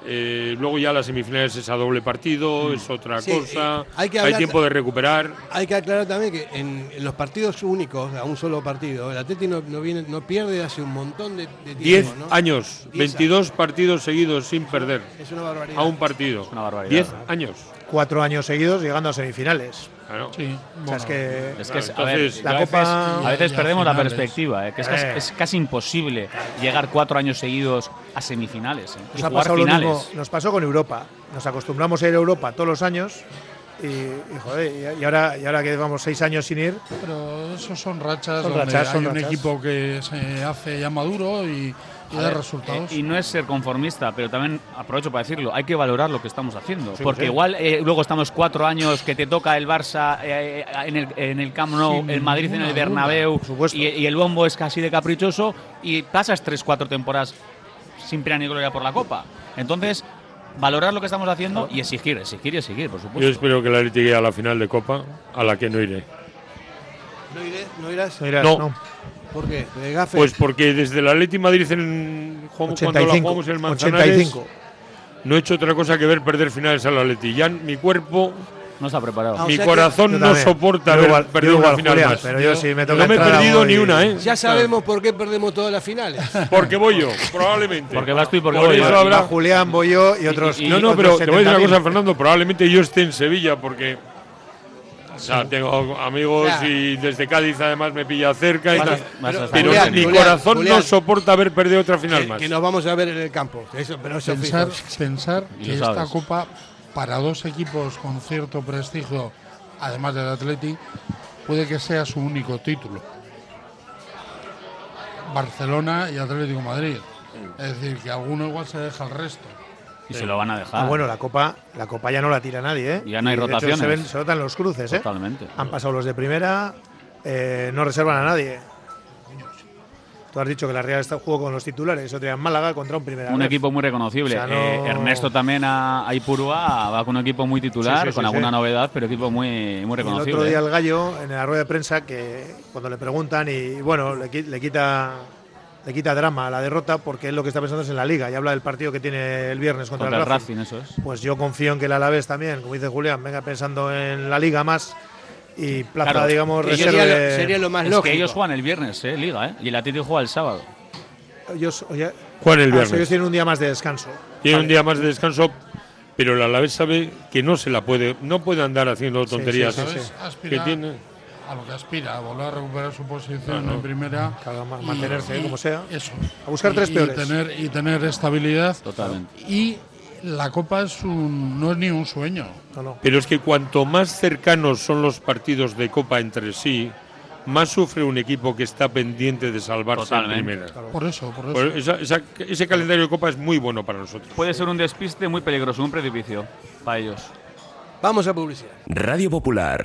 [SPEAKER 3] eh, luego ya las semifinales es a doble partido, es otra
[SPEAKER 1] Sí,
[SPEAKER 3] cosa,
[SPEAKER 1] eh, hay que
[SPEAKER 3] hay
[SPEAKER 1] hablar-
[SPEAKER 3] tiempo de recuperar.
[SPEAKER 1] Hay que aclarar también que en, en los partidos únicos, a un solo partido, el Atleti no, no viene, no pierde hace un montón de, de tiempo.
[SPEAKER 3] 10
[SPEAKER 1] ¿no?
[SPEAKER 3] años,
[SPEAKER 1] 10
[SPEAKER 3] 22 partidos seguidos sin perder.
[SPEAKER 1] Es una barbaridad.
[SPEAKER 3] A un partido.
[SPEAKER 2] una barbaridad.
[SPEAKER 3] 10 años.
[SPEAKER 5] Cuatro años seguidos llegando a semifinales.
[SPEAKER 3] Claro.
[SPEAKER 4] Sí,
[SPEAKER 5] O sea, es que.
[SPEAKER 2] Es que, es- a ver,
[SPEAKER 5] la
[SPEAKER 2] veces,
[SPEAKER 5] Copa-
[SPEAKER 2] a veces
[SPEAKER 4] y
[SPEAKER 2] perdemos la perspectiva, eh, que es, casi,
[SPEAKER 5] Eh.
[SPEAKER 2] es casi imposible llegar cuatro años seguidos a semifinales eh, y
[SPEAKER 5] Nos ha
[SPEAKER 2] jugar
[SPEAKER 5] pasado lo
[SPEAKER 2] finales.
[SPEAKER 5] mismo. Nos pasó con Europa. Nos acostumbramos a ir a Europa todos los años. Y, y, joder, y- y ahora, y ahora que llevamos seis años sin ir,
[SPEAKER 4] Pero esos son rachas
[SPEAKER 5] Son
[SPEAKER 4] donde
[SPEAKER 5] rachas,
[SPEAKER 4] hay
[SPEAKER 5] son
[SPEAKER 4] un
[SPEAKER 5] rachas.
[SPEAKER 4] equipo que se hace ya maduro y, y
[SPEAKER 2] A
[SPEAKER 4] da
[SPEAKER 2] ver,
[SPEAKER 4] resultados.
[SPEAKER 2] eh, y no es ser conformista, pero también aprovecho para decirlo, hay que valorar lo que estamos haciendo.
[SPEAKER 5] Sí,
[SPEAKER 2] porque
[SPEAKER 5] sí.
[SPEAKER 2] igual eh, luego estamos cuatro años que te toca el Barça eh, en, el, en el Camp Nou,
[SPEAKER 4] Sin
[SPEAKER 2] el Madrid en el Bernabéu, y, y el bombo es casi de caprichoso, y pasas tres, cuatro temporadas sin pena ni gloria por la Copa. Entonces, valorar lo que estamos haciendo y exigir, exigir y exigir, por
[SPEAKER 3] Yo
[SPEAKER 2] supuesto.
[SPEAKER 3] espero que la Atleti llegue a la final de Copa, a la que no iré.
[SPEAKER 1] ¿No, iré- no irás?
[SPEAKER 5] no irás,
[SPEAKER 3] No.
[SPEAKER 5] no.
[SPEAKER 1] ¿Por qué? ¿De gafe?
[SPEAKER 3] Pues porque desde el Atleti Madrid en, jugamos- cuando la
[SPEAKER 5] 85.
[SPEAKER 3] jugamos en el Manzanares,
[SPEAKER 5] 85.
[SPEAKER 3] no he hecho otra cosa que ver perder finales al Atleti. Ya mi cuerpo,
[SPEAKER 2] No está preparado.
[SPEAKER 1] Ah,
[SPEAKER 3] mi corazón no soporta
[SPEAKER 5] Yo
[SPEAKER 3] ver
[SPEAKER 5] igual-
[SPEAKER 3] perder una final
[SPEAKER 5] Julián,
[SPEAKER 3] más.
[SPEAKER 5] pero yo sí me toca
[SPEAKER 3] no me he
[SPEAKER 5] a
[SPEAKER 3] perdido ni una, ¿eh?
[SPEAKER 1] ya sabemos por qué perdemos todas las finales.
[SPEAKER 3] Porque voy yo, probablemente.
[SPEAKER 2] Porque vas tú y porque
[SPEAKER 3] Por
[SPEAKER 2] voy yo.
[SPEAKER 3] habrá-
[SPEAKER 5] Julián, voy yo y otros.
[SPEAKER 2] y-
[SPEAKER 3] No, no,
[SPEAKER 5] otros
[SPEAKER 3] pero te voy a decir una
[SPEAKER 5] 70.000.
[SPEAKER 3] cosa, Fernando. Probablemente yo esté en Sevilla porque. O sea, tengo amigos y desde Cádiz además me pilla cerca y tal.
[SPEAKER 1] Pero-
[SPEAKER 3] Pero
[SPEAKER 1] Julián,
[SPEAKER 3] mi
[SPEAKER 1] Julián,
[SPEAKER 3] corazón
[SPEAKER 1] Julián.
[SPEAKER 3] no soporta haber perdido otra final
[SPEAKER 1] que,
[SPEAKER 3] más.
[SPEAKER 1] que nos vamos a ver en el campo. Eso, pero eso
[SPEAKER 4] pensar, que esta copa, para dos equipos con cierto prestigio, además del Atleti, puede que sea su único título. Barcelona y Atlético Madrid. Es decir, que alguno igual se deja el resto.
[SPEAKER 2] Y se lo van a dejar.
[SPEAKER 5] Ah, bueno, la copa, la copa ya no la tira nadie, ¿eh?
[SPEAKER 2] Y ya no hay
[SPEAKER 5] hecho,
[SPEAKER 2] rotaciones.
[SPEAKER 5] se, ven- se notan los cruces, ¿eh?
[SPEAKER 2] Totalmente.
[SPEAKER 5] Han pasado los de primera, eh, no reservan a nadie. Tú has dicho que la Real está jugó con los titulares, otro día en Málaga contra un primera.
[SPEAKER 2] Un equipo muy reconocible.
[SPEAKER 5] O sea, no-
[SPEAKER 2] Eh, Ernesto también a, a Ipurúa va con un equipo muy titular,
[SPEAKER 5] Sí, sí,
[SPEAKER 2] con alguna novedad, pero equipo muy, muy
[SPEAKER 5] Y el
[SPEAKER 2] reconocible.
[SPEAKER 5] otro día
[SPEAKER 2] ¿eh?
[SPEAKER 5] el gallo en la rueda de prensa que cuando le preguntan y bueno le, le quita le quita drama a la derrota porque él lo que está pensando es en la liga y habla del partido que tiene el viernes contra,
[SPEAKER 2] Contra el
[SPEAKER 5] el Racing.
[SPEAKER 2] Racing, eso es.
[SPEAKER 5] Pues yo confío en que el Alavés también, como dice Julián, venga pensando en la liga más y plaza
[SPEAKER 2] Claro,
[SPEAKER 5] digamos
[SPEAKER 1] que
[SPEAKER 5] reserve.
[SPEAKER 1] sería lo- sería lo más
[SPEAKER 2] es
[SPEAKER 1] lógico.
[SPEAKER 2] que ellos juegan el viernes, ¿eh? Liga, ¿eh? Y el Atlético juega el sábado.
[SPEAKER 5] Ellos, oye,
[SPEAKER 3] Juegan el
[SPEAKER 5] ah,
[SPEAKER 3] viernes.
[SPEAKER 5] ellos tienen un día más de descanso.
[SPEAKER 3] Tiene
[SPEAKER 5] Vale.
[SPEAKER 3] un día más de descanso, pero el Alavés sabe que no se la puede, no puede andar haciendo tonterías.
[SPEAKER 5] sí, sí,
[SPEAKER 4] ¿Sabes?
[SPEAKER 5] sí.
[SPEAKER 3] Que tiene.
[SPEAKER 4] A lo que aspira, a volver a recuperar su posición
[SPEAKER 3] Claro.
[SPEAKER 4] en primera. Y-
[SPEAKER 5] mantenerse,
[SPEAKER 4] y-
[SPEAKER 5] como sea.
[SPEAKER 4] Eso.
[SPEAKER 5] A buscar
[SPEAKER 4] Y-
[SPEAKER 5] tres
[SPEAKER 4] y
[SPEAKER 5] peores.
[SPEAKER 4] tener, y tener estabilidad.
[SPEAKER 2] Totalmente.
[SPEAKER 4] Y la Copa es un, no es ni un sueño.
[SPEAKER 5] No, no.
[SPEAKER 3] Pero es que cuanto más cercanos son los partidos de Copa entre sí, más sufre un equipo que está pendiente de salvarse
[SPEAKER 2] Totalmente.
[SPEAKER 3] en primera.
[SPEAKER 4] Por eso, por eso.
[SPEAKER 3] Por esa- esa- ese calendario de Copa es muy bueno para nosotros.
[SPEAKER 2] Puede ser un despiste muy peligroso, un precipicio para ellos.
[SPEAKER 1] Vamos a publicidad.
[SPEAKER 6] Radio Popular,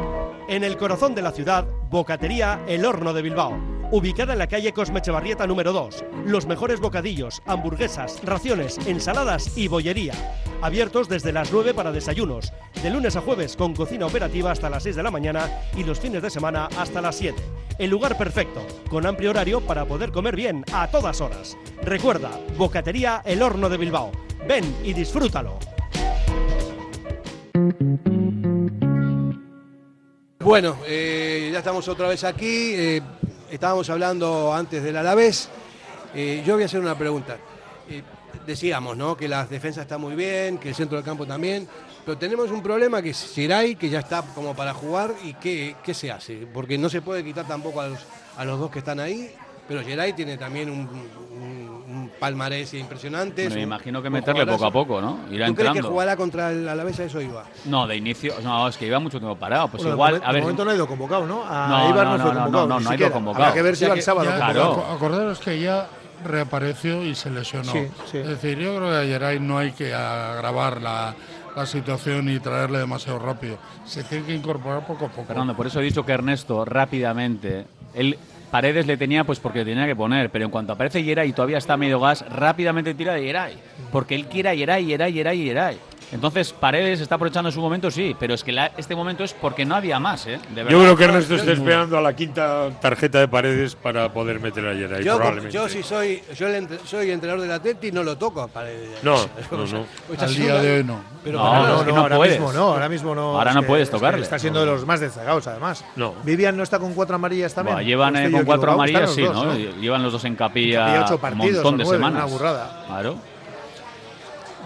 [SPEAKER 10] En el corazón de la ciudad, Bocatería El Horno de Bilbao. Ubicada en la calle Cosme Echevarrieta número 2. Los mejores bocadillos, hamburguesas, raciones, ensaladas y bollería. Abiertos desde las 9 para desayunos. De lunes a jueves con cocina operativa hasta las 6 de la mañana y los fines de semana hasta las 7. El lugar perfecto, con amplio horario para poder comer bien a todas horas. Recuerda, Bocatería El Horno de Bilbao. Ven y disfrútalo.
[SPEAKER 1] Bueno, eh, ya estamos otra vez aquí. eh, estábamos hablando antes del Alavés. Eh, yo voy a hacer una pregunta. Eh, decíamos, ¿no? Que las defensas están muy bien, que el centro del campo también. Pero tenemos un problema que es Geray, que ya está como para jugar. ¿Y qué, qué se hace? Porque no se puede quitar tampoco a los, a los dos que están ahí. Pero Geray tiene también un, un- un palmarés impresionante.
[SPEAKER 2] Bueno, me imagino que meterle poco a poco, ¿no? Irá
[SPEAKER 1] ¿Tú crees que jugará contra el Alavés? A eso iba.
[SPEAKER 2] No, de inicio. No, es que iba mucho tiempo parado. Pues
[SPEAKER 5] Bueno, de
[SPEAKER 2] igual,
[SPEAKER 5] momen-
[SPEAKER 2] a
[SPEAKER 5] de
[SPEAKER 2] ver.
[SPEAKER 5] momento no ha ido convocado, ¿no? A
[SPEAKER 2] No,
[SPEAKER 5] Ibar
[SPEAKER 2] no,
[SPEAKER 5] no, fue
[SPEAKER 2] no,
[SPEAKER 5] convocado.
[SPEAKER 2] no, no ha ido convocado.
[SPEAKER 5] Habrá que ver si va el sábado.
[SPEAKER 1] ya-
[SPEAKER 2] Claro.
[SPEAKER 4] Aco- Acordaros que ya reapareció y se lesionó.
[SPEAKER 5] Sí, sí.
[SPEAKER 4] Es decir, yo creo que a Geray no hay que agravar la, la situación y traerle demasiado rápido. Se tiene que incorporar poco a poco.
[SPEAKER 2] Fernando, por eso he dicho que Ernesto rápidamente. Él Paredes le tenía pues porque tenía que poner, pero en cuanto aparece Yeray y todavía está medio gas, rápidamente tira de Yeray. Porque él quiere a Yeray, Yeray, Yeray, Yeray. Entonces Paredes está aprovechando su momento, sí, pero es que la- este momento es porque no había más, ¿eh? De.
[SPEAKER 3] Yo creo que Ernesto está esperando a la quinta tarjeta de paredes para poder meter a Geray,
[SPEAKER 1] Yo,
[SPEAKER 3] probablemente.
[SPEAKER 1] yo si soy, yo el entre- soy entrenador del Atleti no lo toco a Paredes.
[SPEAKER 3] No, no, no.
[SPEAKER 1] pues
[SPEAKER 4] Al día de hoy no.
[SPEAKER 1] Pero
[SPEAKER 2] No, no,
[SPEAKER 1] nada.
[SPEAKER 2] es que
[SPEAKER 5] no,
[SPEAKER 2] no
[SPEAKER 5] ahora
[SPEAKER 2] puedes.
[SPEAKER 5] mismo no, ahora mismo no.
[SPEAKER 2] Ahora no
[SPEAKER 5] que-
[SPEAKER 2] puedes
[SPEAKER 5] es que
[SPEAKER 2] tocarle.
[SPEAKER 5] Está siendo de los más destacados, además.
[SPEAKER 3] No.
[SPEAKER 5] Vivian no está con cuatro amarillas también.
[SPEAKER 2] Buah, llevan
[SPEAKER 5] ¿O
[SPEAKER 2] eh, con cuatro amarillas, sí, ¿no? Llevan los dos en capilla
[SPEAKER 5] Capilla ocho
[SPEAKER 2] un
[SPEAKER 5] partidos
[SPEAKER 2] montón
[SPEAKER 5] o
[SPEAKER 2] de semanas.
[SPEAKER 5] una burrada.
[SPEAKER 2] Claro.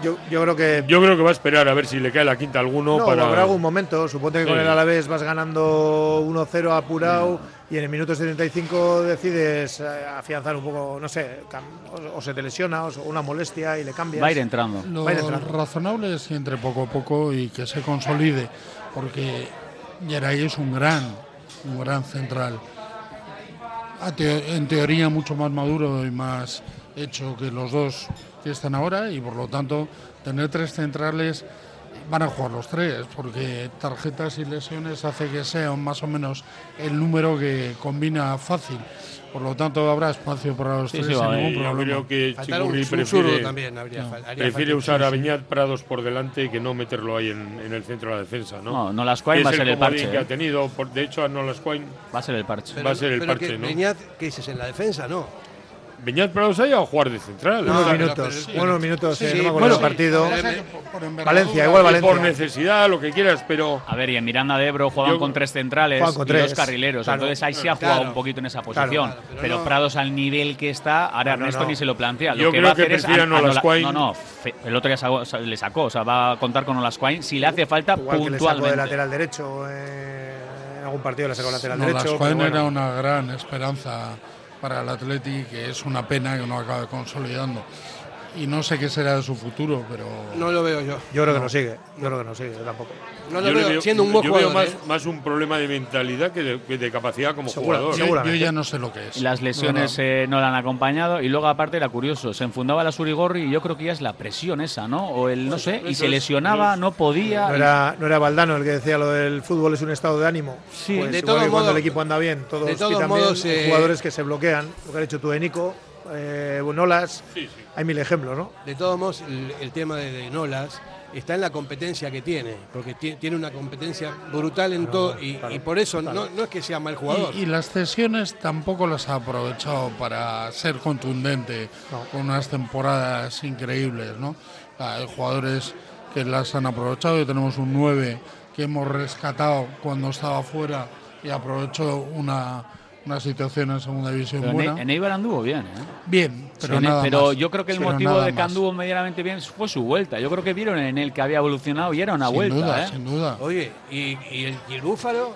[SPEAKER 5] Yo, yo creo que
[SPEAKER 3] Yo creo que va a esperar a ver si le cae la quinta a alguno
[SPEAKER 5] no,
[SPEAKER 3] para.
[SPEAKER 5] habrá algún momento. Suponte que
[SPEAKER 3] Sí.
[SPEAKER 5] con el Alavés vas ganando 1-0 apurado y en el minuto 75 decides eh, afianzar un poco, no sé, o, o se te lesiona o, una molestia y le cambias.
[SPEAKER 2] Va a ir entrando.
[SPEAKER 4] Lo
[SPEAKER 5] Va a ir entrando.
[SPEAKER 4] razonable es que entre poco a poco y que se consolide, porque Geray es un gran, un gran central. Teo- en teoría mucho más maduro y más hecho que los dos que están ahora y por lo tanto tener tres centrales van a jugar los tres porque tarjetas y lesiones hace que sea más o menos el número que combina fácil. Por lo tanto habrá espacio para los
[SPEAKER 2] Sí,
[SPEAKER 4] tres
[SPEAKER 2] sí,
[SPEAKER 4] sin ningún
[SPEAKER 3] Yo
[SPEAKER 4] problema.
[SPEAKER 3] creo que
[SPEAKER 1] zurdo
[SPEAKER 3] prefiere,
[SPEAKER 1] también habría, fal- haría
[SPEAKER 3] prefiere
[SPEAKER 1] falta.
[SPEAKER 3] usar a. Beñat Prados por delante que no meterlo ahí en, en el centro de la defensa, ¿no?
[SPEAKER 2] No,
[SPEAKER 3] Que
[SPEAKER 2] va a ser el parche,
[SPEAKER 3] que
[SPEAKER 2] ¿eh?
[SPEAKER 3] ha tenido. Por, de hecho, a Nolascoain
[SPEAKER 2] Va a ser el parche.
[SPEAKER 1] Pero-
[SPEAKER 3] va a ser el
[SPEAKER 1] pero
[SPEAKER 3] parche,
[SPEAKER 1] que
[SPEAKER 3] ¿no?
[SPEAKER 1] Beñat, ¿qué dices? ¿En la defensa? No.
[SPEAKER 3] Beñat Prados ahí a jugar de central.
[SPEAKER 1] No,
[SPEAKER 5] unos minutos, unos minutos, eh,
[SPEAKER 1] Sí,
[SPEAKER 5] no me acuerdo
[SPEAKER 1] bueno,
[SPEAKER 5] partido.
[SPEAKER 4] por-
[SPEAKER 5] Valencia, igual Valencia.
[SPEAKER 3] por necesidad, lo que quieras, pero
[SPEAKER 2] A ver, y en Miranda de Ebro juegan
[SPEAKER 3] Yo-
[SPEAKER 2] con tres centrales
[SPEAKER 5] con
[SPEAKER 2] y dos carrileros.
[SPEAKER 5] claro.
[SPEAKER 2] Entonces ahí se ha jugado
[SPEAKER 1] Claro.
[SPEAKER 2] un poquito en esa posición.
[SPEAKER 1] claro, pero
[SPEAKER 2] pero
[SPEAKER 1] no-
[SPEAKER 2] Prados al nivel que está, ahora
[SPEAKER 5] No, no,
[SPEAKER 2] Ernesto
[SPEAKER 5] no.
[SPEAKER 2] ni se lo plantea. Lo
[SPEAKER 3] Yo
[SPEAKER 2] que
[SPEAKER 3] creo
[SPEAKER 2] va a
[SPEAKER 3] que
[SPEAKER 2] hacer es
[SPEAKER 3] a
[SPEAKER 2] Nola-. No, no, el otro ya sacó- sa- le sacó. O sea, va a contar con Nolascoain si le hace falta
[SPEAKER 5] Igual que le sacó de
[SPEAKER 2] puntualmente.
[SPEAKER 5] lateral derecho eh, en algún partido le sacó lateral
[SPEAKER 4] No,
[SPEAKER 5] derecho. Pero
[SPEAKER 4] era una gran esperanza para el Atleti, que es una pena que no acabe consolidando. Y no sé qué será de su futuro, pero
[SPEAKER 1] No lo veo yo.
[SPEAKER 5] Yo creo que no sigue, yo creo que no sigue, yo tampoco.
[SPEAKER 1] No lo
[SPEAKER 3] yo
[SPEAKER 1] veo
[SPEAKER 3] veo-
[SPEAKER 1] siendo un buen
[SPEAKER 3] yo
[SPEAKER 1] jugador.
[SPEAKER 3] veo más,
[SPEAKER 1] ¿eh?
[SPEAKER 3] más un problema de mentalidad que de, que de capacidad como
[SPEAKER 5] Segura-
[SPEAKER 3] jugador.
[SPEAKER 4] yo, ya no sé lo que es.
[SPEAKER 2] Y Las lesiones
[SPEAKER 4] No,
[SPEAKER 2] eh, no la han acompañado y luego aparte era curioso, se enfundaba la Surigorri y yo creo que ya es la presión esa, ¿no? O el no sé, y se
[SPEAKER 3] es-
[SPEAKER 2] lesionaba, no podía.
[SPEAKER 5] No era, no era Valdano el que decía lo del fútbol es un estado de ánimo.
[SPEAKER 2] Sí.
[SPEAKER 5] Pues
[SPEAKER 1] De
[SPEAKER 5] igual
[SPEAKER 1] todos
[SPEAKER 5] que cuando
[SPEAKER 1] modos-
[SPEAKER 5] el equipo anda bien, todos
[SPEAKER 1] de todos
[SPEAKER 5] pitan
[SPEAKER 1] modos,
[SPEAKER 5] bien, hay
[SPEAKER 1] eh,
[SPEAKER 5] jugadores que se bloquean, lo que ha dicho tú de Nico, eh, Nolas, hay mil ejemplos, ¿no?
[SPEAKER 1] De todos modos, el, el tema de, de Nolas está en la competencia que tiene, porque ti- tiene una competencia brutal en todo y, y por eso no, no es que sea mal jugador.
[SPEAKER 4] Y, y las cesiones tampoco las ha aprovechado para ser contundente con unas temporadas increíbles, ¿no? Hay jugadores que las han aprovechado y tenemos un 9 que hemos rescatado cuando estaba fuera y aprovechó una, una situación en segunda división
[SPEAKER 2] Pero
[SPEAKER 4] buena.
[SPEAKER 2] en, Eibar anduvo bien, ¿eh?
[SPEAKER 4] Bien, pero
[SPEAKER 2] Sí,
[SPEAKER 4] nada
[SPEAKER 2] pero
[SPEAKER 4] más.
[SPEAKER 2] yo creo que el
[SPEAKER 4] Pero
[SPEAKER 2] motivo de que
[SPEAKER 4] más.
[SPEAKER 2] anduvo medianamente bien fue su vuelta. Yo creo que vieron en él que había evolucionado y era una
[SPEAKER 4] Sin
[SPEAKER 2] vuelta,
[SPEAKER 4] duda,
[SPEAKER 2] ¿eh?
[SPEAKER 4] sin duda.
[SPEAKER 1] Oye, y, y el, y el Búfalo,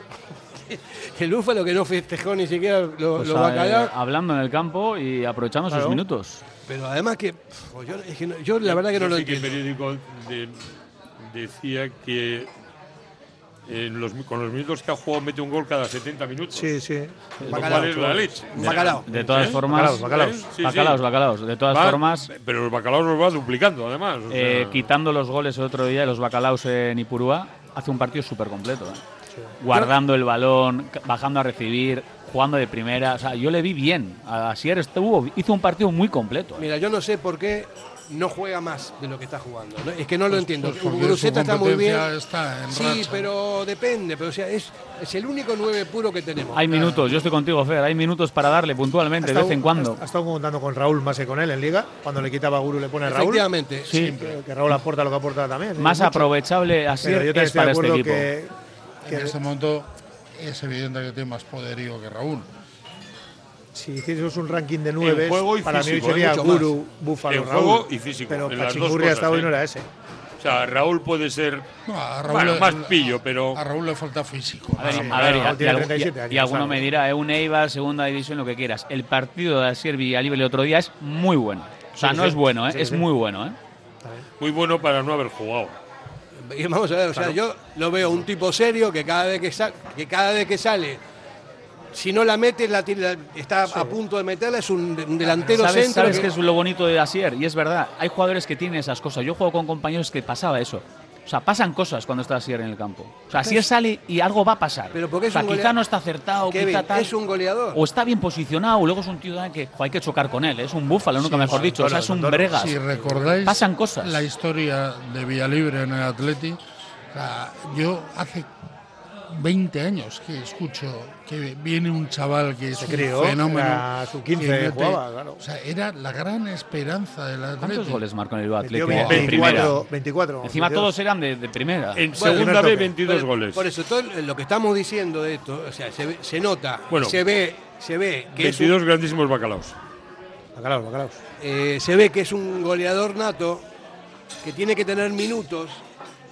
[SPEAKER 1] el Búfalo que no festejó ni siquiera lo,
[SPEAKER 2] Pues,
[SPEAKER 1] lo
[SPEAKER 2] eh,
[SPEAKER 1] bacalao.
[SPEAKER 2] hablando en el campo y aprovechando
[SPEAKER 1] Claro.
[SPEAKER 2] sus minutos.
[SPEAKER 1] Pero además que, pf, yo, es que no- yo la verdad que no lo
[SPEAKER 3] sí que
[SPEAKER 1] entiendo.
[SPEAKER 3] el periódico de- decía que en los, con los minutos que ha jugado mete un gol cada 70 minutos.
[SPEAKER 5] Sí, sí.
[SPEAKER 3] Lo
[SPEAKER 5] Bacalao,
[SPEAKER 3] cual es la leche.
[SPEAKER 1] Bacalao.
[SPEAKER 2] De todas
[SPEAKER 3] ¿Eh?
[SPEAKER 2] formas,
[SPEAKER 5] Bacalaos, bacalaos.
[SPEAKER 3] Sí, sí.
[SPEAKER 2] bacalaos, bacalaos. De todas
[SPEAKER 3] Va-
[SPEAKER 2] formas,
[SPEAKER 3] Pero los bacalaos los va duplicando, además. o
[SPEAKER 2] eh,
[SPEAKER 3] sea,
[SPEAKER 2] quitando los goles el otro día, los bacalaos en Ipurúa, hace un partido súper completo. ¿eh? Guardando el balón, bajando a recibir, jugando de primera. O sea, yo le vi bien. A Asier estuvo, hizo un partido muy completo. ¿eh?
[SPEAKER 1] Mira, yo no sé por qué no juega más de lo que está jugando. ¿no? Es que no lo
[SPEAKER 4] Pues-
[SPEAKER 1] entiendo.
[SPEAKER 4] pues su
[SPEAKER 1] está muy bien.
[SPEAKER 4] competencia está en
[SPEAKER 1] sí,
[SPEAKER 4] racha.
[SPEAKER 1] pero depende. Pero o sea, es, es el único nueve puro que tenemos.
[SPEAKER 2] Hay minutos, yo estoy contigo, Fer. Hay minutos para darle puntualmente, de vez en cuando.
[SPEAKER 5] Ha estado contando con Raúl más que con él en Liga. Cuando le quitaba a Guru le pone a Raúl.
[SPEAKER 1] Efectivamente,
[SPEAKER 2] Sí.
[SPEAKER 1] siempre.
[SPEAKER 5] Que Raúl aporta lo que aporta también. ¿eh?
[SPEAKER 2] Más aprovechable así es para este equipo.
[SPEAKER 5] que,
[SPEAKER 4] En este momento es evidente que tiene más poderío que Raúl.
[SPEAKER 5] si hiciésemos un ranking de nueve,
[SPEAKER 3] juego y
[SPEAKER 5] para mí
[SPEAKER 3] físico,
[SPEAKER 5] sería
[SPEAKER 3] mucho
[SPEAKER 5] Guru. Búfalo,
[SPEAKER 3] En
[SPEAKER 5] Raúl.
[SPEAKER 3] juego y físico,
[SPEAKER 5] Pero
[SPEAKER 3] en las dos
[SPEAKER 5] Pachingurri hasta hoy
[SPEAKER 3] ¿eh?
[SPEAKER 5] no era ese.
[SPEAKER 3] O sea, Raúl puede ser
[SPEAKER 4] No, a Raúl
[SPEAKER 3] bueno,
[SPEAKER 4] le-
[SPEAKER 3] más pillo, pero
[SPEAKER 4] A Raúl le falta físico.
[SPEAKER 2] A ver,
[SPEAKER 5] Sí,
[SPEAKER 2] a ver, y- y,
[SPEAKER 5] tiene
[SPEAKER 2] algu-
[SPEAKER 5] 37
[SPEAKER 2] y-
[SPEAKER 5] años,
[SPEAKER 2] y alguno me dirá, es un Eibar, segunda división, lo que quieras. El partido de Asier Villalibre el otro día es muy bueno. O sea,
[SPEAKER 5] Sí,
[SPEAKER 2] no
[SPEAKER 5] sí.
[SPEAKER 2] es bueno, ¿eh?
[SPEAKER 5] Sí,
[SPEAKER 2] es
[SPEAKER 5] sí.
[SPEAKER 2] muy bueno, ¿eh?
[SPEAKER 3] muy bueno para no haber jugado.
[SPEAKER 1] Vamos a ver, o sea, yo lo veo un tipo serio que cada vez que, sa- que cada vez que sale, si no la mete, la, tira- está a punto de meterla, es un, un delantero
[SPEAKER 2] ¿Sabes,
[SPEAKER 1] centro.
[SPEAKER 2] sabes
[SPEAKER 1] que-
[SPEAKER 2] qué es lo bonito de Asier? Y es verdad, hay jugadores que tienen esas cosas. Yo juego con compañeros que pasaba eso. O sea, pasan cosas cuando está Asier en el campo. O sea, Asier sale y algo va a pasar.
[SPEAKER 1] Pero porque es
[SPEAKER 2] o sea,
[SPEAKER 1] un
[SPEAKER 2] quizá no está acertado,
[SPEAKER 1] Kevin,
[SPEAKER 2] quizá tal.
[SPEAKER 1] es un goleador.
[SPEAKER 2] O está bien posicionado, luego es un tío que jo, hay que chocar con él. Es un búfalo, nunca
[SPEAKER 4] Sí,
[SPEAKER 2] mejor
[SPEAKER 4] sí,
[SPEAKER 2] dicho. o sea,
[SPEAKER 5] claro,
[SPEAKER 2] es un
[SPEAKER 5] claro.
[SPEAKER 2] bregas.
[SPEAKER 4] Si recordáis
[SPEAKER 2] Pasan cosas.
[SPEAKER 4] la historia de Villalibre en el Atleti, o sea, yo hace 20 años que escucho que viene un chaval que es
[SPEAKER 5] Se
[SPEAKER 4] un
[SPEAKER 5] crió,
[SPEAKER 4] fenómeno.
[SPEAKER 5] sub 15
[SPEAKER 4] que mete-
[SPEAKER 5] jugaba, claro.
[SPEAKER 4] O sea, era la gran esperanza del Atleti.
[SPEAKER 2] ¿Cuántos goles marcó en el Atlético
[SPEAKER 5] Metió
[SPEAKER 2] de primera?
[SPEAKER 5] 24, 24.
[SPEAKER 2] Encima
[SPEAKER 5] 22.
[SPEAKER 2] todos eran de, de primera.
[SPEAKER 3] En
[SPEAKER 5] Bueno,
[SPEAKER 3] segunda B,
[SPEAKER 5] toque.
[SPEAKER 3] 22
[SPEAKER 1] Por-
[SPEAKER 3] goles.
[SPEAKER 1] Por eso, todo lo que estamos diciendo de esto, o sea, se, ve- se nota,
[SPEAKER 3] Bueno.
[SPEAKER 1] se ve, se ve que es un-
[SPEAKER 3] 22 grandísimos bacalaos.
[SPEAKER 5] Bacalaos, bacalaos.
[SPEAKER 1] eh, se ve que es un goleador nato que tiene que tener minutos,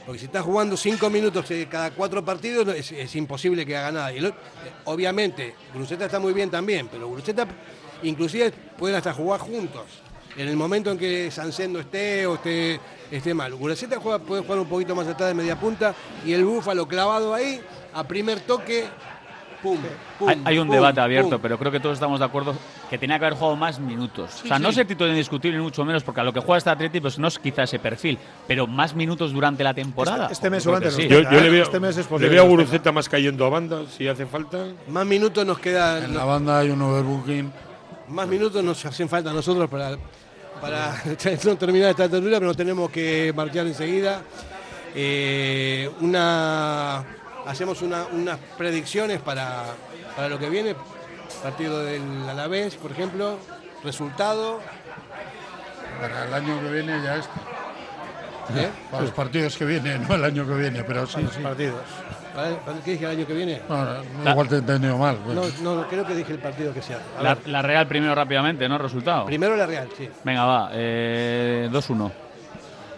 [SPEAKER 1] porque si está jugando cinco minutos eh, cada cuatro partidos es, imposible que haga nada. Y obviamente, Gruceta está muy bien también, pero Gruceta inclusive pueden hasta jugar juntos. En el momento en que Sancén no esté o esté, esté mal. Gruceta juega, puede jugar un poquito más atrás de media punta y el Búfalo clavado ahí, a primer toque, pum, pum.
[SPEAKER 2] Hay, hay un
[SPEAKER 1] pum,
[SPEAKER 2] debate abierto,
[SPEAKER 1] pum.
[SPEAKER 2] pero creo que todos estamos de acuerdo que tenía que haber jugado más minutos.
[SPEAKER 1] Sí,
[SPEAKER 2] o sea, no
[SPEAKER 1] sí.
[SPEAKER 2] ser titular indiscutible ni mucho menos, porque a lo que juega este Atleti pues no es quizá ese perfil, pero más minutos durante la temporada.
[SPEAKER 5] Este- este mes durante
[SPEAKER 2] sí.
[SPEAKER 3] Yo, yo le veo,
[SPEAKER 5] Este mes es
[SPEAKER 3] le
[SPEAKER 5] posible
[SPEAKER 3] veo a Guruceta más cayendo a banda si hace falta.
[SPEAKER 1] Más minutos nos quedan.
[SPEAKER 4] En la banda hay un overbooking.
[SPEAKER 1] Más minutos nos hacen falta a nosotros para, para no terminar esta tertulia, pero tenemos que marchar enseguida. Eh, una, hacemos una- unas predicciones para, para lo que viene. Partido del Alavés, por ejemplo. Resultado.
[SPEAKER 4] Para el año que viene ya es.
[SPEAKER 1] ¿eh?
[SPEAKER 4] Para los partidos que vienen, no el año que viene, pero sí, sí.
[SPEAKER 5] partidos.
[SPEAKER 1] ¿Para- para- ¿Qué dije el año que viene?
[SPEAKER 4] No, no, igual te he entendido mal.
[SPEAKER 1] No, no, no, creo que dije el partido que sea.
[SPEAKER 2] La, la Real primero rápidamente, ¿no? Resultado.
[SPEAKER 1] primero la Real, sí.
[SPEAKER 2] Venga, va. eh, 2-1.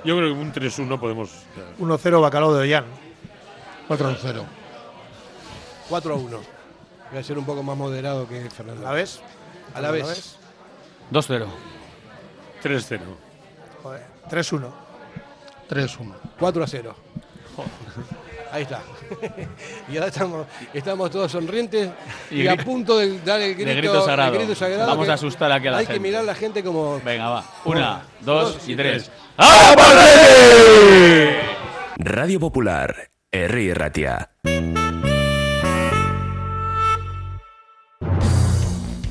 [SPEAKER 3] Yo creo que un 3-1 podemos.
[SPEAKER 5] 1-0 Bacalao de Ollán.
[SPEAKER 4] 4-0.
[SPEAKER 1] 4 a 1. Voy a ser un poco más moderado que Fernando.
[SPEAKER 5] ¿La ves?
[SPEAKER 1] A la vez.
[SPEAKER 2] 2-0.
[SPEAKER 3] 3-0.
[SPEAKER 5] Joder, 3-1.
[SPEAKER 4] 3-1.
[SPEAKER 1] 4 a 0. Ahí está. y ahora estamos, estamos todos sonrientes y,
[SPEAKER 2] Y
[SPEAKER 1] a punto de dar el grito,
[SPEAKER 2] grito sagrado.
[SPEAKER 1] el grito sagrado
[SPEAKER 2] Vamos a asustar aquí a la
[SPEAKER 1] Hay
[SPEAKER 2] gente.
[SPEAKER 1] que mirar a la gente como.
[SPEAKER 2] Venga, va. Una, dos,
[SPEAKER 1] dos
[SPEAKER 2] y
[SPEAKER 1] y
[SPEAKER 2] tres.
[SPEAKER 6] Radio Popular, Herri Ratia.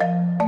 [SPEAKER 11] Thank you.